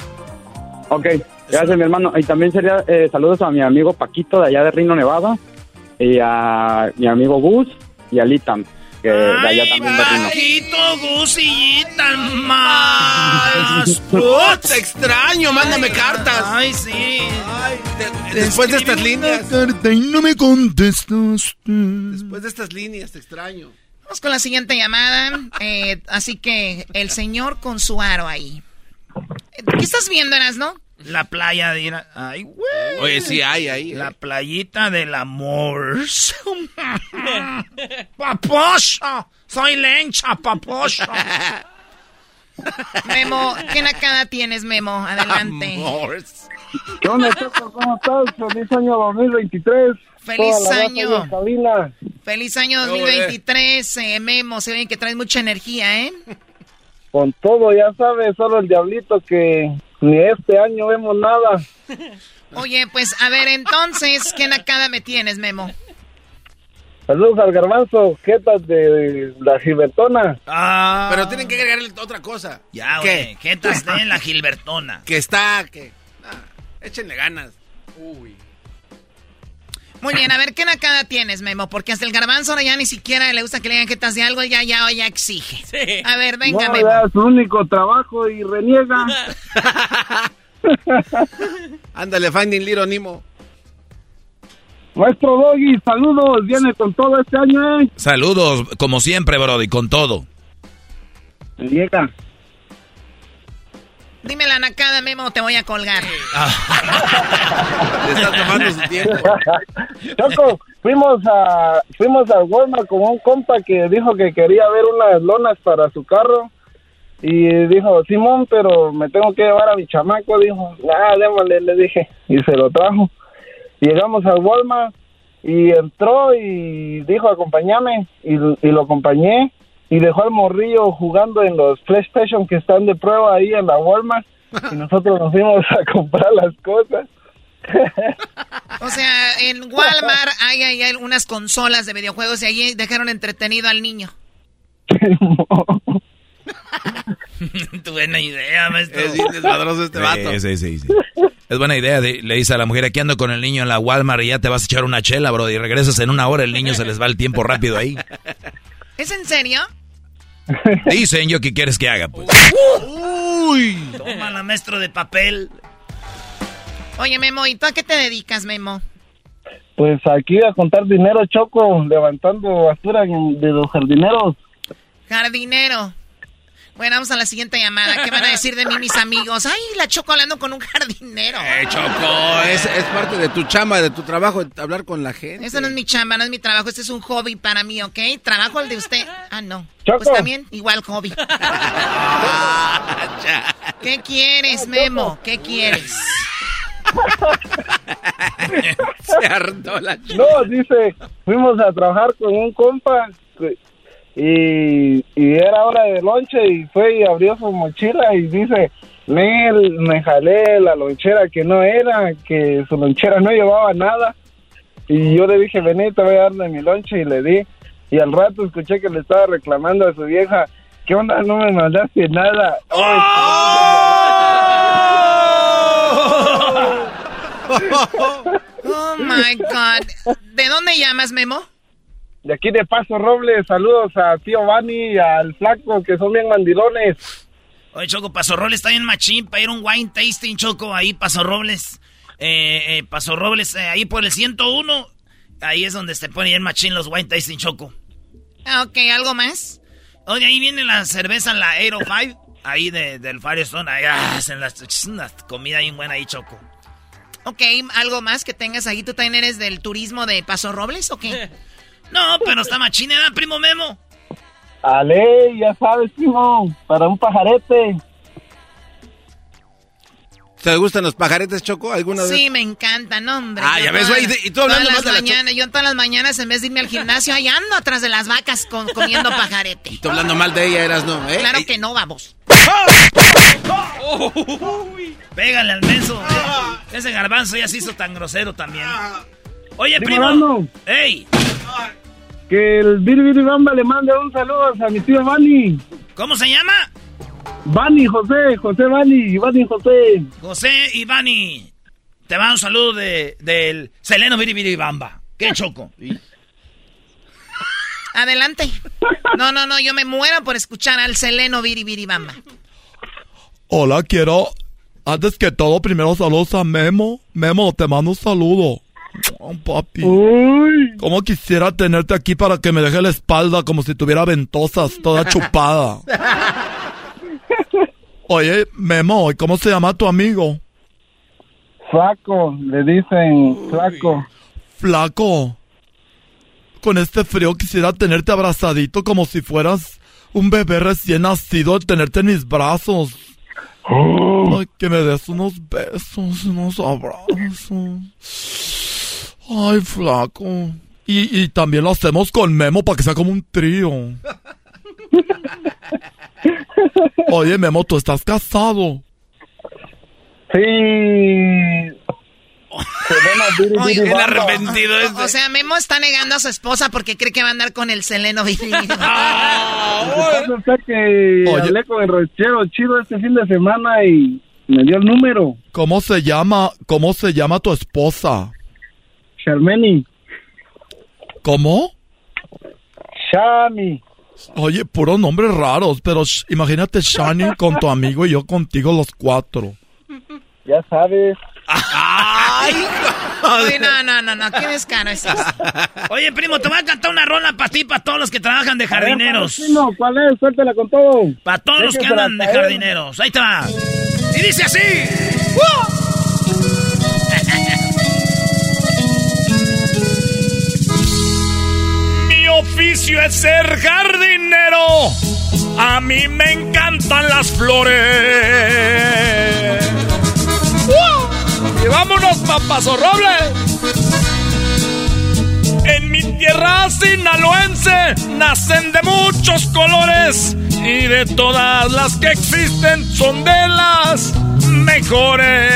Speaker 31: Ok, gracias mi hermano. Y también sería eh, saludos a mi amigo Paquito de allá de Rino, Nevada, y a mi amigo Gus y a Litam, que de allá también.
Speaker 4: Paquito, Gusillita, más. [LAUGHS]
Speaker 6: Te extraño, mándame cartas.
Speaker 4: Ay, sí.
Speaker 6: Después de estas líneas.
Speaker 25: carta y no me contestas.
Speaker 6: Después de estas líneas, te extraño.
Speaker 10: Vamos con la siguiente llamada. Eh, así que el señor con su aro ahí. ¿Qué estás viendo, Erasno?
Speaker 4: La playa de... Ira- Ay, güey.
Speaker 6: Oye, sí hay ahí.
Speaker 4: La playita del amor. [LAUGHS] paposo. Soy lencha, paposo.
Speaker 10: Memo, ¿qué nacada tienes, Memo? Adelante.
Speaker 34: ¿Qué onda, Choco? ¿Cómo estás? Feliz año 2023.
Speaker 10: Feliz año. Feliz año
Speaker 34: Qué
Speaker 10: 2023, eh, Memo. Se ve que traes mucha energía, ¿eh?
Speaker 34: Con todo, ya sabes, solo el diablito que ni este año vemos nada. [LAUGHS]
Speaker 10: Oye, pues a ver, entonces, ¿qué nacada me tienes, Memo?
Speaker 34: Saludos al garbanzo, jetas de la Gilbertona.
Speaker 4: Ah.
Speaker 6: Pero tienen que agregarle otra cosa.
Speaker 4: Ya,
Speaker 6: ¿Qué?
Speaker 4: güey. ¿Qué estás de la [LAUGHS] Gilbertona?
Speaker 6: Que está, que... ah, échenle ganas. Uy.
Speaker 10: Muy bien, a ver, ¿qué nacada tienes, Memo? Porque hasta el garbanzo ahora ya ni siquiera le gusta que le digan que estás de algo, ya, ya, ya exige. A ver, venga,
Speaker 34: no,
Speaker 10: Memo.
Speaker 34: es su único trabajo y reniega. [LAUGHS]
Speaker 6: Ándale, Finding Little Nemo.
Speaker 34: Maestro Doggy, saludos, viene con todo este año, ¿eh?
Speaker 33: Saludos, como siempre, Brody, con todo.
Speaker 34: Llega.
Speaker 10: Dime la nacada, Memo, te voy a colgar.
Speaker 6: Le [LAUGHS] está tomando su tiempo. [LAUGHS]
Speaker 34: Choco, fuimos a fuimos al Walmart con un compa que dijo que quería ver unas lonas para su carro y dijo, Simón, pero me tengo que llevar a mi chamaco, dijo, ah, démosle, le dije, y se lo trajo. Llegamos al Walmart y entró y dijo, acompáñame, y, y lo acompañé y dejó al morrillo jugando en los PlayStation que están de prueba ahí en la Walmart y [LAUGHS] nosotros nos fuimos a comprar las cosas.
Speaker 10: O sea, en Walmart hay, hay, hay unas consolas de videojuegos y allí dejaron entretenido al niño. [LAUGHS]
Speaker 4: Tu buena idea, maestro.
Speaker 6: Es desmadroso este vato.
Speaker 33: Sí, sí, sí, sí. Es buena idea. de- le dice a la mujer, aquí ando con el niño en la Walmart y ya te vas a echar una chela, bro. Y regresas en una hora, el niño se les va el tiempo rápido ahí. [LAUGHS]
Speaker 10: ¿Es en serio? [LAUGHS]
Speaker 33: Dicen yo, ¿qué quieres que haga? Pues?
Speaker 4: Uy. Toma la maestro de papel.
Speaker 10: Oye, Memo, ¿y tú a qué te dedicas, Memo?
Speaker 34: Pues aquí a contar dinero, Choco, levantando basura de los jardineros.
Speaker 10: Jardinero. Bueno, vamos a la siguiente llamada. ¿Qué van a decir de mí mis amigos? Ay, la choco hablando con un jardinero.
Speaker 6: Eh, Choco, es, es parte de tu chamba, de tu trabajo, hablar con la gente.
Speaker 10: Eso no es mi chamba, no es mi trabajo. Este es un hobby para mí, ¿ok? Trabajo el de usted. Ah, no.
Speaker 34: Choco.
Speaker 10: Pues también, igual hobby. [LAUGHS] ¿Qué quieres, Memo? ¿Qué quieres? [LAUGHS]
Speaker 6: Se hartó la
Speaker 34: No, dice, fuimos a trabajar con un compa y, y era hora de lonche y fue y abrió su mochila y dice, Nel, me jalé la lonchera que no era, que su lonchera no llevaba nada. Y yo le dije, vení, te voy a dar de mi lonche y le di. Y al rato escuché que le estaba reclamando a su vieja, ¿qué onda? No me mandaste nada.
Speaker 10: Oh [LAUGHS] my God. ¿De dónde llamas, Memo?
Speaker 34: De aquí de Paso Robles, saludos a tío Bani y al flaco que son bien mandilones.
Speaker 4: Oye, Choco, Paso Robles está bien machín para ir a un wine tasting, Choco, ahí Paso Robles. Eh, eh, Paso Robles, eh, ahí por el 101. Ahí es donde se ponen el machín los White Tasting Choco.
Speaker 10: Ah, ok, ¿algo más?
Speaker 4: Oye, ahí viene la cerveza, la 805, ahí de, del Firestone. Ahí hacen las, una comida bien buena ahí, Choco.
Speaker 10: Ok, ¿algo más que tengas ahí? ¿Tú también eres del turismo de Paso Robles o qué? [LAUGHS]
Speaker 4: no, pero está machín, ¿era primo Memo?
Speaker 34: Ale, ya sabes, primo, para un pajarete.
Speaker 6: ¿Te gustan los pajaretes, Choco? ¿Alguna vez?
Speaker 10: Sí, me encantan, hombre.
Speaker 6: Ah, ya ves, güey. Y tú hablando
Speaker 10: todas
Speaker 6: más
Speaker 10: las
Speaker 6: de la
Speaker 10: mañanas, Yo todas las mañanas, en vez de irme al gimnasio, ahí ando atrás de las vacas con, comiendo pajarete.
Speaker 6: Y tú hablando mal de ella, eras no, ¿eh?
Speaker 10: Claro que no, vamos.
Speaker 4: Pégale al menso. Ese garbanzo ya se hizo tan grosero también. Oye, primo. ¡Ey!
Speaker 34: Que el Biri Bamba le mande un saludo a mi tío Bani.
Speaker 4: ¿Cómo se llama?
Speaker 34: Bani José, José Bani, Bani José.
Speaker 4: José y Bani. Te va un saludo de, del Seleno Biri Bamba. ¿Qué choco? [LAUGHS]
Speaker 10: Adelante. No, no, no, yo me muero por escuchar al Seleno Biri Bamba.
Speaker 35: Hola, quiero, antes que todo, primero saludos a Memo. Memo, te mando un saludo. Oh, papi.
Speaker 34: Uy.
Speaker 35: ¿Cómo quisiera tenerte aquí para que me deje la espalda como si tuviera ventosas, toda [LAUGHS] chupada? Oye, Memo, ¿y cómo se llama tu amigo?
Speaker 34: Flaco, le dicen flaco.
Speaker 35: Flaco. Con este frío quisiera tenerte abrazadito como si fueras un bebé recién nacido, tenerte en mis brazos.
Speaker 34: Oh.
Speaker 35: Ay, que me des unos besos, unos abrazos. Ay, flaco. Y, y también lo hacemos con Memo para que sea como un trío. [LAUGHS] Oye, Memo, tú estás casado.
Speaker 34: Sí.
Speaker 10: Oye,
Speaker 4: el arrepentido este.
Speaker 10: O sea, Memo está negando a su esposa porque cree que va a andar con el Seleno [LAUGHS]
Speaker 34: Ah, Lo que hablé con el rochero chido este fin de semana y me dio el número.
Speaker 35: ¿Cómo se llama, cómo se llama tu esposa?
Speaker 34: Charmeni.
Speaker 35: ¿Cómo?
Speaker 34: Shani.
Speaker 35: Oye, puros nombres raros, pero sh- imagínate Shani con tu amigo y yo contigo los cuatro.
Speaker 34: Ya sabes.
Speaker 10: Uy, no, no, no, no, qué descaro es eso.
Speaker 4: Oye, primo, te voy a cantar una rola para ti, para todos los que trabajan de jardineros.
Speaker 34: No, ¿cuál es? Suéltala con todo.
Speaker 4: Para todos los que andan de jardineros. Ahí te va. Y dice así.
Speaker 25: Mi oficio es ser jardinero. A mí me encantan las flores. ¡Uh! Y vámonos, Robles. En mi tierra sinaloense nacen de muchos colores y de todas las que existen son de las mejores.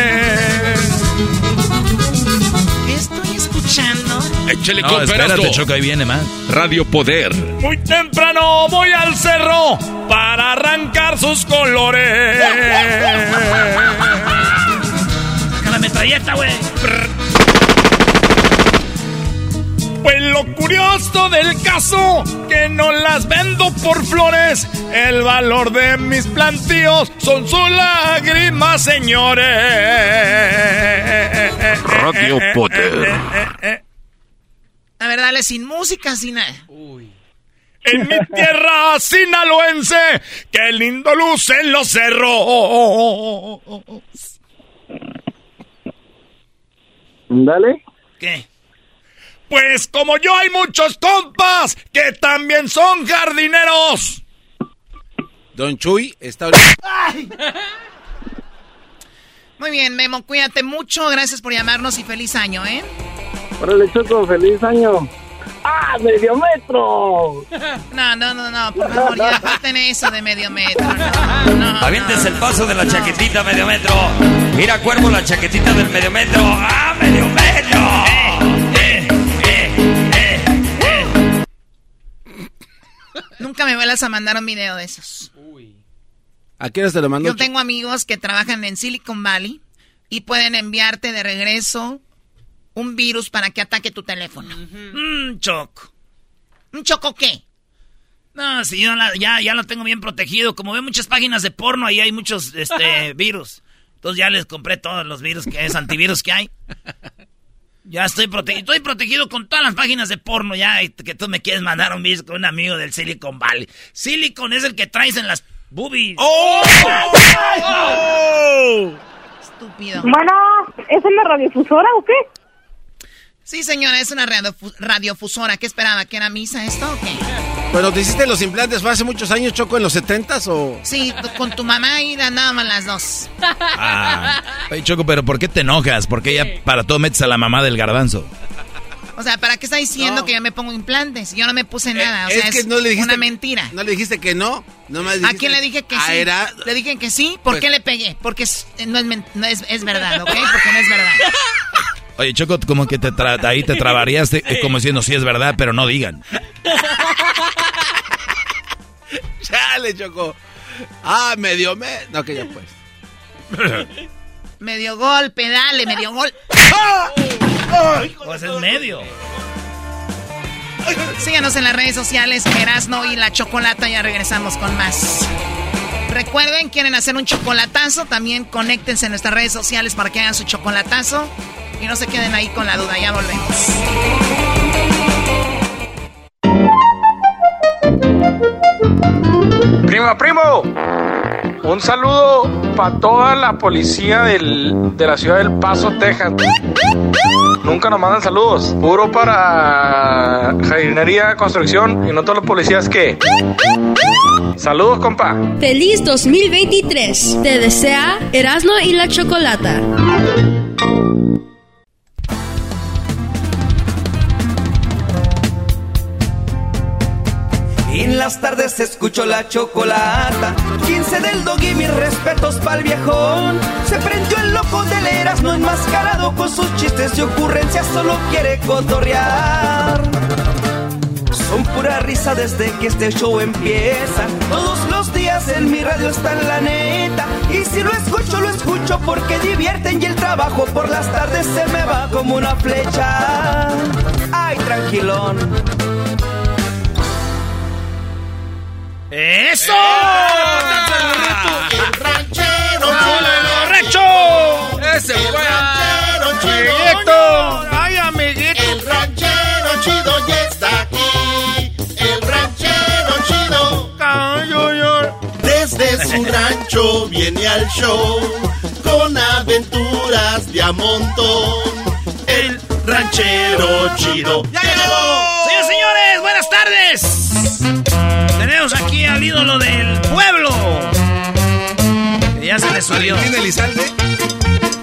Speaker 36: Échale
Speaker 35: No,
Speaker 36: con
Speaker 35: espérate. Choco, ahí viene más.
Speaker 36: Radio Poder.
Speaker 25: Muy temprano voy al cerro para arrancar sus colores.
Speaker 4: Saca la metralleta, güey.
Speaker 25: Pues lo curioso del caso, que no las vendo por flores. El valor de mis plantíos son sus lágrimas, señores.
Speaker 36: Radio Poder.
Speaker 10: A ver, dale, sin música, sin nada.
Speaker 25: En mi [LAUGHS] tierra sinaloense, qué lindo lucen los cerros.
Speaker 34: Dale.
Speaker 4: ¿Qué?
Speaker 25: Pues como yo hay muchos compas que también son jardineros.
Speaker 6: Don Chuy está...
Speaker 10: Muy bien, Memo, cuídate mucho. Gracias por llamarnos y feliz año, ¿eh?
Speaker 34: Órale, Choco, feliz año. ¡Ah, medio metro! [LAUGHS]
Speaker 10: No, no, no, no, por favor, ya corten eso de medio metro. No, no,
Speaker 14: Avientes el paso de la chaquetita medio metro. Mira, cuervo, la chaquetita del medio metro. ¡Ah, medio metro!
Speaker 10: Nunca me vuelvas a mandar un video de esos.
Speaker 6: ¿A qué hora se lo mandó?
Speaker 10: Yo tengo amigos que trabajan en Silicon Valley y pueden enviarte de regreso un virus para que ataque tu teléfono.
Speaker 4: Mmm, choco.
Speaker 10: ¿Un choco qué?
Speaker 4: No, si yo la- ya, ya lo tengo bien protegido. Como veo muchas páginas de porno, ahí hay muchos este, [LAUGHS] virus. Entonces ya les compré todos los virus que es antivirus que hay. Ya estoy protegido. Estoy protegido con todas las páginas de porno ya que tú me quieres mandar un bis con un amigo del Silicon Valley. Silicon es el que traes en las boobies. ¡Oh!
Speaker 10: ¡Oh! Estúpido.
Speaker 9: Bueno, ¿es en la radiofusora o qué?
Speaker 10: Sí, señora, es una radiofusora. ¿Qué esperaba? ¿Que era misa esto o qué?
Speaker 6: ¿Pero te hiciste los implantes fue hace muchos años, Choco, en los setentas o...?
Speaker 10: Sí, con tu mamá y nada más las dos.
Speaker 5: Ah. Oye, Choco, ¿pero por qué te enojas? Porque ella para todo metes a la mamá del garbanzo.
Speaker 10: O sea, ¿para qué está diciendo que yo me pongo implantes? Yo no me puse nada. O sea, es, que no le dijiste, una mentira.
Speaker 6: ¿No le dijiste que no? no
Speaker 10: me ¿A quién le dije que sí? Era... Le dije que sí. ¿Por pues qué le pegué? Porque no, es, es verdad, ¿ok? Porque no es verdad. [LAUGHS]
Speaker 5: Oye, Choco, como que te ahí te trabarías como diciendo, sí es verdad, pero no digan. [LAUGHS]
Speaker 6: Chale, Choco. Ah, medio me... No, que ya pues.
Speaker 10: medio golpe, dale, medio gol.
Speaker 4: Pues es medio.
Speaker 10: Síganos en las redes sociales, Erasno y la Chocolata, ya regresamos con más. Recuerden, quieren hacer un chocolatazo, también conéctense en nuestras redes sociales para que hagan su chocolatazo. Y no se queden ahí con la duda, ya volvemos.
Speaker 37: Primo, primo, un saludo para toda la policía del, de la ciudad del Paso, Texas. Nunca nos mandan saludos. Puro para jardinería, construcción y no todos los policías que. Saludos, compa.
Speaker 2: Feliz 2023. Te desea Erasmo y la Chocolata.
Speaker 38: Las tardes escucho la chocolata. 15 del dog y mis respetos pa'l viejón. Se prendió el loco del Erasmo enmascarado con sus chistes y ocurrencias, solo quiere cotorrear. Son pura risa desde que este show empieza. Todos los días en mi radio está en la neta. Y si lo escucho, lo escucho porque divierten y el trabajo por las tardes se me va como una flecha. Ay, tranquilón
Speaker 4: ¡Eso!
Speaker 39: ¡El ranchero
Speaker 4: chido!
Speaker 39: ¡Ese fue! ranchero chido!
Speaker 4: ¡Ay, amiguito!
Speaker 39: El ranchero chido ya está aquí. El ranchero chido. Desde su rancho viene al show con aventuras de a montón. El ranchero chido.
Speaker 4: ¡Ya llegó! Señores, señores, buenas tardes. Tenemos aquí al ídolo del pueblo. Que ya se le subió.
Speaker 6: ¿Valentín Elizalde?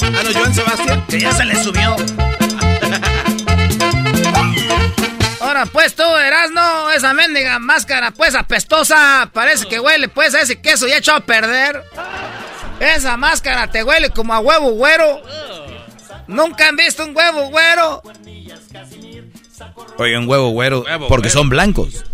Speaker 6: Ah, no, Joan Sebastián.
Speaker 4: Que ya se le subió. Ahora pues tú, Erasno, esa mendiga máscara pues apestosa. Parece que huele pues a ese queso ya echado a perder. Esa máscara te huele como a huevo güero. Nunca han visto un huevo güero.
Speaker 5: Oye, un huevo güero, porque son blancos.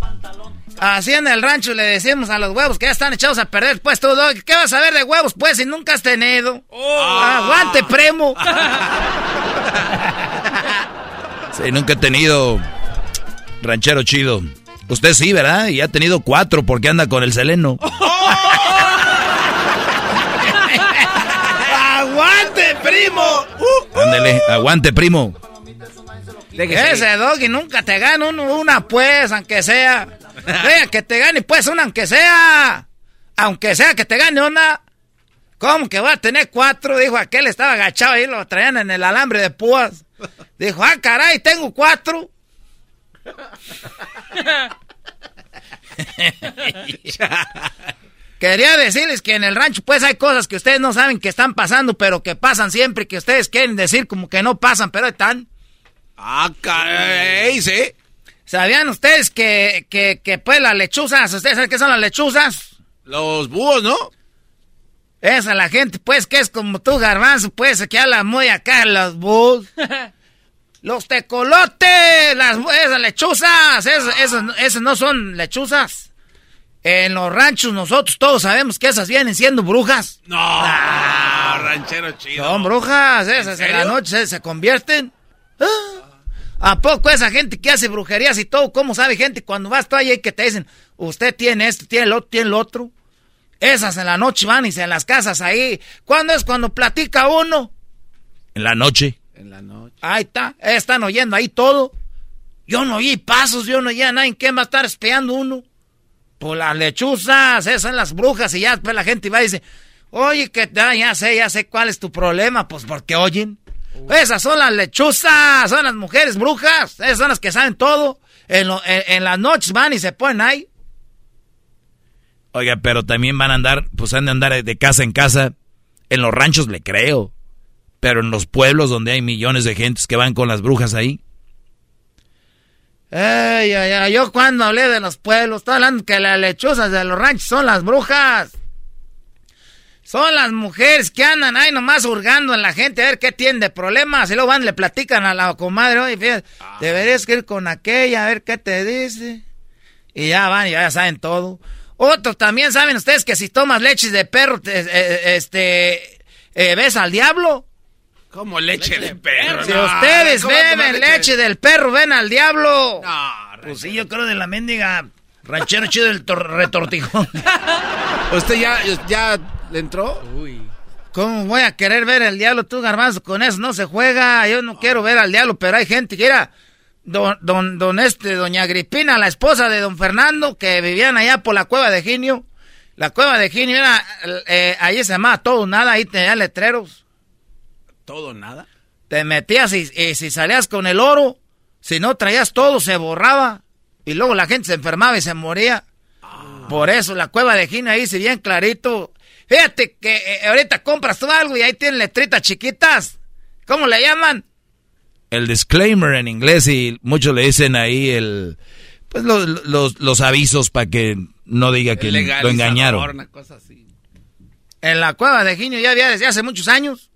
Speaker 4: Así en el rancho le decimos a los huevos que ya están echados a perder. Pues tú, ¿qué vas a ver de huevos? Pues si nunca has tenido. Oh. Aguante, primo. [LAUGHS]
Speaker 5: sí, nunca he tenido ranchero chido. Usted sí, ¿verdad? Y ha tenido cuatro porque anda con el seleno. [LAUGHS]
Speaker 4: ¡Aguante, primo!
Speaker 5: Ándele, aguante, primo.
Speaker 4: Ese doggy nunca te gana una, pues, aunque sea. Vea, que te gane pues una, aunque sea. Aunque sea que te gane una. ¿Cómo que va a tener cuatro? Dijo aquel, estaba agachado ahí, lo traían en el alambre de púas. Dijo, ah, caray, tengo cuatro. [LAUGHS] Quería decirles que en el rancho pues hay cosas que ustedes no saben que están pasando, pero que pasan siempre, que ustedes quieren decir como que no pasan, pero están.
Speaker 6: Ah, caray, sí.
Speaker 4: ¿Sabían ustedes que, que, que, pues las lechuzas, ustedes saben qué son las lechuzas?
Speaker 6: Los búhos, ¿no?
Speaker 4: Esa la gente, pues, que es como tú, garbanzo, pues, que habla muy acá, los búhos. [LAUGHS] los tecolotes, las esas lechuzas, esas, no son lechuzas. En los ranchos nosotros todos sabemos que esas vienen siendo brujas.
Speaker 6: No, ranchero chido.
Speaker 4: Son brujas, esas en, la noche se, convierten. ¿Ah? ¿A poco esa gente que hace brujerías y todo? ¿Cómo sabe gente cuando vas tú ahí que te dicen, usted tiene esto, tiene lo otro, tiene lo otro? Esas en la noche van y se en las casas ahí. ¿Cuándo es cuando platica uno?
Speaker 5: En la noche.
Speaker 6: En la noche.
Speaker 10: Ahí está, están oyendo ahí todo. Yo no oí pasos, yo no oí a nadie. ¿Quién va a estar espiando uno? Pues las lechuzas, esas son las brujas. Y ya después la gente va y dice, oye, que ah, ya sé, ya sé cuál es tu problema. Pues porque oyen. Esas son las lechuzas, son las mujeres brujas. Esas son las que saben todo. En, en las noches van y se ponen ahí.
Speaker 4: Oiga, pero también van a andar, pues han de andar de casa en casa. En los ranchos le creo. Pero en los pueblos donde hay millones de gentes que van con las brujas ahí.
Speaker 10: Ey, ay, ay, yo cuando hablé de los pueblos, estaba hablando que las lechuzas de los ranchos son las brujas. Son las mujeres que andan ahí nomás hurgando en la gente a ver qué tienen de problemas. Y luego van y le platican a la comadre, oye, fíjate, deberías ir con aquella a ver qué te dice. Y ya van y ya saben todo. Otros también saben ustedes que si tomas leches de perro, eh, este, eh, ves al diablo.
Speaker 6: ¿Cómo leche, de perro?
Speaker 10: Si ustedes beben leche del perro, ven al diablo. No, pues sí, yo creo de la mendiga ranchero chido del retortijón. [LAUGHS]
Speaker 6: ¿Usted ya, ya le entró? Uy.
Speaker 10: ¿Cómo voy a querer ver al diablo tú, garbanzo? Con eso no se juega. Yo no quiero ver al diablo, pero hay gente que era don, don, don este, doña Agripina, la esposa de don Fernando, que vivían allá por la cueva de Ginio. La cueva de Ginio era, eh, ahí se llamaba todo nada, ahí tenía letreros.
Speaker 6: ¿Todo nada?
Speaker 10: Te metías y, si salías con el oro, si no traías todo, se borraba. Y luego la gente se enfermaba y se moría. Ah. Por eso la cueva de Ginio ahí, si bien clarito. Fíjate que eh, ahorita compras tú algo y ahí tienen letritas chiquitas. ¿Cómo le llaman?
Speaker 4: el disclaimer en inglés y muchos le dicen ahí el pues los, los, avisos para que no diga que lo engañaron.
Speaker 10: En la cueva de Ginio ya había desde hace muchos años.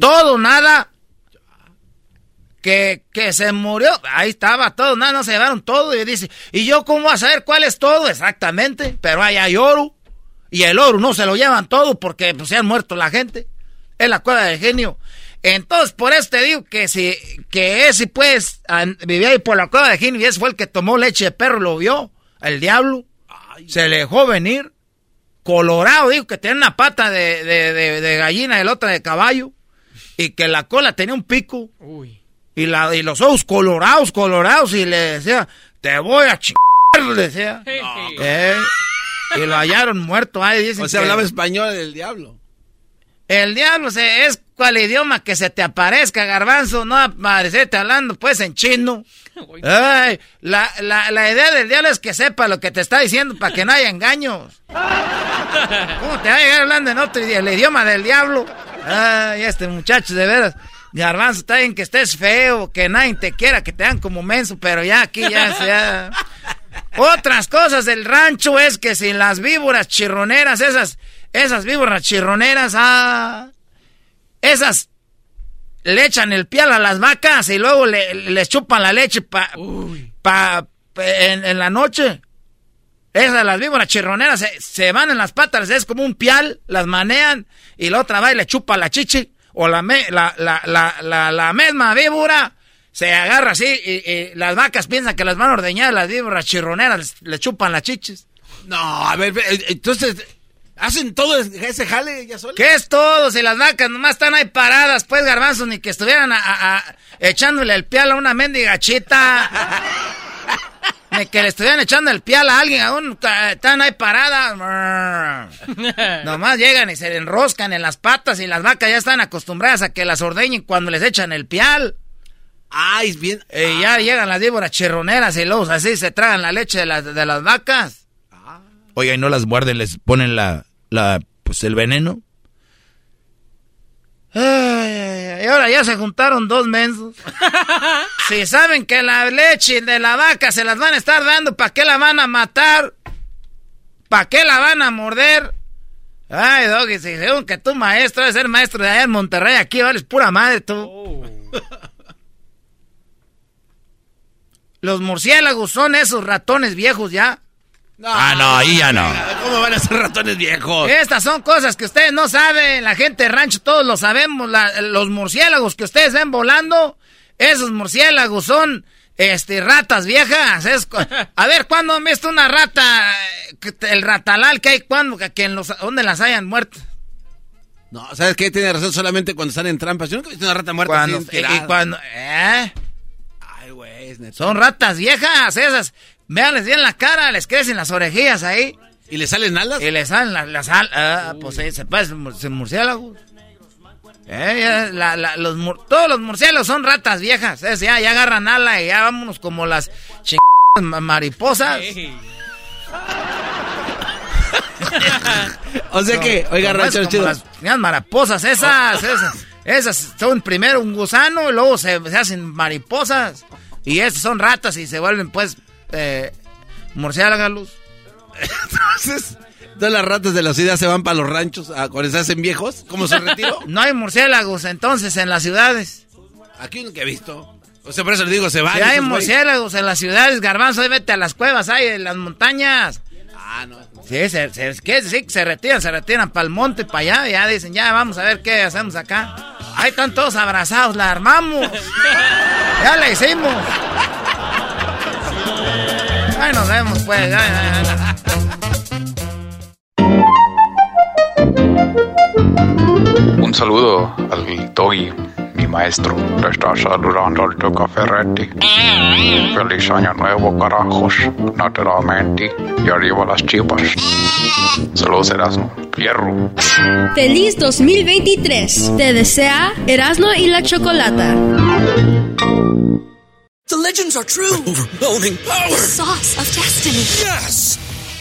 Speaker 10: Todo, nada. Que, que se murió. Ahí estaba todo, nada, no se llevaron todo. Y dice, ¿y yo cómo voy a saber cuál es todo? Exactamente. Pero ahí hay oro. Y el oro no se lo llevan todo porque pues, se han muerto la gente. En la cueva de Genio. Entonces, por eso te digo que si, que ese pues, vivía ahí por la cueva de Gin y ese fue el que tomó leche de perro, lo vio, el diablo. Se le dejó venir. Colorado, digo, que tenía una pata de, de, gallina y la otra de caballo. Y que la cola tenía un pico. Y, la, y los ojos colorados, colorados. Y le decía, te voy a chingar, le decía. [LAUGHS] Eh, [LAUGHS] y lo hallaron muerto. Ahí
Speaker 6: o sea, hablaba español el diablo.
Speaker 10: El diablo se, es cual idioma que se te aparezca, garbanzo, no aparecerte hablando pues en chino. Ay, la, la, la, idea del diablo es que sepa lo que te está diciendo para que no haya engaños. ¿Cómo te va a llegar hablando en otro idioma, el idioma del diablo? Ay, este muchacho de veras. Garbanzo, está bien que estés feo, que nadie te quiera, que te dan como menso, pero ya aquí ya se... Otras cosas del rancho es que sin las víboras chirroneras, esas esas víboras chirroneras, ah, esas le echan el pial a las vacas y luego le, les chupan la leche pa, pa, en, la noche. Esas, las víboras chirroneras, se, van en las patas, es como un pial, las manean y la otra va y le chupa la chichi. O la, la, la, la, la, misma víbora se agarra así y, las vacas piensan que las van a ordeñar, las víboras chirroneras le chupan las chichis.
Speaker 6: No, a ver, entonces ¿Hacen todo ese jale ya solo?
Speaker 10: ¿Qué es todo? Si las vacas nomás están ahí paradas, pues garbanzo, ni que estuvieran echándole el pial a una mendiga chita. ni que le estuvieran echando el pial a alguien, aún están ahí paradas. [LAUGHS] nomás llegan y se enroscan en las patas y las vacas ya están acostumbradas a que las ordeñen cuando les echan el pial.
Speaker 6: Ay, es bien.
Speaker 10: Y ya llegan las víboras chirroneras y luego así se tragan la leche de las, de las vacas.
Speaker 4: Oiga, y no las guarden, les ponen la, la, pues el veneno.
Speaker 10: Ay, y ahora ya se juntaron dos mensos. [LAUGHS] si saben que la leche de la vaca se las van a estar dando, ¿para qué la van a matar? ¿Para qué la van a morder? Ay, Doggy, si según que tú maestro de ser maestro de allá en Monterrey, aquí vales pura madre tú. Oh. Los murciélagos son esos ratones viejos ya
Speaker 4: ah, no, ahí ya no.
Speaker 6: ¿Cómo van a ser ratones viejos?
Speaker 10: Estas son cosas que ustedes no saben. La gente de rancho, todos lo sabemos. los murciélagos que ustedes ven volando, esos murciélagos son este, ratas viejas. [LAUGHS] a ver, ¿cuándo han visto una rata? El ratalal que hay, ¿cuándo? Que en los, ¿Dónde las hayan muerto?
Speaker 6: No, ¿sabes qué? Tiene razón solamente cuando están en trampas. Yo nunca he visto una rata muerta
Speaker 10: Cuando,
Speaker 6: así
Speaker 10: y, y
Speaker 6: tirada.
Speaker 10: cuando, ¿eh?
Speaker 6: Güey, es neta.
Speaker 10: Son ratas viejas esas. Veanles bien la cara, les crecen las orejillas ahí.
Speaker 6: ¿Y le salen alas?
Speaker 10: Y le salen las, las alas. Ah, pues sí, se parecen murciélagos. Eh, ya, la- la- los mur- todos los murciélagos son ratas viejas. Es, ya, ya agarran ala y ya vámonos como las chingadas mariposas. [LAUGHS]
Speaker 6: O sea que, oiga, chido.
Speaker 10: Las mariposas, esas, esas. Esas son primero un gusano y luego se, se hacen mariposas. Y esas son ratas y se vuelven, pues, eh, murciélagos.
Speaker 6: Entonces, todas las ratas de la ciudad se van para los ranchos a, cuando se hacen viejos. ¿Cómo se retiró? [LAUGHS]
Speaker 10: No hay murciélagos entonces en las ciudades.
Speaker 6: Aquí nunca he visto. O sea, por eso le digo, se van.
Speaker 10: Si hay murciélagos en las ciudades, garbanzo, vete a las cuevas, hay en las montañas.
Speaker 6: Ah, no.
Speaker 10: Sí, se, se, ¿qué? sí, se retiran, se retiran para el monte, para allá, ya dicen, ya vamos a ver qué hacemos acá. Ahí están todos abrazados, la armamos. Ya la hicimos. Ahí nos vemos, pues.
Speaker 36: Un saludo al Doggy, mi maestro. Te está saludando al Tuca Ferretti. Feliz año nuevo, carajos. Naturalmente. Y arriba las chivas. Saludos, Erasmo. Fierro.
Speaker 2: Feliz 2023. Te desea Erasno y la Chocolata.
Speaker 19: The legends are true. overwhelming power! The sauce of destiny. Yes!